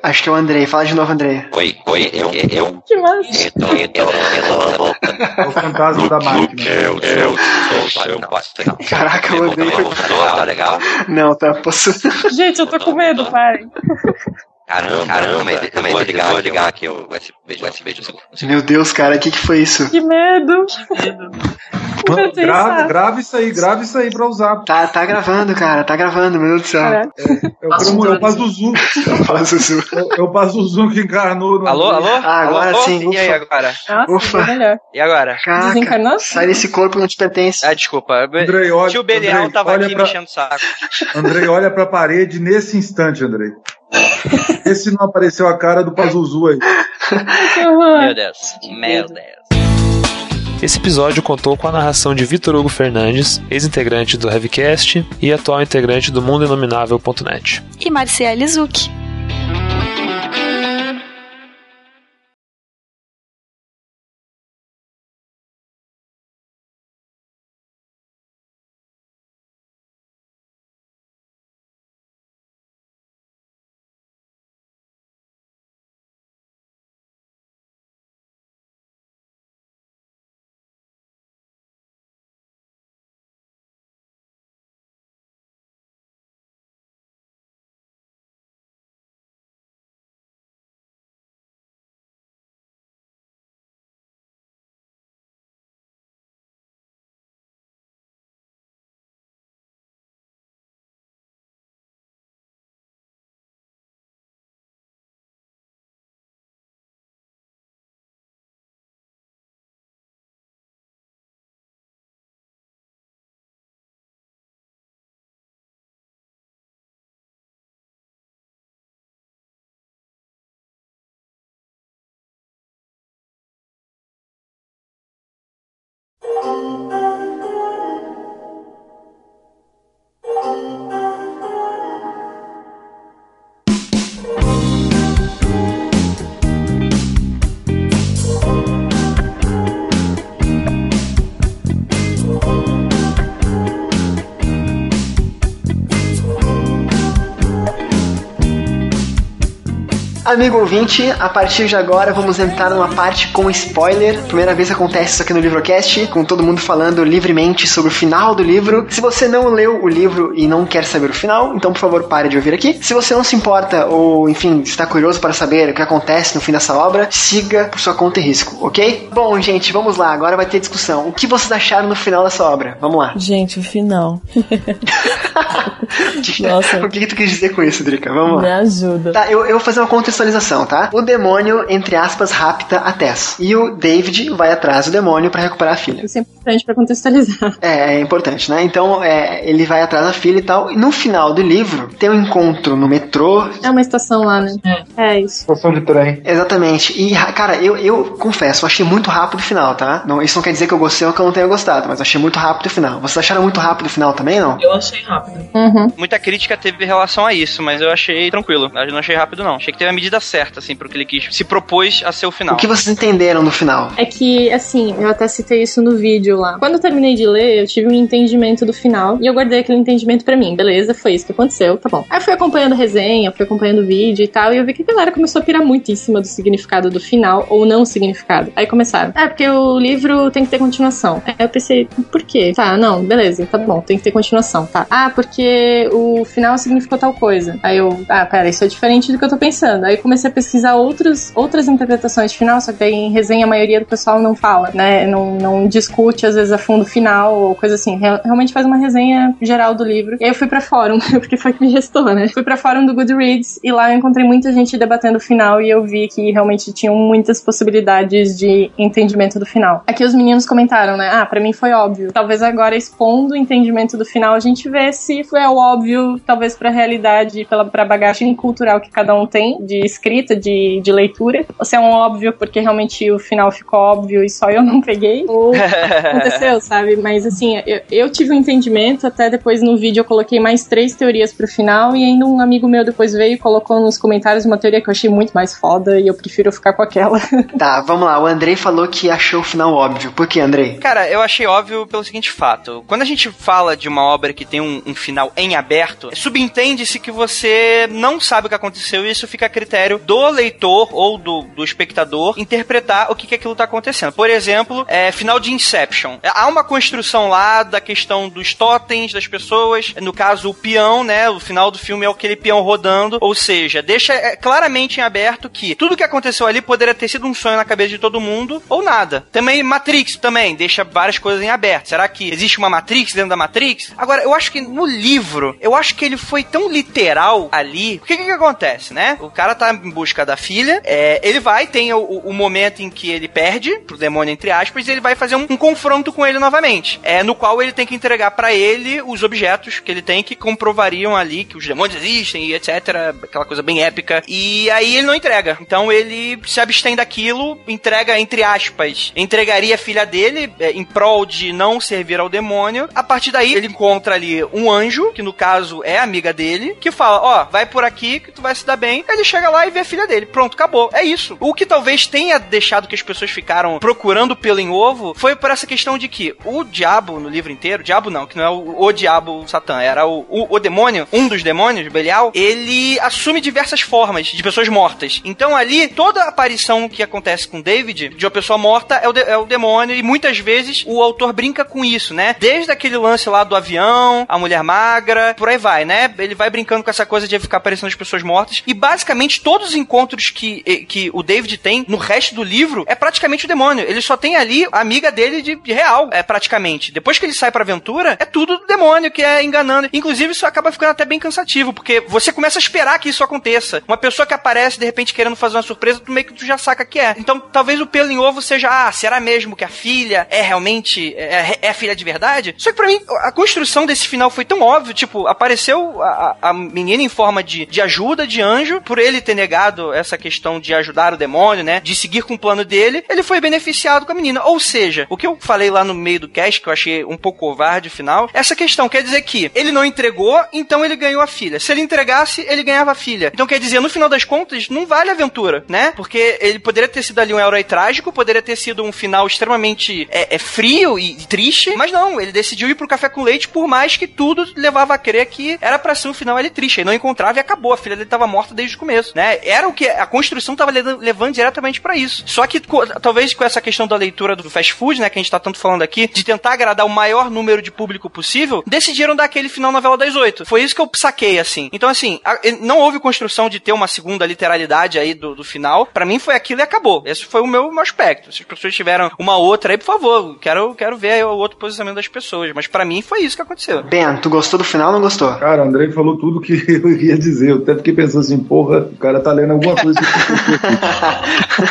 Acho que é o Andrei. Fala de novo, Andrei. Oi, oi, eu, eu, Que massa. eu, eu, eu, eu, É o fantasma da máquina. eu, eu, pastor. Caraca, o Andrei foi... Tá legal? Não, tá, posso... Gente, eu tô com medo, parem. Caramba, caramba, eu vou ligar, vou ligar aqui o USB, USB de. Meu Deus, cara, o que que foi isso? Que medo. Que medo Grave, pensar. grave isso aí, grave isso aí pra usar. Tá, tá gravando, cara, tá gravando, meu Deus do céu. Caraca. É o, é o Pazuzu. Fala, Zuzu. É, é o Pazuzu que encarnou. no- Alô, alô? Ah, agora alô? sim, E aí, ufa. agora? Nossa, Ufa. melhor. E agora? Caraca, Desencarnou? sai desse corpo que não te pertence. Ah, desculpa. Andrei, olha- Tio Belial Andrei, tava olha aqui pra- me enchendo o saco. Andrei, olha pra parede nesse instante, Andrei. Esse não apareceu a cara do Pazuzu aí. Meu Deus. Meu Deus. Esse episódio contou com a narração de Vitor Hugo Fernandes, ex-integrante do Heavycast e atual integrante do MundoInominável.net. E Marciele Zucchi. Amigo ouvinte, a partir de agora vamos entrar numa parte com spoiler. Primeira vez que acontece isso aqui no Livrocast, com todo mundo falando livremente sobre o final do livro. Se você não leu o livro e não quer saber o final, então por favor pare de ouvir aqui. Se você não se importa ou, enfim, está curioso para saber o que acontece no fim dessa obra, siga por sua conta e risco, ok? Bom, gente, vamos lá. Agora vai ter discussão. O que vocês acharam no final dessa obra? Vamos lá. Gente, o final. Nossa. O que, que tu quis dizer com isso, Drica? Vamos Me lá. ajuda. Tá, eu, eu vou fazer uma contextualização, tá? O demônio, entre aspas, rapta a Tess. E o David vai atrás do demônio para recuperar a filha. Isso é importante pra contextualizar. É, é importante, né? Então, é, ele vai atrás da filha e tal. E no final do livro, tem um encontro no metrô. É uma estação lá, né? É, isso. Estação de trem. Exatamente. E, cara, eu, eu confesso, eu achei muito rápido o final, tá? Não, isso não quer dizer que eu gostei ou que eu não tenha gostado, mas achei muito rápido o final. Vocês acharam muito rápido o final também, não? Eu achei rápido. Uhum. Muita crítica teve em relação a isso, mas eu achei tranquilo. Eu não achei rápido, não. Achei que teve a medida certa, assim, pro que ele quis. Se propôs a ser o final. O que vocês entenderam no final? É que, assim, eu até citei isso no vídeo lá. Quando eu terminei de ler, eu tive um entendimento do final e eu guardei aquele entendimento pra mim. Beleza, foi isso que aconteceu, tá bom. Aí eu fui acompanhando a resenha, fui acompanhando o vídeo e tal, e eu vi que a galera começou a pirar muito em cima do significado do final ou não significado. Aí começaram, ah, porque o livro tem que ter continuação. Aí eu pensei, por quê? Tá, não, beleza, tá bom, tem que ter continuação, tá. Ah, porque o final significou tal coisa. Aí eu, ah, pera, isso é diferente do que eu tô pensando. Aí eu comecei a pesquisar outros, outras interpretações de final, só que aí em resenha a maioria do pessoal não fala, né? Não, não discute às vezes a fundo final ou coisa assim. Real- realmente faz uma resenha geral do livro. E aí eu fui pra fórum, porque foi que me restou, né? Fui pra fórum do Goodreads e lá eu encontrei muita gente debatendo o final e eu vi que realmente tinham muitas possibilidades de entendimento do final. Aqui os meninos comentaram, né? Ah, pra mim foi óbvio. Talvez agora expondo o entendimento do final a gente vê se é o óbvio, talvez pra realidade, pela pra bagagem cultural que cada um tem de escrita, de, de leitura. Ou se é um óbvio porque realmente o final ficou óbvio e só eu não peguei. Ou aconteceu, sabe? Mas assim, eu, eu tive um entendimento, até depois no vídeo eu coloquei mais três teorias pro final e ainda um amigo meu depois veio e colocou nos comentários uma teoria que eu achei muito mais foda e eu prefiro ficar com aquela. Tá, vamos lá. O Andrei falou que achou o final óbvio. Por que, Andrei? Cara, eu achei óbvio pelo seguinte fato. Quando a gente fala de uma obra que tem um, um final em aberto, subentende-se que você não sabe o que aconteceu e isso fica a critério do leitor ou do, do espectador interpretar o que, que aquilo tá acontecendo. Por exemplo, é, final de Inception. Há uma construção lá da questão dos totens das pessoas, no caso o peão, né? O final do filme é aquele peão rodando, ou seja, deixa é, claramente em aberto que tudo que aconteceu ali poderia ter sido um sonho na cabeça de todo mundo ou nada. Também Matrix também deixa várias coisas em aberto. Será que existe uma Matrix dentro da Matrix? Agora, eu acho que no livro, eu acho que ele foi tão literal ali. O que, que acontece, né? O cara tá em busca da filha, é, ele vai, tem o, o- momento em que ele perde pro demônio, entre aspas, e ele vai fazer um, um confronto com ele novamente. É, no qual ele tem que entregar pra ele os objetos que ele tem que comprovariam ali que os demônios existem e etc. Aquela coisa bem épica. E aí ele não entrega. Então ele se abstém daquilo, entrega, entre aspas, entregaria a filha dele é, em prol de não servir ao demônio. A partir daí, ele encontra ali um anjo, que no caso é amiga dele, que fala: Ó, vai por aqui que tu vai se dar bem. Ele chega lá e vê a filha dele. Pronto, acabou. É isso. O que talvez tenha deixado que as pessoas ficaram procurando pelo em ovo foi por essa questão de que o diabo no livro inteiro, diabo não, que não é o, o diabo o Satã, era o, o, o demônio, um dos demônios, Belial, ele assume diversas formas de pessoas mortas. Então ali, toda aparição que acontece com David, de uma pessoa morta, é o, de- é o demônio, e muitas vezes o autor brinca com isso, né? Desde aquele lance lá do avião, a mulher magra, por aí vai, né? Ele vai brincando com essa coisa de ficar aparecendo as pessoas mortas, e basicamente todos os encontros que, eh, que o David tem no resto do livro é praticamente o demônio. Ele só tem ali a amiga dele de, de real, é praticamente. Depois que ele sai pra aventura, é tudo do demônio que é enganando. Inclusive, isso acaba ficando até bem cansativo, porque você começa a esperar que isso aconteça. Uma pessoa que aparece, de repente, querendo fazer uma surpresa, tu meio que tu já saca que é. Então, talvez o pelo em ovo seja, ah, será mesmo que a filha é realmente, é, é a filha de verdade? Só que pra mim, a construção desse final foi tão óbvio, tipo, apareceu a, a- a menina em forma de, de ajuda, de anjo, por ele ter negado essa questão de ajudar o demônio, né, de seguir com o plano dele, ele foi beneficiado com a menina. Ou seja, o que eu falei lá no meio do cast, que eu achei um pouco covarde final, essa questão quer dizer que ele não entregou, então ele ganhou a filha. Se ele entregasse, ele ganhava a filha. Então quer dizer, no final das contas, não vale a aventura, né? Porque ele poderia ter sido ali um herói trágico, poderia ter sido um final extremamente é, é, frio e triste, mas não, ele decidiu ir pro café com leite, por mais que tudo levava a crer que era pra ser um final ele triste. Ele não encontrava e acabou. A filha dele tava morta desde o começo, né? Era o que a construção tava le- levando diretamente pra isso. Só que co- talvez com essa questão da leitura do fast food, né, que a gente tá tanto falando aqui, de tentar agradar o maior número de público possível, decidiram dar aquele final novela das oito. Foi isso que eu saquei, assim. Então, assim, a- não houve construção de ter uma segunda literalidade aí do, do final. Pra mim foi aquilo e acabou. Esse foi o meu, meu aspecto. Se as pessoas tiveram uma outra aí, por favor, quero, quero ver aí o outro posicionamento das pessoas. Mas pra mim foi isso que aconteceu. Ben, tu gostou do final ou não gostou? Cara, o Andrei falou tudo que eu ia dizer. Eu até fiquei pensando assim, porra, o cara tá lendo alguma coisa.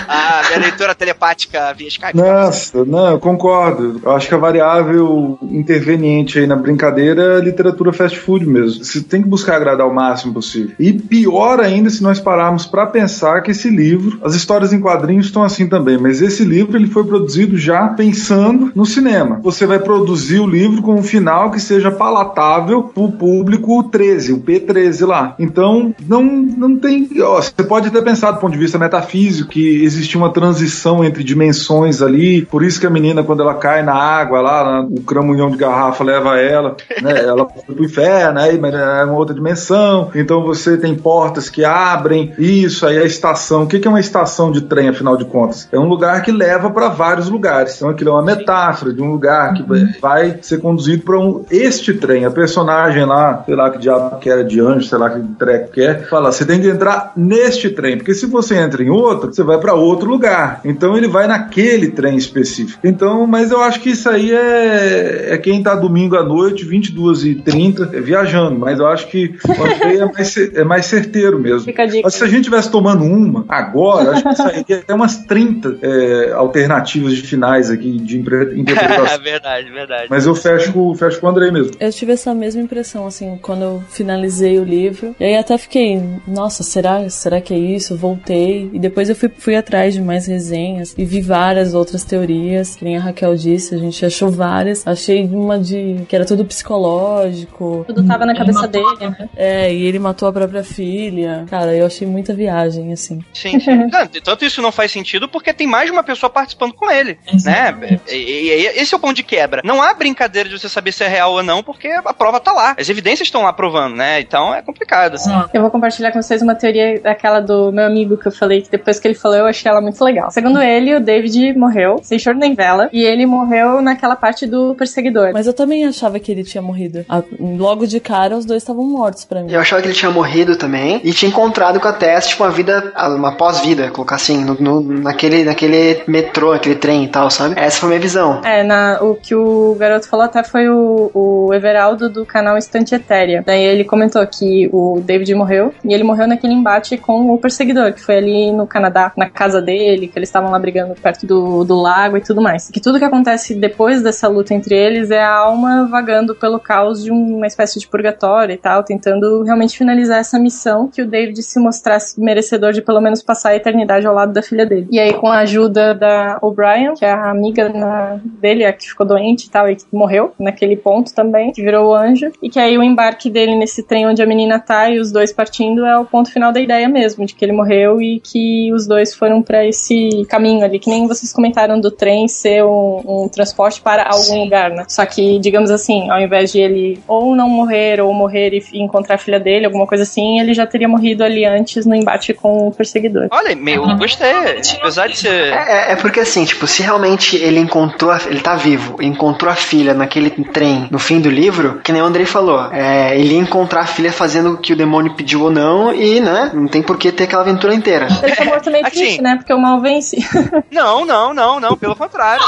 Ah, minha leitura telepática via Skype. Nossa, não, eu concordo. Eu acho que a variável interveniente aí na brincadeira é literatura fast food mesmo. Você tem que buscar agradar o máximo possível. E pior ainda se nós pararmos pra pensar que esse livro, as histórias em quadrinhos estão assim também, mas esse livro ele foi produzido já pensando no cinema. Você vai produzir o livro com um final que seja palatável pro público 13, o P13 lá. Então, não, não tem. Você pode até pensar do ponto de vista metafísico que existia uma transição entre dimensões ali, por isso que a menina, quando ela cai na água lá, o cramunhão de garrafa leva ela, né? Ela foi pro inferno, aí, mas é uma outra dimensão. Então você tem portas que abrem, isso, aí a estação. O que que é uma estação de trem, afinal de contas? É um lugar que leva para vários lugares. Então aquilo é uma metáfora de um lugar que vai ser conduzido para um, este trem. A personagem lá, sei lá que diabo que era de anjo, sei lá que treco que é, fala: você tem que entrar neste trem, porque se você entra em outro, você vai para outro lugar. Então ele vai naquele trem específico. Então, mas eu acho que isso aí é, é quem tá domingo à noite, 22 e 30 é viajando. Mas eu acho que o Andrei é mais, é mais certeiro mesmo. Fica a dica. Mas se a gente estivesse tomando uma agora, acho que sairia até umas 30 é, alternativas de finais aqui de interpretação. verdade, verdade. Mas eu fecho, com- fecho com o Andrei mesmo. Eu tive essa mesma impressão, assim, quando eu finalizei o livro. E aí até fiquei, nossa, será, será que é isso? Voltei. E depois eu fui, fui atrás de mais resenhas e vi várias outras teorias. Que nem a Raquel disse, a gente achou várias. Achei uma de que era tudo psicológico. Tudo tava na cabeça dele, né? É, e ele matou a própria filha. Cara, eu achei muita viagem, assim. Sim, sim. Não, tanto isso não faz sentido porque tem mais de uma pessoa participando com ele, né? E, e- e esse é o ponto de quebra. Não há brincadeira de você saber se é real ou não, porque a prova tá lá. As evidências estão lá provando, né? Então é complicado. Eu vou compartilhar com vocês uma teoria daquela do meu amigo que eu falei que depois que ele falou eu achei ela muito legal. Segundo ele, o David morreu, sem choro nem vela, e ele morreu naquela parte do perseguidor. Mas eu também achava que ele tinha morrido. Logo de cara, os dois estavam mortos pra mim. Eu achava que ele tinha morrido também e tinha encontrado com a Tess, tipo, uma vida, uma pós-vida, colocar assim, no, no- naquele, naquele metrô, aquele trem e tal, sabe? Essa foi a minha visão. É, na, o que o garoto falou até foi o, o Everaldo do canal Estante Etérea. Daí ele comentou que o David morreu e ele morreu naquele embate com o perseguidor, que foi ali no Canadá, na casa dele, que eles estavam lá brigando perto do, do lago e tudo mais. Que tudo que acontece depois dessa luta entre eles é a alma vagando pelo caos de uma espécie de purgatório e tal, tentando realmente finalizar essa missão que o David se mostrasse merecedor de pelo menos passar a eternidade ao lado da filha dele. E aí, com a ajuda da O'Brien, que é a amiga na- dele, a que ficou doente e tal, e que morreu naquele ponto também, que virou o anjo, e que aí o embarque dele nesse trem onde a menina tá e os dois partindo é o ponto final da ideia mesmo, de que ele morreu e que os dois foram pra esse caminho ali, que nem vocês comentaram do trem ser um, um transporte para algum lugar, né? Só que, digamos assim, ao invés de ele ou não morrer ou morrer e encontrar a filha dele, alguma coisa assim, ele já teria morrido ali antes no embate com o perseguidor. Olha, meu, gostei. Apesar de ser. É, é porque assim, tipo, se realmente ele encontrou, a, ele tá vivo, encontrou a filha naquele trem no fim do livro, que nem o Andrei falou, é, ele ia encontrar a filha fazendo o que o demônio pediu ou não, e, né, não tem por que ter aquela aventura inteira. Ele tá morto meio Assim. triste, né? Porque o mal vence. Não, não, não, não, pelo contrário.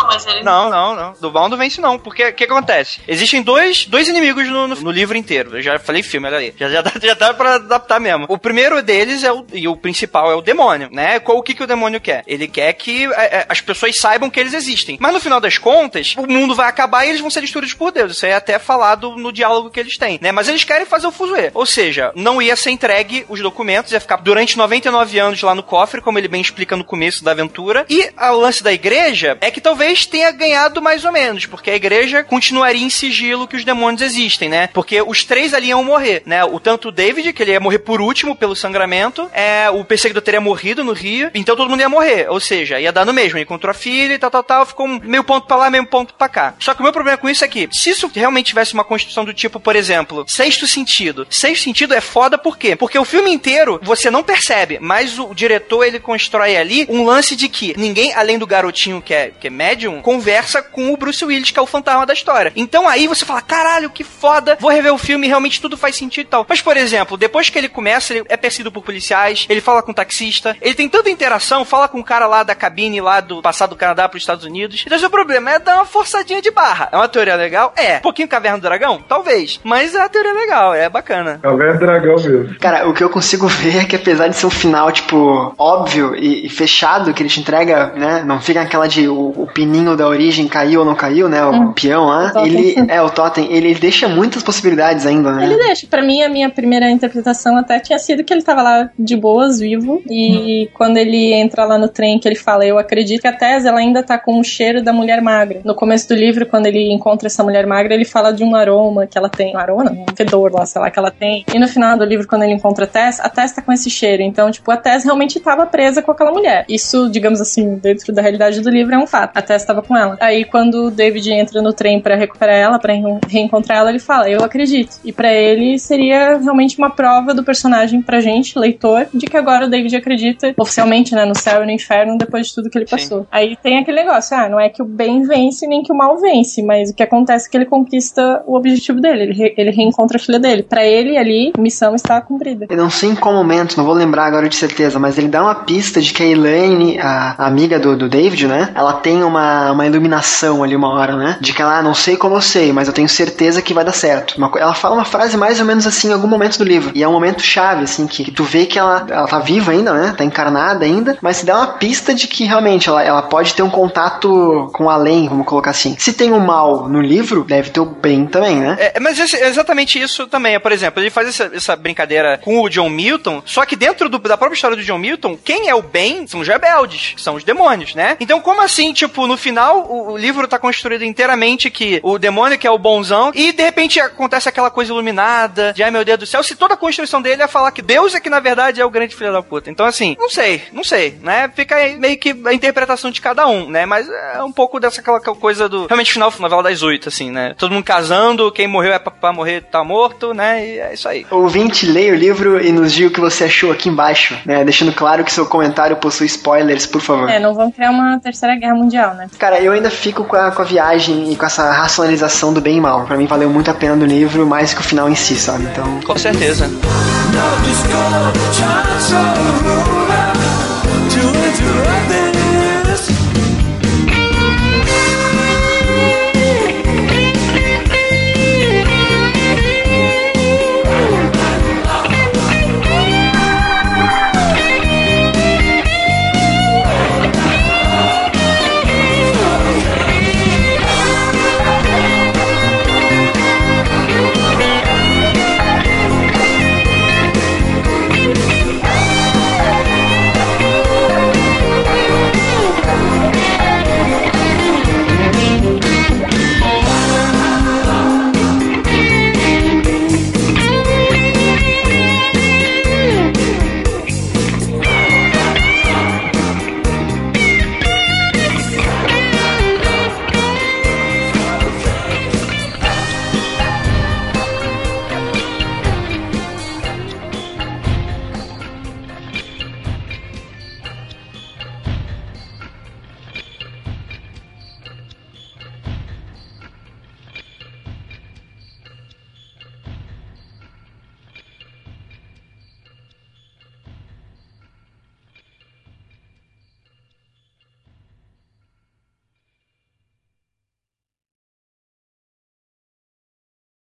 Não, não, não. Do mal não vence, não. Porque o que acontece? Existem dois, dois inimigos no, no- no livro inteiro. Eu já falei filme, olha aí. Já, já, dá, já dá pra adaptar mesmo. O primeiro deles é o, e o principal é o demônio, né? Qual o que, que o demônio quer? Ele quer que é, é, as pessoas saibam que eles existem. Mas no final das contas, o mundo vai acabar e eles vão ser destruídos por Deus. Isso aí é até falado no diálogo que eles têm, né? Mas eles querem fazer o fuzuê. Ou seja, não ia ser entregue os documentos, ia ficar durante 99 anos lá no cofre, como ele bem explica no começo da aventura. E o lance da igreja é que talvez tenha ganhado mais ou menos, porque a igreja continuaria em sigilo que os demônios existem, né? Porque os três ali iam morrer, né? O tanto o David, que ele ia morrer por último pelo sangramento, é, o perseguidor teria morrido no rio, então todo mundo ia morrer. Ou seja, ia dar no mesmo. Ele encontrou a filha e tal, tal, tal, ficou meio ponto pra lá, meio ponto pra cá. Só que o meu problema com isso é que, se isso realmente tivesse uma construção do tipo, por exemplo, sexto sentido. Sexto sentido é foda por quê? Porque o filme inteiro você não percebe, mas o diretor ele constrói ali um lance de que ninguém, além do garotinho que é, que é médium, conversa com o Bruce Willis, que é o fantasma da história. Então aí você fala, caralho, que foda, vou rever o filme, realmente tudo faz sentido e tal. Mas, por exemplo, depois que ele começa, ele é perseguido por policiais, ele fala com o taxista, ele tem tanta interação, fala com o cara lá da cabine, lá do passado do Canadá para os Estados Unidos. Então, o problema é dar uma forçadinha de barra. É uma teoria legal? É. Um pouquinho Caverna do Dragão? Talvez. Mas é uma teoria legal, é bacana. Caverna do Dragão mesmo. Cara, o que eu consigo ver que apesar de ser um final, tipo, óbvio e, e fechado, que ele te entrega, né? Não fica aquela de o, o pininho da origem caiu ou não caiu, né? O Hum. peão lá. Ele. É, o Totem, ele deixa muitas possibilidades ainda, né? Ele deixa. Pra mim, a minha primeira interpretação até tinha sido que ele tava lá de boas, vivo. E quando ele entra lá no trem, que ele fala, eu acredito que a Tess, ela ainda tá com o cheiro da mulher magra. No começo do livro, quando ele encontra essa mulher magra, ele fala de um aroma que ela tem. Um aroma? Um fedor lá, sei lá, que ela tem. E no final do livro, quando ele encontra a Tess, a Tess tá com esse cheiro. Então, tipo, a Tess realmente tava presa com aquela mulher. Isso, digamos assim, dentro da realidade do livro, é um fato. A Tess tava com ela. Aí, quando o David entra no trem pra recuperar ela, pra re- reencontrar ela, ele fala, eu acredito. E pra ele, seria realmente uma prova do personagem pra gente, leitor, de que agora o David acredita oficialmente, né, no céu e no inferno, depois de tudo que ele passou. Aí tem aquele negócio, ah, não é que o bem vence nem que o mal vence, mas o que acontece é que ele conquista o objetivo dele, ele, re- ele reencontra a filha dele. Pra ele, ali, a missão está cumprida. Eu não sei em qual momento, não vou lembrar agora de certeza, mas ele dá uma pista de que a Elaine, a, amiga do, do David, né? Ela tem uma, uma iluminação ali uma hora, né? De que ela, ah, não sei como eu sei, mas eu tenho certeza que vai dar certo. Uma ela fala uma frase mais ou menos assim em algum momento do livro. E é um momento chave, assim, que, que tu vê que ela, ela tá viva ainda, né? Tá encarnada ainda, mas se dá uma pista de que realmente ela, ela pode ter um contato com além, vamos colocar assim. Se tem o mal no livro, deve ter o bem também, né? É, mas é exatamente isso também. Por exemplo, ele faz essa, essa brincadeira com o John Milton, só que dentro do- da própria história do John Milton, quem é o bem são os rebeldes, que são os demônios, né? Então, como assim, tipo, no final, o, o livro tá construído inteiramente que o demônio que é o bonzão, e de repente acontece aquela coisa iluminada, de ai meu Deus do céu, se toda a construção dele é falar que Deus é que na verdade é o grande filho da puta. Então, assim, não sei, não sei, né? Fica meio que a interpretação de cada um, né? Mas é um pouco dessa aquela coisa do. Realmente, final, novela das oito, assim, né? Todo mundo casando, quem morreu é pra, pra morrer, tá morto, né? E é isso aí. Ouvinte, leia o livro e nos diga o que você achou aqui embaixo, né? Deixando claro que seu comentário possui spoilers, por favor. É, não vão criar uma terceira guerra mundial, né? Cara, eu ainda fico com a, com a viagem e com essa racionalização do bem e mal. Pra mim valeu muito a pena do livro, mais que o final em si, sabe? Então. Com certeza. Now